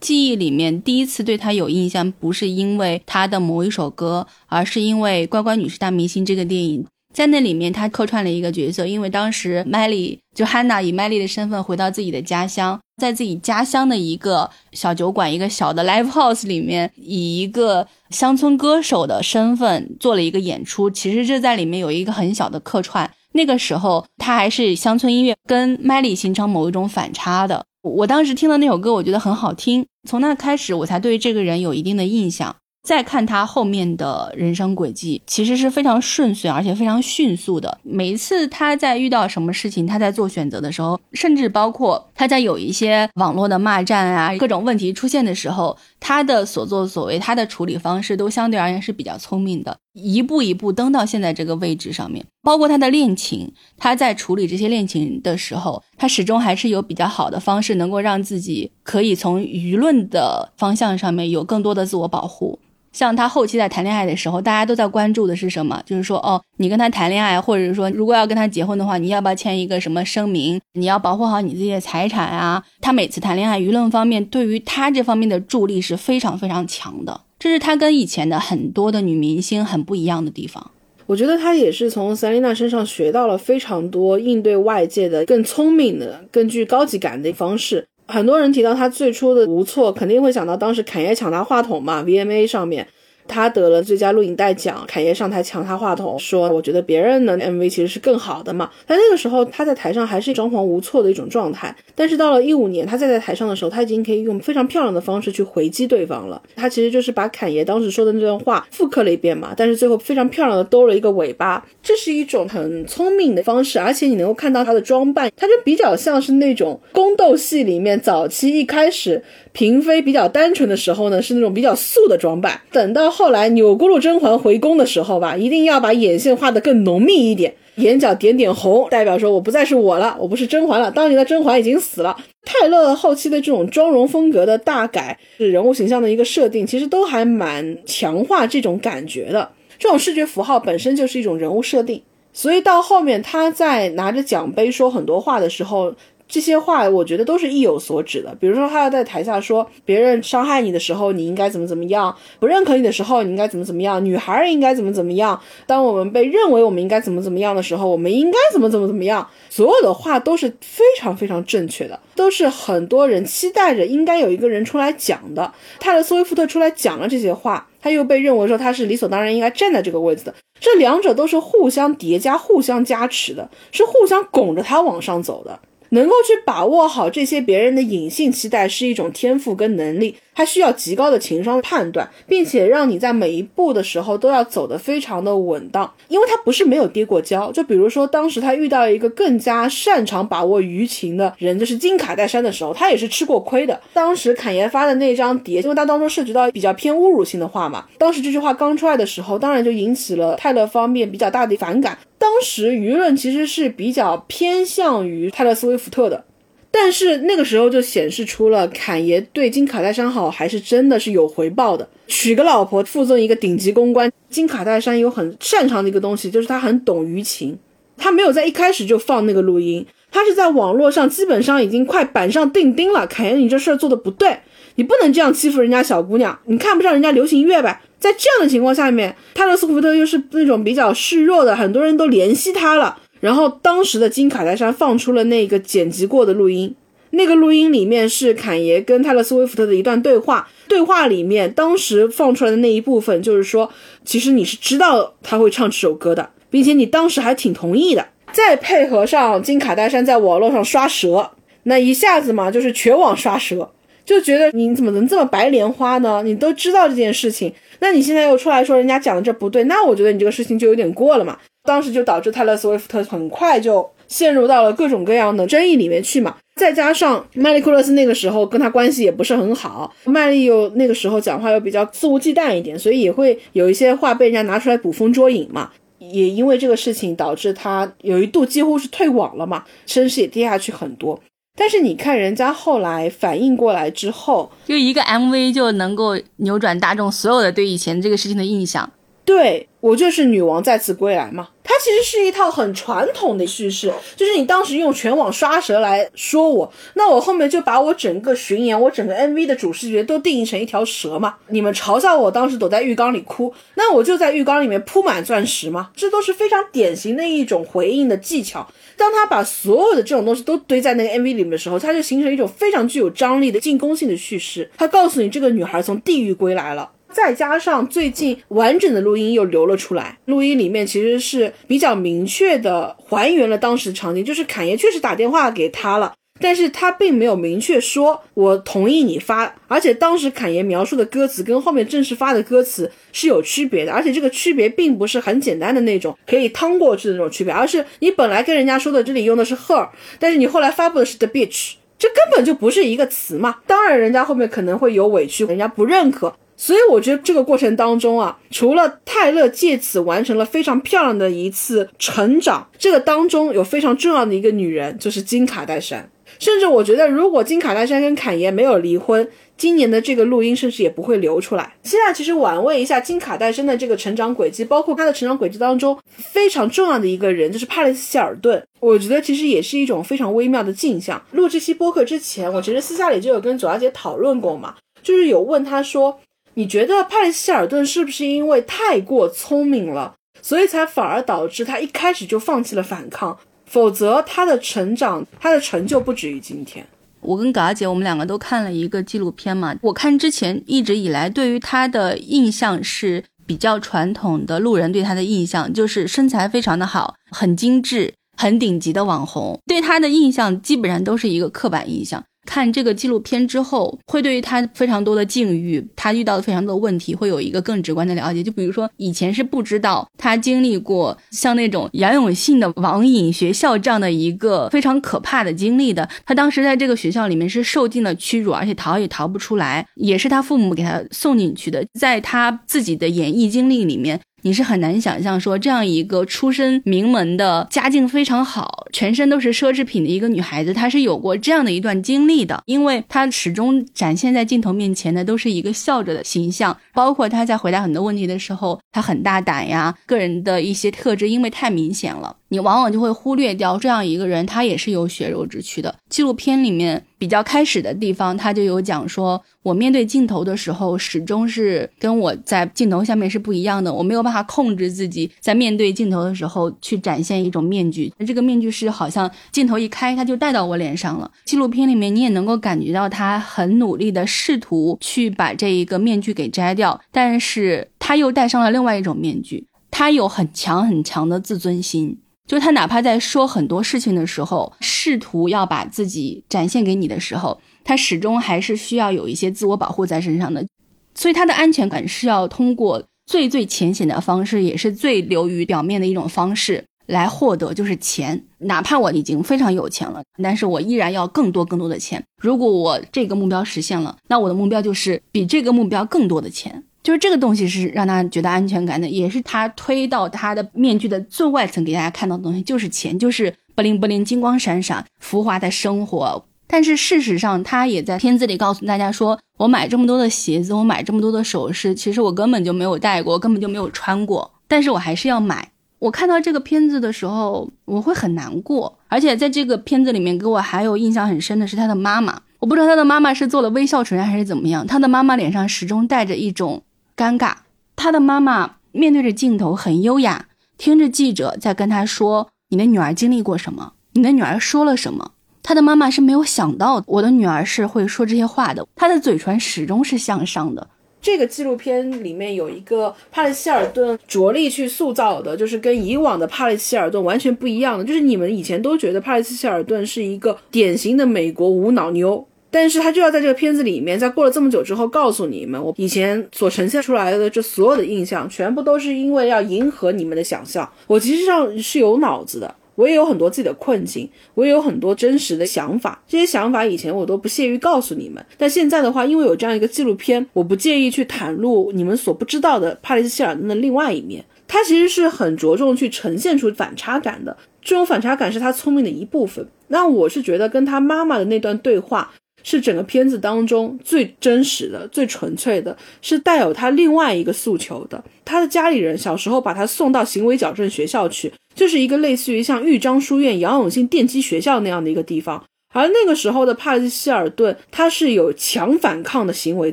记忆里面第一次对她有印象，不是因为她的某一首歌，而是因为《乖乖女士大明星》这个电影。在那里面，他客串了一个角色，因为当时麦莉就 Hannah 以麦莉的身份回到自己的家乡，在自己家乡的一个小酒馆、一个小的 live house 里面，以一个乡村歌手的身份做了一个演出。其实这在里面有一个很小的客串。那个时候他还是乡村音乐，跟麦莉形成某一种反差的。我当时听到那首歌，我觉得很好听。从那开始，我才对这个人有一定的印象。再看他后面的人生轨迹，其实是非常顺遂，而且非常迅速的。每一次他在遇到什么事情，他在做选择的时候，甚至包括他在有一些网络的骂战啊，各种问题出现的时候，他的所作所为，他的处理方式都相对而言是比较聪明的，一步一步登到现在这个位置上面。包括他的恋情，他在处理这些恋情的时候，他始终还是有比较好的方式，能够让自己可以从舆论的方向上面有更多的自我保护。像他后期在谈恋爱的时候，大家都在关注的是什么？就是说，哦，你跟他谈恋爱，或者是说，如果要跟他结婚的话，你要不要签一个什么声明？你要保护好你自己的财产啊！他每次谈恋爱，舆论方面对于他这方面的助力是非常非常强的，这是他跟以前的很多的女明星很不一样的地方。我觉得他也是从赛琳娜身上学到了非常多应对外界的更聪明的、更具高级感的方式。很多人提到他最初的无措，肯定会想到当时侃爷抢他话筒嘛，VMA 上面。他得了最佳录影带奖，凯爷上台抢他话筒，说：“我觉得别人的 MV 其实是更好的嘛。”但那个时候他在台上还是张皇无措的一种状态。但是到了一五年，他再在台上的时候，他已经可以用非常漂亮的方式去回击对方了。他其实就是把侃爷当时说的那段话复刻了一遍嘛，但是最后非常漂亮的兜了一个尾巴。这是一种很聪明的方式，而且你能够看到他的装扮，他就比较像是那种宫斗戏里面早期一开始嫔妃比较单纯的时候呢，是那种比较素的装扮。等到后来钮钴禄甄嬛回宫的时候吧，一定要把眼线画得更浓密一点，眼角点点红，代表说我不再是我了，我不是甄嬛了。当年的甄嬛已经死了。泰勒后期的这种妆容风格的大改，是人物形象的一个设定，其实都还蛮强化这种感觉的。这种视觉符号本身就是一种人物设定，所以到后面他在拿着奖杯说很多话的时候。这些话我觉得都是意有所指的。比如说，他要在台下说别人伤害你的时候，你应该怎么怎么样；不认可你的时候，你应该怎么怎么样；女孩应该怎么怎么样。当我们被认为我们应该怎么怎么样的时候，我们应该怎么怎么怎么样。所有的话都是非常非常正确的，都是很多人期待着应该有一个人出来讲的。泰勒·斯威夫特出来讲了这些话，他又被认为说他是理所当然应该站在这个位置的。这两者都是互相叠加、互相加持的，是互相拱着他往上走的。能够去把握好这些别人的隐性期待，是一种天赋跟能力。它需要极高的情商判断，并且让你在每一步的时候都要走得非常的稳当，因为他不是没有跌过跤。就比如说，当时他遇到一个更加擅长把握舆情的人，就是金卡戴珊的时候，他也是吃过亏的。当时侃爷发的那张碟，因为它当中涉及到比较偏侮辱性的话嘛，当时这句话刚出来的时候，当然就引起了泰勒方面比较大的反感。当时舆论其实是比较偏向于泰勒·斯威夫特的。但是那个时候就显示出了侃爷对金卡戴珊好还是真的是有回报的。娶个老婆，附赠一个顶级公关。金卡戴珊有很擅长的一个东西，就是他很懂舆情。他没有在一开始就放那个录音，他是在网络上基本上已经快板上钉钉了。侃爷，你这事儿做的不对，你不能这样欺负人家小姑娘，你看不上人家流行音乐呗？在这样的情况下面，泰勒·斯福特又是那种比较示弱的，很多人都怜惜他了。然后当时的金卡戴珊放出了那个剪辑过的录音，那个录音里面是侃爷跟泰勒斯威夫特的一段对话，对话里面当时放出来的那一部分就是说，其实你是知道他会唱这首歌的，并且你当时还挺同意的。再配合上金卡戴珊在网络上刷蛇，那一下子嘛就是全网刷蛇，就觉得你怎么能这么白莲花呢？你都知道这件事情，那你现在又出来说人家讲的这不对，那我觉得你这个事情就有点过了嘛。当时就导致泰勒·斯威夫特很快就陷入到了各种各样的争议里面去嘛，再加上麦利库勒斯那个时候跟他关系也不是很好，麦利又那个时候讲话又比较肆无忌惮一点，所以也会有一些话被人家拿出来捕风捉影嘛。也因为这个事情导致他有一度几乎是退网了嘛，声势也跌下去很多。但是你看人家后来反应过来之后，就一个 MV 就能够扭转大众所有的对以前这个事情的印象。对我就是女王再次归来嘛，它其实是一套很传统的叙事，就是你当时用全网刷蛇来说我，那我后面就把我整个巡演，我整个 MV 的主视觉都定义成一条蛇嘛。你们嘲笑我当时躲在浴缸里哭，那我就在浴缸里面铺满钻石嘛，这都是非常典型的一种回应的技巧。当他把所有的这种东西都堆在那个 MV 里面的时候，他就形成一种非常具有张力的进攻性的叙事。他告诉你这个女孩从地狱归来了。再加上最近完整的录音又流了出来，录音里面其实是比较明确的还原了当时的场景，就是侃爷确实打电话给他了，但是他并没有明确说我同意你发，而且当时侃爷描述的歌词跟后面正式发的歌词是有区别的，而且这个区别并不是很简单的那种可以趟过去的那种区别，而是你本来跟人家说的这里用的是 her，但是你后来发布的是 the bitch，这根本就不是一个词嘛，当然人家后面可能会有委屈，人家不认可。所以我觉得这个过程当中啊，除了泰勒借此完成了非常漂亮的一次成长，这个当中有非常重要的一个女人就是金卡戴珊。甚至我觉得，如果金卡戴珊跟侃爷没有离婚，今年的这个录音甚至也不会流出来。现在其实玩味一下金卡戴珊的这个成长轨迹，包括她的成长轨迹当中非常重要的一个人就是帕雷斯希尔顿，我觉得其实也是一种非常微妙的镜像。录这期播客之前，我其实私下里就有跟左小姐讨论过嘛，就是有问她说。你觉得帕里希尔顿是不是因为太过聪明了，所以才反而导致他一开始就放弃了反抗。否则，他的成长，他的成就不止于今天。我跟嘎姐，我们两个都看了一个纪录片嘛。我看之前一直以来对于他的印象是比较传统的路人对他的印象，就是身材非常的好，很精致，很顶级的网红。对他的印象基本上都是一个刻板印象。看这个纪录片之后，会对于他非常多的境遇，他遇到的非常多的问题，会有一个更直观的了解。就比如说，以前是不知道他经历过像那种杨永信的网瘾学校这样的一个非常可怕的经历的。他当时在这个学校里面是受尽了屈辱，而且逃也逃不出来，也是他父母给他送进去的。在他自己的演艺经历里面。你是很难想象说这样一个出身名门的家境非常好，全身都是奢侈品的一个女孩子，她是有过这样的一段经历的。因为她始终展现在镜头面前的都是一个笑着的形象，包括她在回答很多问题的时候，她很大胆呀，个人的一些特质因为太明显了。你往往就会忽略掉这样一个人，她也是有血肉之躯的。纪录片里面比较开始的地方，他就有讲说，我面对镜头的时候，始终是跟我在镜头下面是不一样的。我没有办法控制自己在面对镜头的时候去展现一种面具，那这个面具是好像镜头一开，他就戴到我脸上了。纪录片里面你也能够感觉到他很努力的试图去把这一个面具给摘掉，但是他又戴上了另外一种面具。他有很强很强的自尊心。就他哪怕在说很多事情的时候，试图要把自己展现给你的时候，他始终还是需要有一些自我保护在身上的，所以他的安全感是要通过最最浅显的方式，也是最流于表面的一种方式来获得，就是钱。哪怕我已经非常有钱了，但是我依然要更多更多的钱。如果我这个目标实现了，那我的目标就是比这个目标更多的钱。就是这个东西是让他觉得安全感的，也是他推到他的面具的最外层给大家看到的东西，就是钱，就是不灵不灵、金光闪闪、浮华的生活。但是事实上，他也在片子里告诉大家说：“我买这么多的鞋子，我买这么多的首饰，其实我根本就没有戴过，根本就没有穿过，但是我还是要买。”我看到这个片子的时候，我会很难过。而且在这个片子里面，给我还有印象很深的是他的妈妈。我不知道他的妈妈是做了微笑唇还是怎么样，他的妈妈脸上始终带着一种。尴尬，他的妈妈面对着镜头很优雅，听着记者在跟他说：“你的女儿经历过什么？你的女儿说了什么？”他的妈妈是没有想到我的女儿是会说这些话的。她的嘴唇始终是向上的。这个纪录片里面有一个帕里希尔顿着力去塑造的，就是跟以往的帕里希尔顿完全不一样的。就是你们以前都觉得帕里希尔顿是一个典型的美国无脑妞。但是他就要在这个片子里面，在过了这么久之后，告诉你们，我以前所呈现出来的这所有的印象，全部都是因为要迎合你们的想象。我其实上是有脑子的，我也有很多自己的困境，我也有很多真实的想法。这些想法以前我都不屑于告诉你们，但现在的话，因为有这样一个纪录片，我不介意去袒露你们所不知道的帕里斯希尔顿的另外一面。他其实是很着重去呈现出反差感的，这种反差感是他聪明的一部分。那我是觉得跟他妈妈的那段对话。是整个片子当中最真实的、最纯粹的，是带有他另外一个诉求的。他的家里人小时候把他送到行为矫正学校去，就是一个类似于像豫章书院、杨永信电击学校那样的一个地方。而那个时候的帕里斯希尔顿，他是有强反抗的行为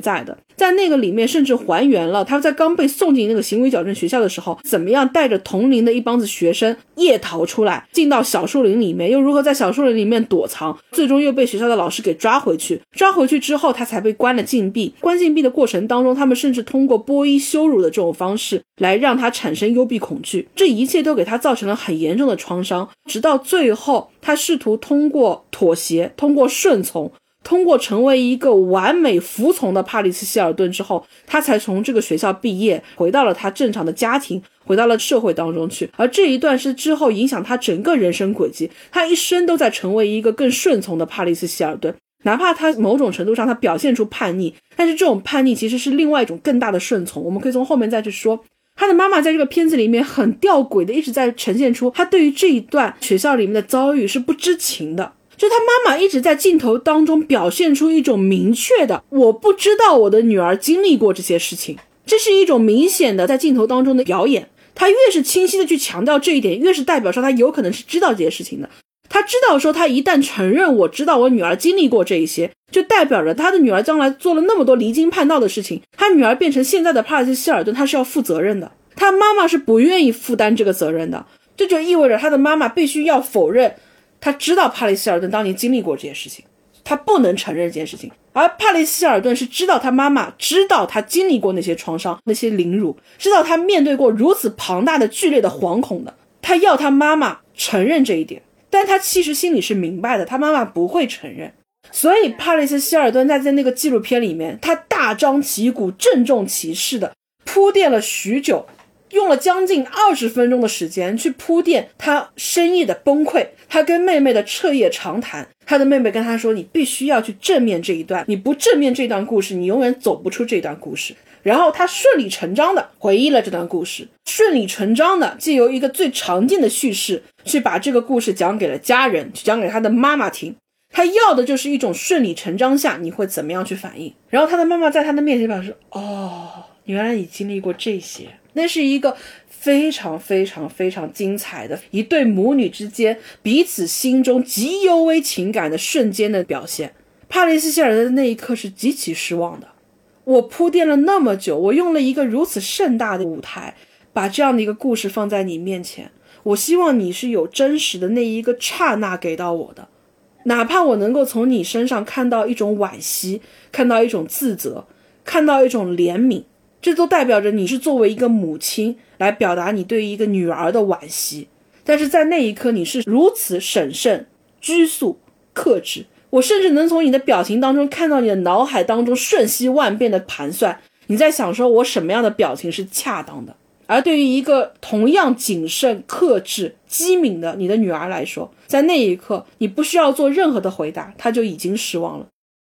在的。在那个里面，甚至还原了他在刚被送进那个行为矫正学校的时候，怎么样带着同龄的一帮子学生夜逃出来，进到小树林里面，又如何在小树林里面躲藏，最终又被学校的老师给抓回去。抓回去之后，他才被关了禁闭。关禁闭的过程当中，他们甚至通过剥衣羞辱的这种方式来让他产生幽闭恐惧。这一切都给他造成了很严重的创伤。直到最后，他试图通过妥协，通过顺从。通过成为一个完美服从的帕里斯希尔顿之后，他才从这个学校毕业，回到了他正常的家庭，回到了社会当中去。而这一段是之后影响他整个人生轨迹，他一生都在成为一个更顺从的帕里斯希尔顿。哪怕他某种程度上他表现出叛逆，但是这种叛逆其实是另外一种更大的顺从。我们可以从后面再去说，他的妈妈在这个片子里面很吊诡的一直在呈现出他对于这一段学校里面的遭遇是不知情的。就他妈妈一直在镜头当中表现出一种明确的，我不知道我的女儿经历过这些事情，这是一种明显的在镜头当中的表演。他越是清晰的去强调这一点，越是代表说他有可能是知道这些事情的。他知道说他一旦承认我知道我女儿经历过这一些，就代表着他的女儿将来做了那么多离经叛道的事情，他女儿变成现在的帕尔斯希尔顿，他是要负责任的。他妈妈是不愿意负担这个责任的，这就意味着他的妈妈必须要否认，他知道帕里希尔顿当年经历过这件事情，他不能承认这件事情。而帕里希尔顿是知道他妈妈知道他经历过那些创伤、那些凌辱，知道他面对过如此庞大的、剧烈的惶恐的，他要他妈妈承认这一点，但他其实心里是明白的，他妈妈不会承认。所以帕里斯希尔顿在在那个纪录片里面，他大张旗鼓、郑重其事的铺垫了许久。用了将近二十分钟的时间去铺垫他深夜的崩溃，他跟妹妹的彻夜长谈。他的妹妹跟他说：“你必须要去正面这一段，你不正面这段故事，你永远走不出这段故事。”然后他顺理成章的回忆了这段故事，顺理成章的借由一个最常见的叙事去把这个故事讲给了家人，去讲给他的妈妈听。他要的就是一种顺理成章下你会怎么样去反应。然后他的妈妈在他的面前表示：“哦，原来你经历过这些。”那是一个非常非常非常精彩的一对母女之间彼此心中极幽微情感的瞬间的表现。帕里斯希尔的那一刻是极其失望的。我铺垫了那么久，我用了一个如此盛大的舞台，把这样的一个故事放在你面前。我希望你是有真实的那一个刹那给到我的，哪怕我能够从你身上看到一种惋惜，看到一种自责，看到一种怜悯。这都代表着你是作为一个母亲来表达你对于一个女儿的惋惜，但是在那一刻你是如此审慎、拘束、克制，我甚至能从你的表情当中看到你的脑海当中瞬息万变的盘算，你在想说我什么样的表情是恰当的。而对于一个同样谨慎、克制、机敏的你的女儿来说，在那一刻你不需要做任何的回答，她就已经失望了。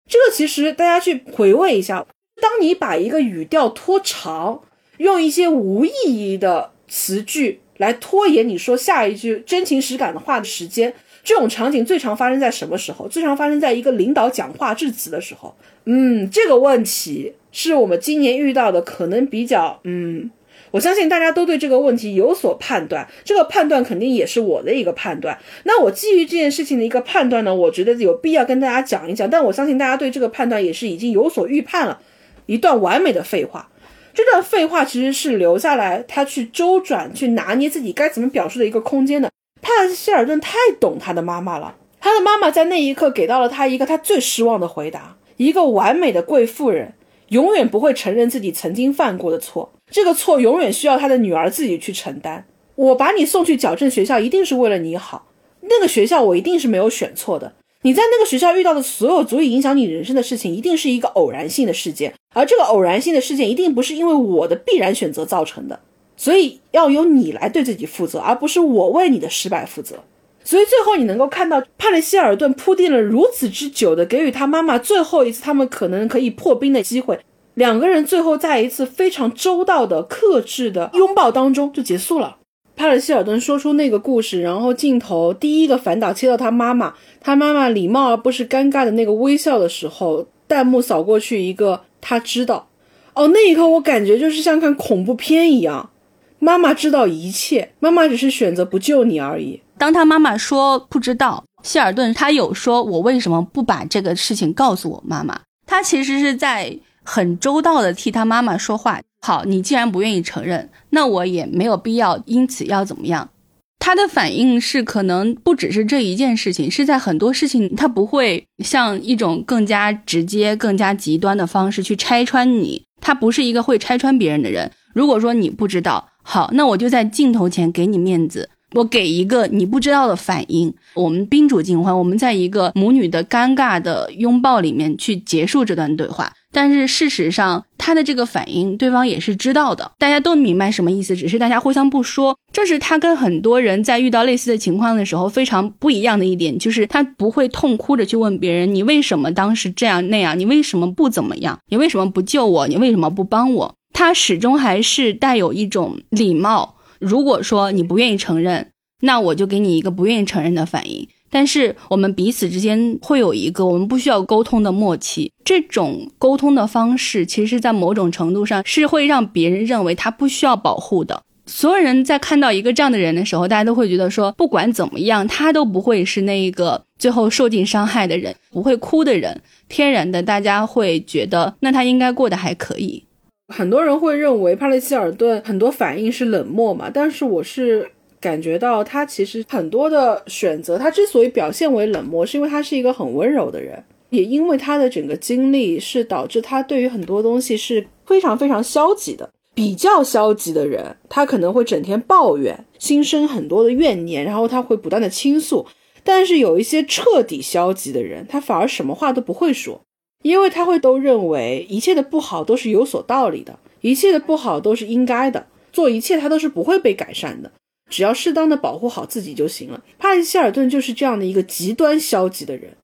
这个其实大家去回味一下。当你把一个语调拖长，用一些无意义的词句来拖延你说下一句真情实感的话的时间，这种场景最常发生在什么时候？最常发生在一个领导讲话致辞的时候。嗯，这个问题是我们今年遇到的，可能比较嗯，我相信大家都对这个问题有所判断，这个判断肯定也是我的一个判断。那我基于这件事情的一个判断呢，我觉得有必要跟大家讲一讲。但我相信大家对这个判断也是已经有所预判了。一段完美的废话，这段废话其实是留下来他去周转、去拿捏自己该怎么表述的一个空间的。帕希尔顿太懂他的妈妈了，他的妈妈在那一刻给到了他一个他最失望的回答：一个完美的贵妇人永远不会承认自己曾经犯过的错，这个错永远需要他的女儿自己去承担。我把你送去矫正学校，一定是为了你好，那个学校我一定是没有选错的。你在那个学校遇到的所有足以影响你人生的事情，一定是一个偶然性的事件，而这个偶然性的事件一定不是因为我的必然选择造成的，所以要由你来对自己负责，而不是我为你的失败负责。所以最后你能够看到帕里希尔顿铺垫了如此之久的，给予他妈妈最后一次他们可能可以破冰的机会，两个人最后在一次非常周到的克制的拥抱当中就结束了。帕尔希尔顿说出那个故事，然后镜头第一个反打切到他妈妈，他妈妈礼貌而不是尴尬的那个微笑的时候，弹幕扫过去一个他知道，哦，那一刻我感觉就是像看恐怖片一样，妈妈知道一切，妈妈只是选择不救你而已。当他妈妈说不知道，希尔顿他有说，我为什么不把这个事情告诉我妈妈？他其实是在很周到的替他妈妈说话。好，你既然不愿意承认，那我也没有必要因此要怎么样。他的反应是可能不只是这一件事情，是在很多事情他不会像一种更加直接、更加极端的方式去拆穿你。他不是一个会拆穿别人的人。如果说你不知道，好，那我就在镜头前给你面子，我给一个你不知道的反应。我们宾主尽欢，我们在一个母女的尴尬的拥抱里面去结束这段对话。但是事实上，他的这个反应，对方也是知道的，大家都明白什么意思，只是大家互相不说。这是他跟很多人在遇到类似的情况的时候非常不一样的一点，就是他不会痛哭着去问别人，你为什么当时这样那样，你为什么不怎么样，你为什么不救我，你为什么不帮我？他始终还是带有一种礼貌。如果说你不愿意承认，那我就给你一个不愿意承认的反应。但是我们彼此之间会有一个我们不需要沟通的默契，这种沟通的方式，其实，在某种程度上是会让别人认为他不需要保护的。所有人在看到一个这样的人的时候，大家都会觉得说，不管怎么样，他都不会是那一个最后受尽伤害的人，不会哭的人。天然的，大家会觉得，那他应该过得还可以。很多人会认为帕雷希尔顿很多反应是冷漠嘛，但是我是感觉到他其实很多的选择，他之所以表现为冷漠，是因为他是一个很温柔的人，也因为他的整个经历是导致他对于很多东西是非常非常消极的。比较消极的人，他可能会整天抱怨，心生很多的怨念，然后他会不断的倾诉。但是有一些彻底消极的人，他反而什么话都不会说。因为他会都认为一切的不好都是有所道理的，一切的不好都是应该的，做一切他都是不会被改善的，只要适当的保护好自己就行了。帕里希尔顿就是这样的一个极端消极的人，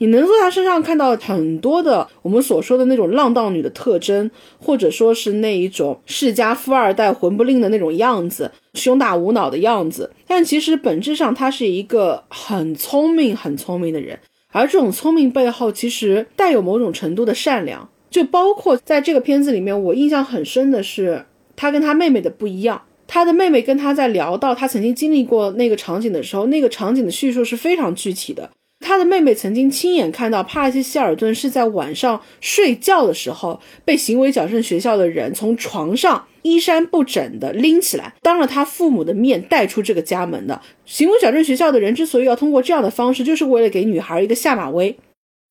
你能从他身上看到很多的我们所说的那种浪荡女的特征，或者说是那一种世家富二代混不吝的那种样子，胸大无脑的样子。但其实本质上他是一个很聪明、很聪明的人。而这种聪明背后，其实带有某种程度的善良，就包括在这个片子里面，我印象很深的是他跟他妹妹的不一样。他的妹妹跟他在聊到他曾经经历过那个场景的时候，那个场景的叙述是非常具体的。他的妹妹曾经亲眼看到帕西希尔顿是在晚上睡觉的时候被行为矫正学校的人从床上衣衫不整的拎起来，当着他父母的面带出这个家门的。行为矫正学校的人之所以要通过这样的方式，就是为了给女孩一个下马威。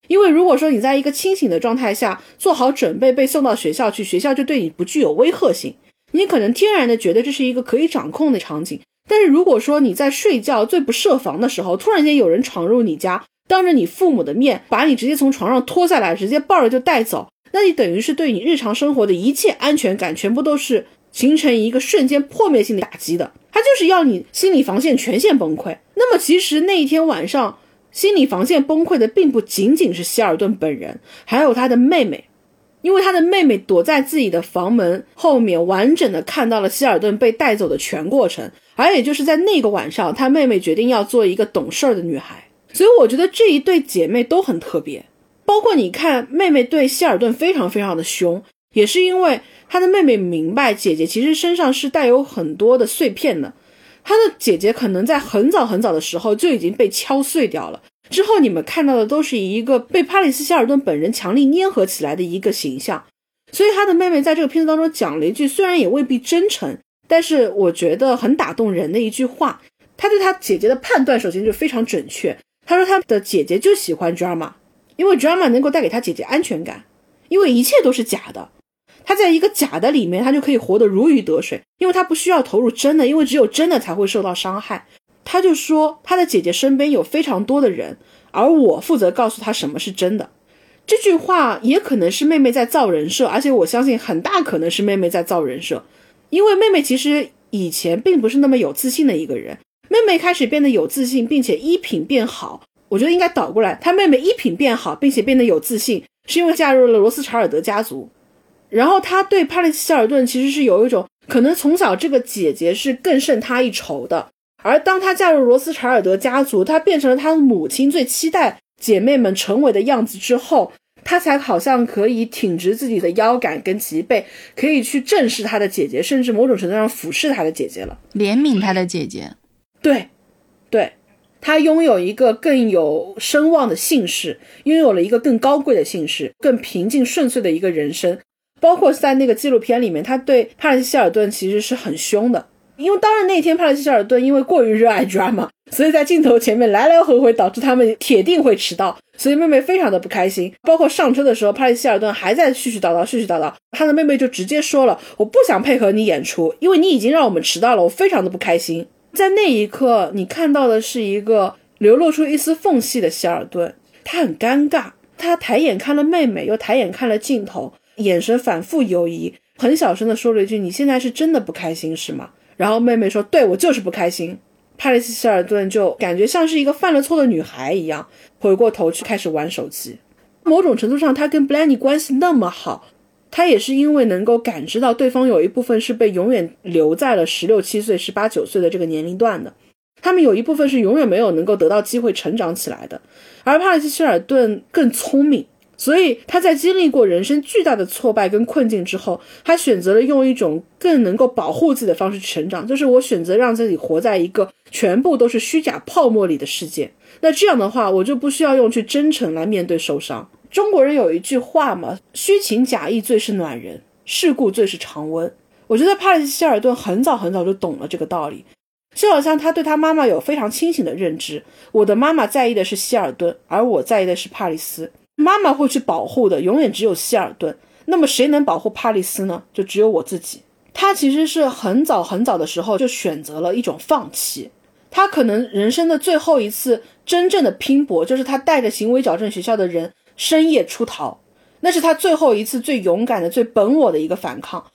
因为如果说你在一个清醒的状态下做好准备被送到学校去，学校就对你不具有威吓性，你可能天然的觉得这是一个可以掌控的场景。但是如果说你在睡觉最不设防的时候，突然间有人闯入你家，当着你父母的面把你直接从床上拖下来，直接抱着就带走，那你等于是对你日常生活的一切安全感全部都是形成一个瞬间破灭性的打击的。他就是要你心理防线全线崩溃。那么其实那一天晚上，心理防线崩溃的并不仅仅是希尔顿本人，还有他的妹妹。因为他的妹妹躲在自己的房门后面，完整的看到了希尔顿被带走的全过程。而也就是在那个晚上，他妹妹决定要做一个懂事儿的女孩。所以我觉得这一对姐妹都很特别。包括你看，妹妹对希尔顿非常非常的凶，也是因为她的妹妹明白姐姐其实身上是带有很多的碎片的。她的姐姐可能在很早很早的时候就已经被敲碎掉了。之后你们看到的都是一个被帕里斯·希尔顿本人强力粘合起来的一个形象，所以他的妹妹在这个片子当中讲了一句，虽然也未必真诚，但是我觉得很打动人的一句话。他对他姐姐的判断首先就非常准确，他说他的姐姐就喜欢 drama，因为 drama 能够带给他姐姐安全感，因为一切都是假的，他在一个假的里面，他就可以活得如鱼得水，因为他不需要投入真的，因为只有真的才会受到伤害。他就说，他的姐姐身边有非常多的人，而我负责告诉他什么是真的。这句话也可能是妹妹在造人设，而且我相信很大可能是妹妹在造人设，因为妹妹其实以前并不是那么有自信的一个人。妹妹开始变得有自信，并且衣品变好，我觉得应该倒过来，她妹妹衣品变好，并且变得有自信，是因为嫁入了罗斯查尔德家族。然后她对帕利斯·希尔顿其实是有一种可能，从小这个姐姐是更胜她一筹的。而当她嫁入罗斯柴尔德家族，她变成了她的母亲最期待姐妹们成为的样子之后，她才好像可以挺直自己的腰杆跟脊背，可以去正视她的姐姐，甚至某种程度上俯视她的姐姐了，怜悯她的姐姐。对，对，她拥有一个更有声望的姓氏，拥有了一个更高贵的姓氏，更平静顺遂的一个人生。包括在那个纪录片里面，他对帕里斯·希尔顿其实是很凶的。因为当然那天帕莱希尔顿因为过于热爱 drama，所以在镜头前面来来回回，导致他们铁定会迟到，所以妹妹非常的不开心。包括上车的时候，帕莱希尔顿还在絮絮叨叨、絮絮叨叨，他的妹妹就直接说了：“我不想配合你演出，因为你已经让我们迟到了，我非常的不开心。”在那一刻，你看到的是一个流露出一丝缝隙的希尔顿，他很尴尬，他抬眼看了妹妹，又抬眼看了镜头，眼神反复游移，很小声的说了一句：“你现在是真的不开心是吗？”然后妹妹说：“对我就是不开心。”帕里斯·希尔顿就感觉像是一个犯了错的女孩一样，回过头去开始玩手机。某种程度上，他跟 b l a n y 关系那么好，他也是因为能够感知到对方有一部分是被永远留在了十六七岁、十八九岁的这个年龄段的，他们有一部分是永远没有能够得到机会成长起来的。而帕里斯·希尔顿更聪明。所以他在经历过人生巨大的挫败跟困境之后，他选择了用一种更能够保护自己的方式成长，就是我选择让自己活在一个全部都是虚假泡沫里的世界。那这样的话，我就不需要用去真诚来面对受伤。中国人有一句话嘛，虚情假意最是暖人。世故最是常温。我觉得帕里斯希尔顿很早很早就懂了这个道理，就好像他对他妈妈有非常清醒的认知。我的妈妈在意的是希尔顿，而我在意的是帕里斯。妈妈会去保护的，永远只有希尔顿。那么谁能保护帕里斯呢？就只有我自己。他其实是很早很早的时候就选择了一种放弃。他可能人生的最后一次真正的拼搏，就是他带着行为矫正学校的人深夜出逃，那是他最后一次最勇敢的、最本我的一个反抗。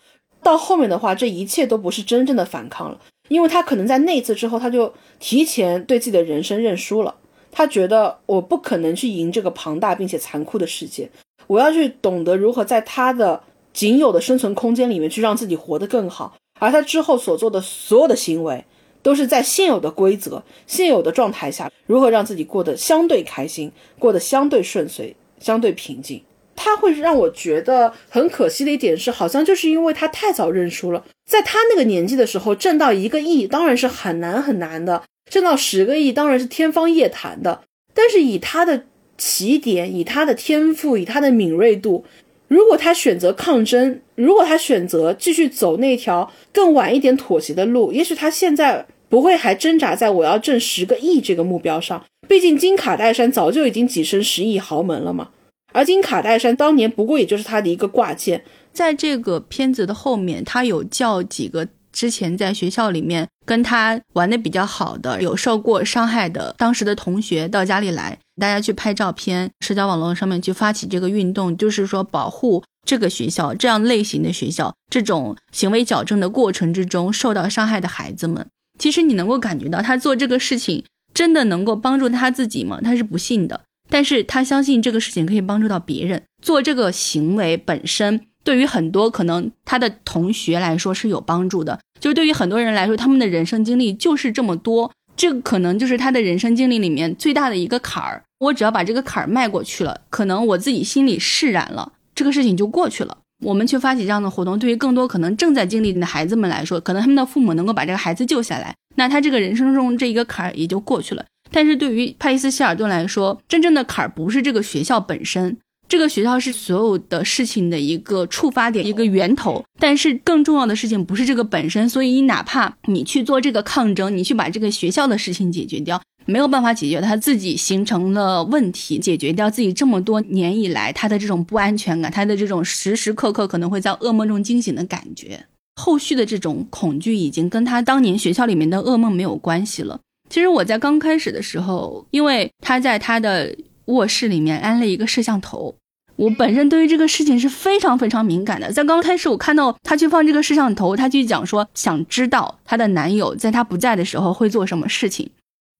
到后面的话，这一切都不是真正的反抗了，因为他可能在那次之后，他就提前对自己的人生认输了。他觉得我不可能去赢这个庞大并且残酷的世界，我要去懂得如何在他的仅有的生存空间里面去让自己活得更好。而他之后所做的所有的行为，都是在现有的规则、现有的状态下，如何让自己过得相对开心，过得相对顺遂、相对平静。他会让我觉得很可惜的一点是，好像就是因为他太早认输了，在他那个年纪的时候，挣到一个亿当然是很难很难的，挣到十个亿当然是天方夜谭的。但是以他的起点，以他的天赋，以他的敏锐度，如果他选择抗争，如果他选择继续走那条更晚一点妥协的路，也许他现在不会还挣扎在我要挣十个亿这个目标上。毕竟金卡戴珊早就已经跻身十亿豪门了嘛。而金卡戴珊当年不过也就是他的一个挂件，在这个片子的后面，他有叫几个之前在学校里面跟他玩的比较好的、有受过伤害的当时的同学到家里来，大家去拍照片，社交网络上面去发起这个运动，就是说保护这个学校这样类型的学校，这种行为矫正的过程之中受到伤害的孩子们。其实你能够感觉到他做这个事情真的能够帮助他自己吗？他是不信的。但是他相信这个事情可以帮助到别人，做这个行为本身对于很多可能他的同学来说是有帮助的。就是对于很多人来说，他们的人生经历就是这么多，这个可能就是他的人生经历里面最大的一个坎儿。我只要把这个坎儿迈过去了，可能我自己心里释然了，这个事情就过去了。我们去发起这样的活动，对于更多可能正在经历的孩子们来说，可能他们的父母能够把这个孩子救下来，那他这个人生中这一个坎儿也就过去了。但是对于帕里斯希尔顿来说，真正的坎儿不是这个学校本身，这个学校是所有的事情的一个触发点、一个源头。但是更重要的事情不是这个本身，所以你哪怕你去做这个抗争，你去把这个学校的事情解决掉，没有办法解决他自己形成了问题，解决掉自己这么多年以来他的这种不安全感，他的这种时时刻刻可能会在噩梦中惊醒的感觉，后续的这种恐惧已经跟他当年学校里面的噩梦没有关系了。其实我在刚开始的时候，因为他在他的卧室里面安了一个摄像头，我本身对于这个事情是非常非常敏感的。在刚开始，我看到她去放这个摄像头，她去讲说想知道她的男友在她不在的时候会做什么事情。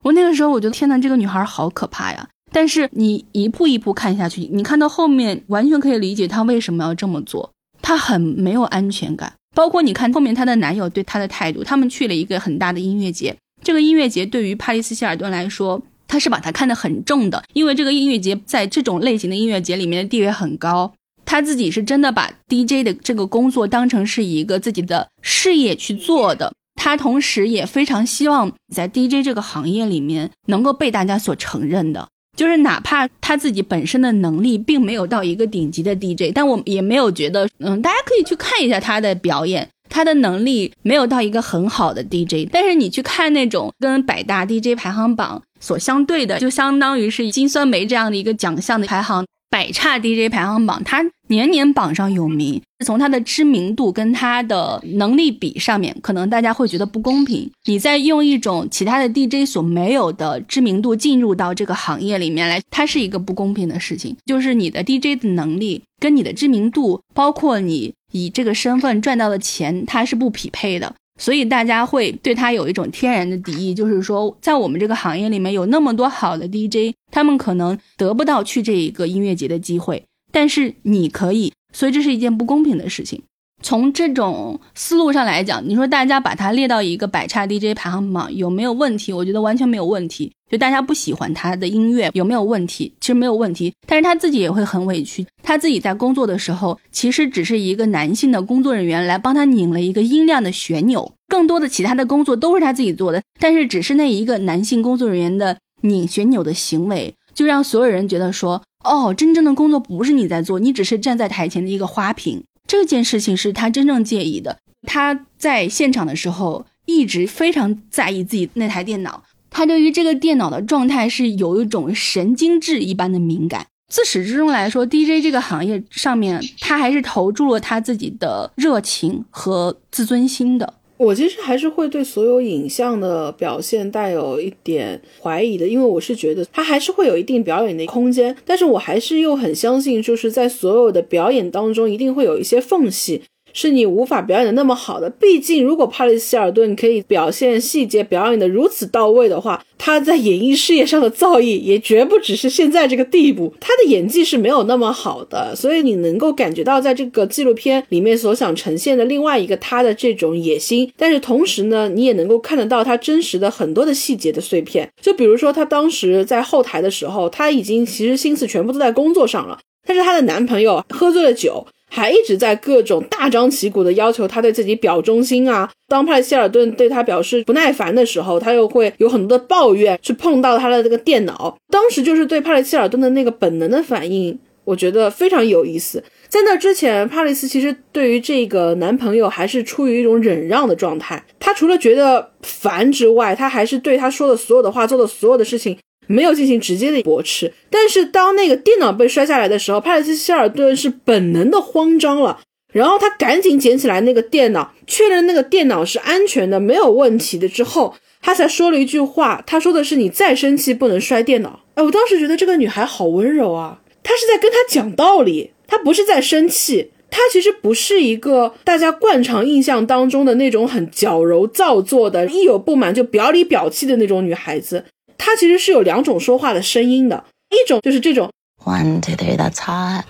我那个时候我觉得天呐，这个女孩好可怕呀！但是你一步一步看下去，你看到后面完全可以理解她为什么要这么做。她很没有安全感，包括你看后面她的男友对她的态度。他们去了一个很大的音乐节。这个音乐节对于帕丽斯希尔顿来说，他是把他看得很重的，因为这个音乐节在这种类型的音乐节里面的地位很高。他自己是真的把 DJ 的这个工作当成是一个自己的事业去做的。他同时也非常希望在 DJ 这个行业里面能够被大家所承认的，就是哪怕他自己本身的能力并没有到一个顶级的 DJ，但我也没有觉得，嗯，大家可以去看一下他的表演。他的能力没有到一个很好的 DJ，但是你去看那种跟百大 DJ 排行榜所相对的，就相当于是金酸梅这样的一个奖项的排行，百差 DJ 排行榜，它年年榜上有名。从它的知名度跟他的能力比上面，可能大家会觉得不公平。你在用一种其他的 DJ 所没有的知名度进入到这个行业里面来，它是一个不公平的事情。就是你的 DJ 的能力跟你的知名度，包括你。以这个身份赚到的钱，它是不匹配的，所以大家会对他有一种天然的敌意。就是说，在我们这个行业里面有那么多好的 DJ，他们可能得不到去这一个音乐节的机会，但是你可以，所以这是一件不公平的事情。从这种思路上来讲，你说大家把它列到一个百差 DJ 排行榜有没有问题？我觉得完全没有问题。就大家不喜欢他的音乐有没有问题？其实没有问题，但是他自己也会很委屈。他自己在工作的时候，其实只是一个男性的工作人员来帮他拧了一个音量的旋钮，更多的其他的工作都是他自己做的。但是只是那一个男性工作人员的拧旋钮的行为，就让所有人觉得说，哦，真正的工作不是你在做，你只是站在台前的一个花瓶。这件事情是他真正介意的。他在现场的时候一直非常在意自己那台电脑，他对于这个电脑的状态是有一种神经质一般的敏感。自始至终来说，DJ 这个行业上面，他还是投注了他自己的热情和自尊心的。我其实还是会对所有影像的表现带有一点怀疑的，因为我是觉得它还是会有一定表演的空间，但是我还是又很相信，就是在所有的表演当中，一定会有一些缝隙。是你无法表演的那么好的，毕竟如果帕里斯希尔顿可以表现细节表演的如此到位的话，他在演艺事业上的造诣也绝不只是现在这个地步。他的演技是没有那么好的，所以你能够感觉到在这个纪录片里面所想呈现的另外一个他的这种野心，但是同时呢，你也能够看得到他真实的很多的细节的碎片。就比如说他当时在后台的时候，他已经其实心思全部都在工作上了，但是她的男朋友喝醉了酒。还一直在各种大张旗鼓的要求他对自己表忠心啊。当派希尔顿对他表示不耐烦的时候，他又会有很多的抱怨，去碰到他的这个电脑。当时就是对帕里希尔顿的那个本能的反应，我觉得非常有意思。在那之前，帕里斯其实对于这个男朋友还是处于一种忍让的状态。他除了觉得烦之外，他还是对他说的所有的话、做的所有的事情。没有进行直接的驳斥，但是当那个电脑被摔下来的时候，帕里斯希尔顿是本能的慌张了，然后他赶紧捡起来那个电脑，确认那个电脑是安全的、没有问题的之后，他才说了一句话，他说的是：“你再生气不能摔电脑。”哎，我当时觉得这个女孩好温柔啊，她是在跟他讲道理，她不是在生气，她其实不是一个大家惯常印象当中的那种很矫揉造作的，一有不满就表里表气的那种女孩子。他其实是有两种说话的声音的，一种就是这种 one two three that's hot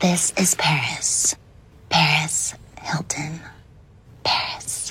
this is Paris Paris Hilton Paris，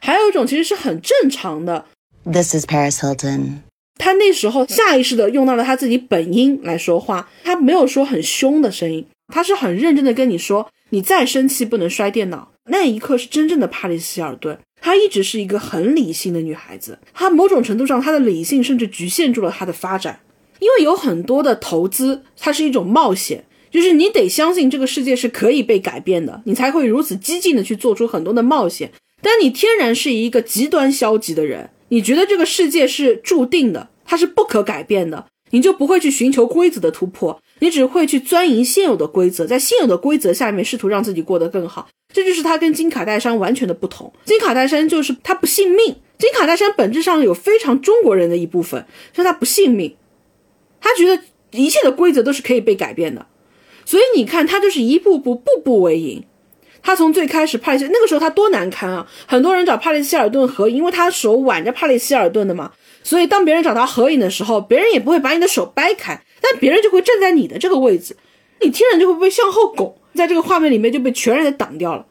还有一种其实是很正常的 this is Paris Hilton。他那时候下意识的用到了他自己本音来说话，他没有说很凶的声音，他是很认真的跟你说，你再生气不能摔电脑。那一刻是真正的帕里希尔顿。她一直是一个很理性的女孩子，她某种程度上，她的理性甚至局限住了她的发展，因为有很多的投资，它是一种冒险，就是你得相信这个世界是可以被改变的，你才会如此激进的去做出很多的冒险。但你天然是一个极端消极的人，你觉得这个世界是注定的，它是不可改变的，你就不会去寻求规则的突破，你只会去钻营现有的规则，在现有的规则下面试图让自己过得更好。这就是他跟金卡戴珊完全的不同。金卡戴珊就是他不信命。金卡戴珊本质上有非常中国人的一部分，是他不信命，他觉得一切的规则都是可以被改变的。所以你看，他就是一步步步步为营。他从最开始帕里西那个时候他多难堪啊！很多人找帕里希尔顿合影，因为他手挽着帕里希尔顿的嘛。所以当别人找他合影的时候，别人也不会把你的手掰开，但别人就会站在你的这个位置，你天然就会被向后拱。在这个画面里面就被全然的挡掉了，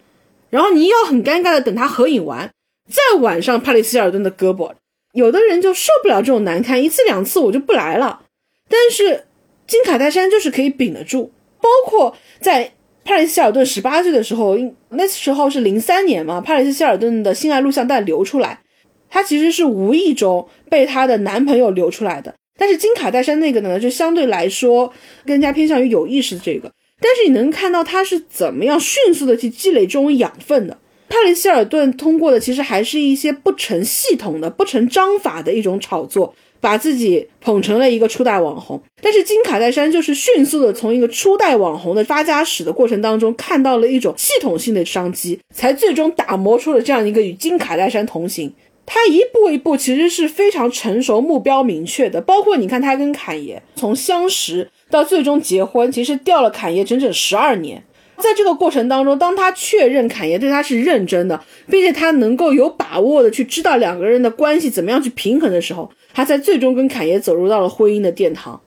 然后你要很尴尬的等他合影完，再挽上帕里斯希尔顿的胳膊。有的人就受不了这种难堪，一次两次我就不来了。但是金卡戴珊就是可以顶得住，包括在帕里斯希尔顿十八岁的时候，那时候是零三年嘛，帕里斯希尔顿的性爱录像带流出来，她其实是无意中被她的男朋友流出来的。但是金卡戴珊那个呢，就相对来说更加偏向于有意识的这个。但是你能看到他是怎么样迅速的去积累这种养分的。帕林希尔顿通过的其实还是一些不成系统的、不成章法的一种炒作，把自己捧成了一个初代网红。但是金卡戴珊就是迅速的从一个初代网红的发家史的过程当中看到了一种系统性的商机，才最终打磨出了这样一个与金卡戴珊同行。他一步一步其实是非常成熟、目标明确的。包括你看他跟侃爷从相识。到最终结婚，其实掉了侃爷整整十二年。在这个过程当中，当他确认侃爷对他是认真的，并且他能够有把握的去知道两个人的关系怎么样去平衡的时候，他才最终跟侃爷走入到了婚姻的殿堂。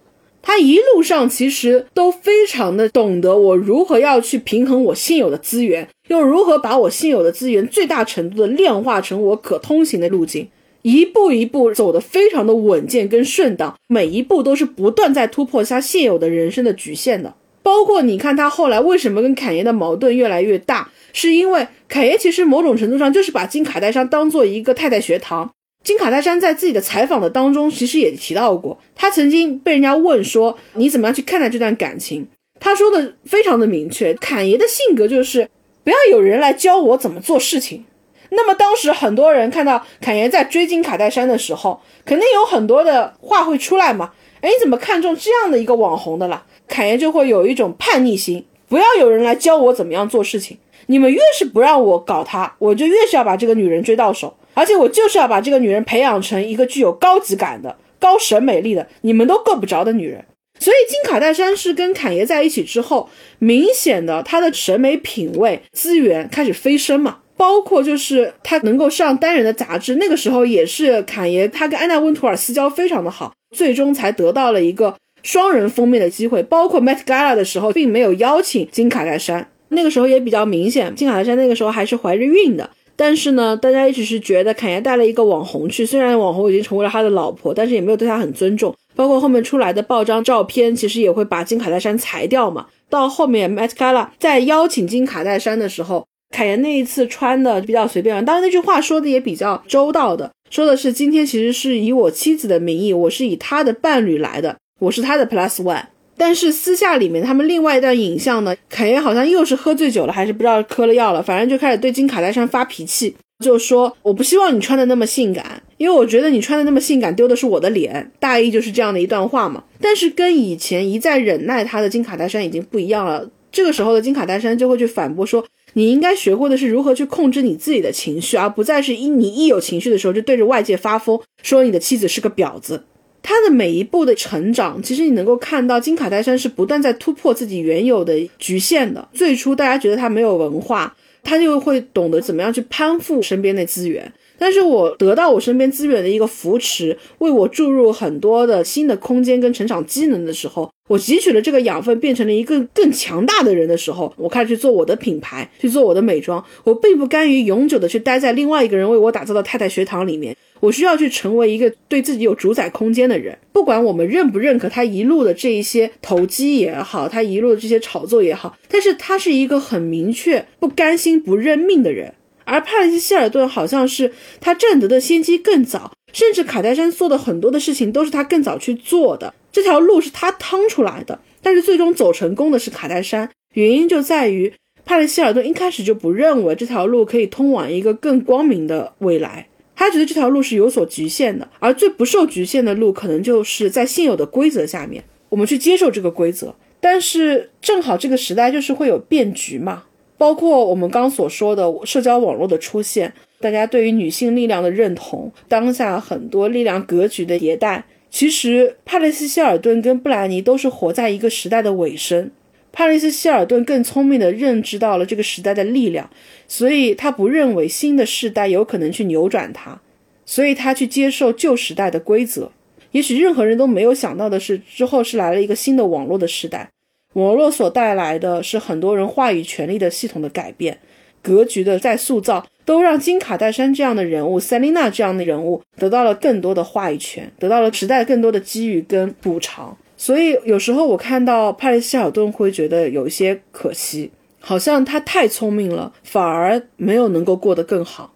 他一路上其实都非常的懂得我如何要去平衡我现有的资源，又如何把我现有的资源最大程度的量化成我可通行的路径。一步一步走得非常的稳健跟顺当，每一步都是不断在突破他现有的人生的局限的。包括你看他后来为什么跟侃爷的矛盾越来越大，是因为侃爷其实某种程度上就是把金卡戴珊当做一个太太学堂。金卡戴珊在自己的采访的当中其实也提到过，他曾经被人家问说你怎么样去看待这段感情，他说的非常的明确，侃爷的性格就是不要有人来教我怎么做事情。那么当时很多人看到侃爷在追金卡戴珊的时候，肯定有很多的话会出来嘛。哎，你怎么看中这样的一个网红的啦？侃爷就会有一种叛逆心，不要有人来教我怎么样做事情。你们越是不让我搞他，我就越是要把这个女人追到手，而且我就是要把这个女人培养成一个具有高级感的、高审美力的，你们都够不着的女人。所以金卡戴珊是跟侃爷在一起之后，明显的她的审美品味资源开始飞升嘛。包括就是她能够上单人的杂志，那个时候也是侃爷他跟安娜温图尔私交非常的好，最终才得到了一个双人封面的机会。包括 Met Gala 的时候，并没有邀请金卡戴珊。那个时候也比较明显，金卡戴珊那个时候还是怀着孕的。但是呢，大家一直是觉得侃爷带了一个网红去，虽然网红已经成为了他的老婆，但是也没有对他很尊重。包括后面出来的爆张照片，其实也会把金卡戴珊裁掉嘛。到后面 Met Gala 在邀请金卡戴珊的时候，凯爷那一次穿的比较随便，当然那句话说的也比较周到的，说的是今天其实是以我妻子的名义，我是以他的伴侣来的，我是他的 Plus One。但是私下里面，他们另外一段影像呢，凯爷好像又是喝醉酒了，还是不知道嗑了药了，反正就开始对金卡戴珊发脾气，就说我不希望你穿的那么性感，因为我觉得你穿的那么性感丢的是我的脸，大意就是这样的一段话嘛。但是跟以前一再忍耐他的金卡戴珊已经不一样了，这个时候的金卡戴珊就会去反驳说，你应该学会的是如何去控制你自己的情绪，而不再是一你一有情绪的时候就对着外界发疯，说你的妻子是个婊子。他的每一步的成长，其实你能够看到金卡戴珊是不断在突破自己原有的局限的。最初大家觉得他没有文化，他就会懂得怎么样去攀附身边的资源。但是我得到我身边资源的一个扶持，为我注入很多的新的空间跟成长机能的时候，我汲取了这个养分，变成了一个更强大的人的时候，我开始去做我的品牌，去做我的美妆。我并不甘于永久的去待在另外一个人为我打造的太太学堂里面。我需要去成为一个对自己有主宰空间的人，不管我们认不认可他一路的这一些投机也好，他一路的这些炒作也好，但是他是一个很明确不甘心不认命的人。而帕里斯希尔顿好像是他占得的先机更早，甚至卡戴珊做的很多的事情都是他更早去做的，这条路是他趟出来的。但是最终走成功的是卡戴珊，原因就在于帕里斯希尔顿一开始就不认为这条路可以通往一个更光明的未来。他觉得这条路是有所局限的，而最不受局限的路，可能就是在现有的规则下面，我们去接受这个规则。但是正好这个时代就是会有变局嘛，包括我们刚所说的社交网络的出现，大家对于女性力量的认同，当下很多力量格局的迭代，其实帕雷斯希尔顿跟布兰妮都是活在一个时代的尾声。帕里斯希尔顿更聪明地认知到了这个时代的力量，所以他不认为新的世代有可能去扭转它，所以他去接受旧时代的规则。也许任何人都没有想到的是，之后是来了一个新的网络的时代，网络所带来的是很多人话语权利的系统的改变，格局的再塑造，都让金卡戴珊这样的人物，塞琳娜这样的人物得到了更多的话语权，得到了时代更多的机遇跟补偿。所以有时候我看到帕里斯希尔顿会觉得有一些可惜，好像他太聪明了，反而没有能够过得更好。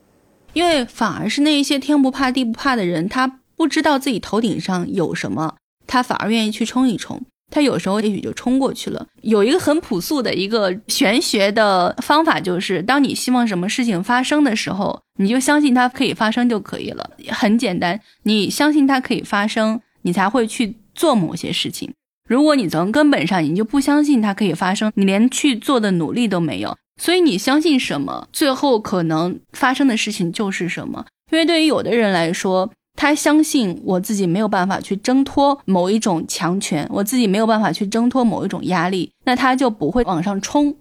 因为反而是那一些天不怕地不怕的人，他不知道自己头顶上有什么，他反而愿意去冲一冲。他有时候也许就冲过去了。有一个很朴素的一个玄学的方法，就是当你希望什么事情发生的时候，你就相信它可以发生就可以了。很简单，你相信它可以发生，你才会去。做某些事情，如果你从根本上你就不相信它可以发生，你连去做的努力都没有。所以你相信什么，最后可能发生的事情就是什么。因为对于有的人来说，他相信我自己没有办法去挣脱某一种强权，我自己没有办法去挣脱某一种压力，那他就不会往上冲。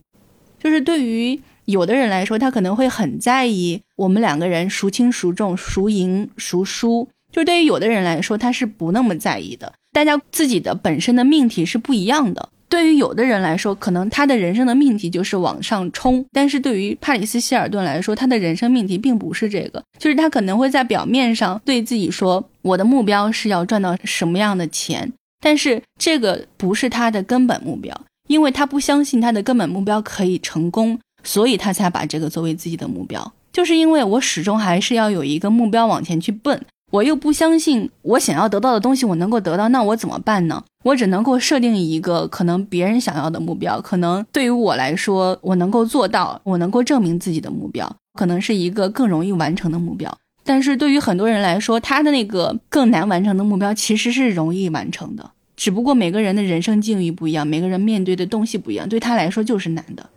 就是对于有的人来说，他可能会很在意我们两个人孰轻孰重、孰赢孰输。就是对于有的人来说，他是不那么在意的。大家自己的本身的命题是不一样的。对于有的人来说，可能他的人生的命题就是往上冲；但是对于帕里斯希尔顿来说，他的人生命题并不是这个，就是他可能会在表面上对自己说：“我的目标是要赚到什么样的钱。”但是这个不是他的根本目标，因为他不相信他的根本目标可以成功，所以他才把这个作为自己的目标。就是因为我始终还是要有一个目标往前去奔。我又不相信我想要得到的东西我能够得到，那我怎么办呢？我只能够设定一个可能别人想要的目标，可能对于我来说我能够做到，我能够证明自己的目标，可能是一个更容易完成的目标。但是对于很多人来说，他的那个更难完成的目标其实是容易完成的，只不过每个人的人生境遇不一样，每个人面对的东西不一样，对他来说就是难的。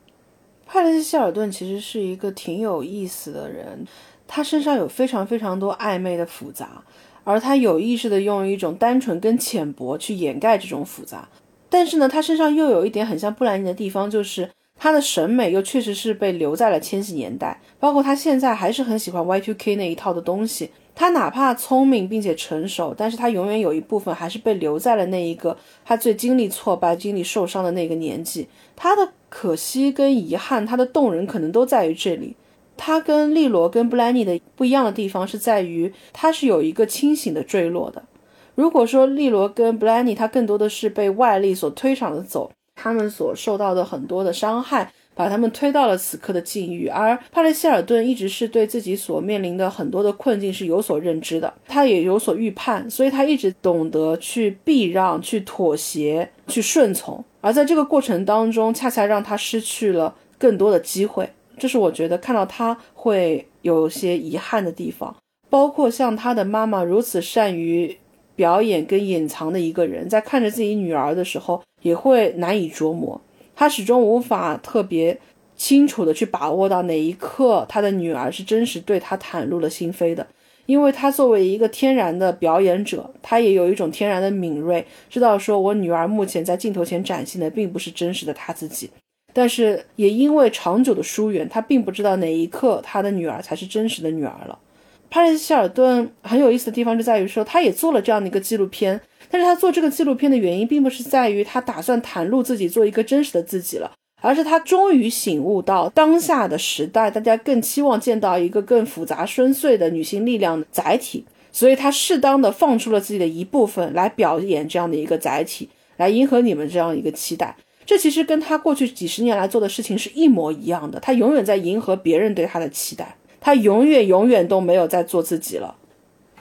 派雷西希尔顿其实是一个挺有意思的人，他身上有非常非常多暧昧的复杂，而他有意识的用一种单纯跟浅薄去掩盖这种复杂。但是呢，他身上又有一点很像布兰妮的地方，就是他的审美又确实是被留在了千禧年代，包括他现在还是很喜欢 Y2K 那一套的东西。他哪怕聪明并且成熟，但是他永远有一部分还是被留在了那一个他最经历挫败、经历受伤的那个年纪。他的可惜跟遗憾，他的动人可能都在于这里。他跟利罗跟布兰妮的不一样的地方是在于，他是有一个清醒的坠落的。如果说利罗跟布兰妮，他更多的是被外力所推搡着走，他们所受到的很多的伤害。把他们推到了此刻的境遇，而帕雷希尔顿一直是对自己所面临的很多的困境是有所认知的，他也有所预判，所以他一直懂得去避让、去妥协、去顺从，而在这个过程当中，恰恰让他失去了更多的机会，这是我觉得看到他会有些遗憾的地方，包括像他的妈妈如此善于表演跟隐藏的一个人，在看着自己女儿的时候，也会难以琢磨。他始终无法特别清楚的去把握到哪一刻他的女儿是真实对他袒露了心扉的，因为他作为一个天然的表演者，他也有一种天然的敏锐，知道说我女儿目前在镜头前展现的并不是真实的他自己，但是也因为长久的疏远，他并不知道哪一刻他的女儿才是真实的女儿了。帕雷斯希尔顿很有意思的地方就在于说，他也做了这样的一个纪录片。但是他做这个纪录片的原因，并不是在于他打算袒露自己做一个真实的自己了，而是他终于醒悟到当下的时代，大家更期望见到一个更复杂深邃的女性力量的载体，所以他适当的放出了自己的一部分来表演这样的一个载体，来迎合你们这样一个期待。这其实跟他过去几十年来做的事情是一模一样的，他永远在迎合别人对他的期待，他永远永远都没有在做自己了。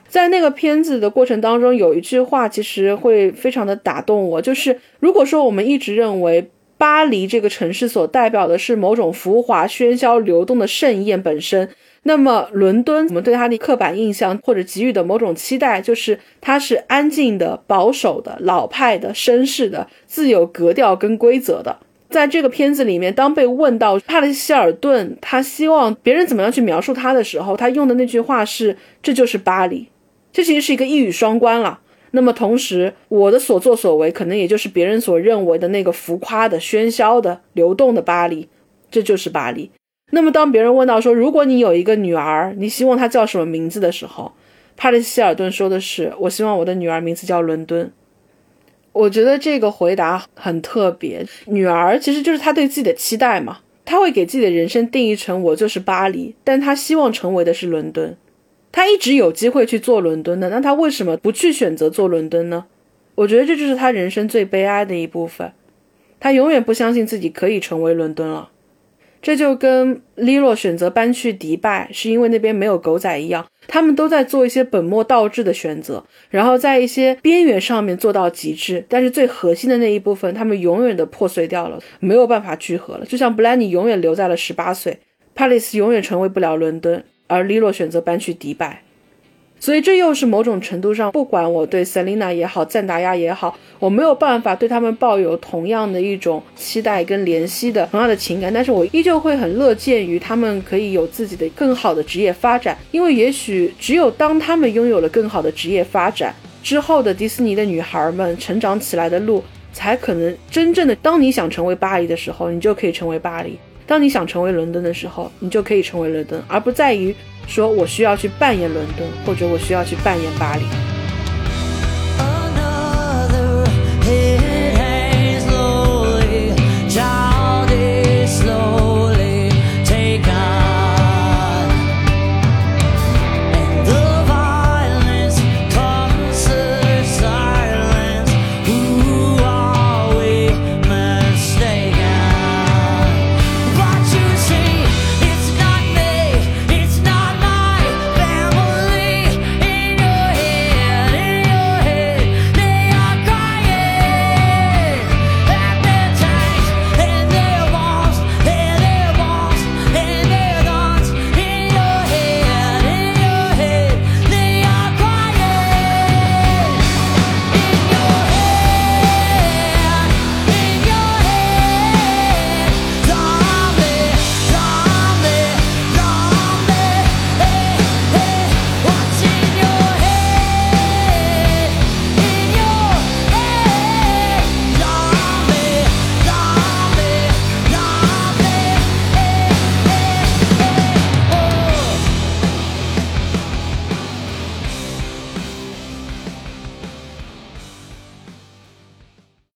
在那个片子的过程当中，有一句话其实会非常的打动我，就是如果说我们一直认为巴黎这个城市所代表的是某种浮华、喧嚣、流动的盛宴本身，那么伦敦我们对它的刻板印象或者给予的某种期待，就是它是安静的、保守的、老派的、绅士的、自有格调跟规则的。在这个片子里面，当被问到帕雷希尔顿他希望别人怎么样去描述他的时候，他用的那句话是：“这就是巴黎。”这其实是一个一语双关了。那么同时，我的所作所为可能也就是别人所认为的那个浮夸的、喧嚣的、流动的巴黎。这就是巴黎。那么当别人问到说，如果你有一个女儿，你希望她叫什么名字的时候，帕里希尔顿说的是：“我希望我的女儿名字叫伦敦。”我觉得这个回答很特别。女儿其实就是他对自己的期待嘛，他会给自己的人生定义成我就是巴黎，但他希望成为的是伦敦。他一直有机会去做伦敦的，那他为什么不去选择做伦敦呢？我觉得这就是他人生最悲哀的一部分。他永远不相信自己可以成为伦敦了。这就跟利洛选择搬去迪拜是因为那边没有狗仔一样，他们都在做一些本末倒置的选择，然后在一些边缘上面做到极致，但是最核心的那一部分，他们永远的破碎掉了，没有办法聚合了。就像布兰妮永远留在了十八岁，帕里斯永远成为不了伦敦。而利洛选择搬去迪拜，所以这又是某种程度上，不管我对 Selina 也好，赞达亚也好，我没有办法对他们抱有同样的一种期待跟怜惜的同样的情感，但是我依旧会很乐见于他们可以有自己的更好的职业发展，因为也许只有当他们拥有了更好的职业发展之后的迪士尼的女孩们成长起来的路，才可能真正的当你想成为巴黎的时候，你就可以成为巴黎。当你想成为伦敦的时候，你就可以成为伦敦，而不在于说我需要去扮演伦敦，或者我需要去扮演巴黎。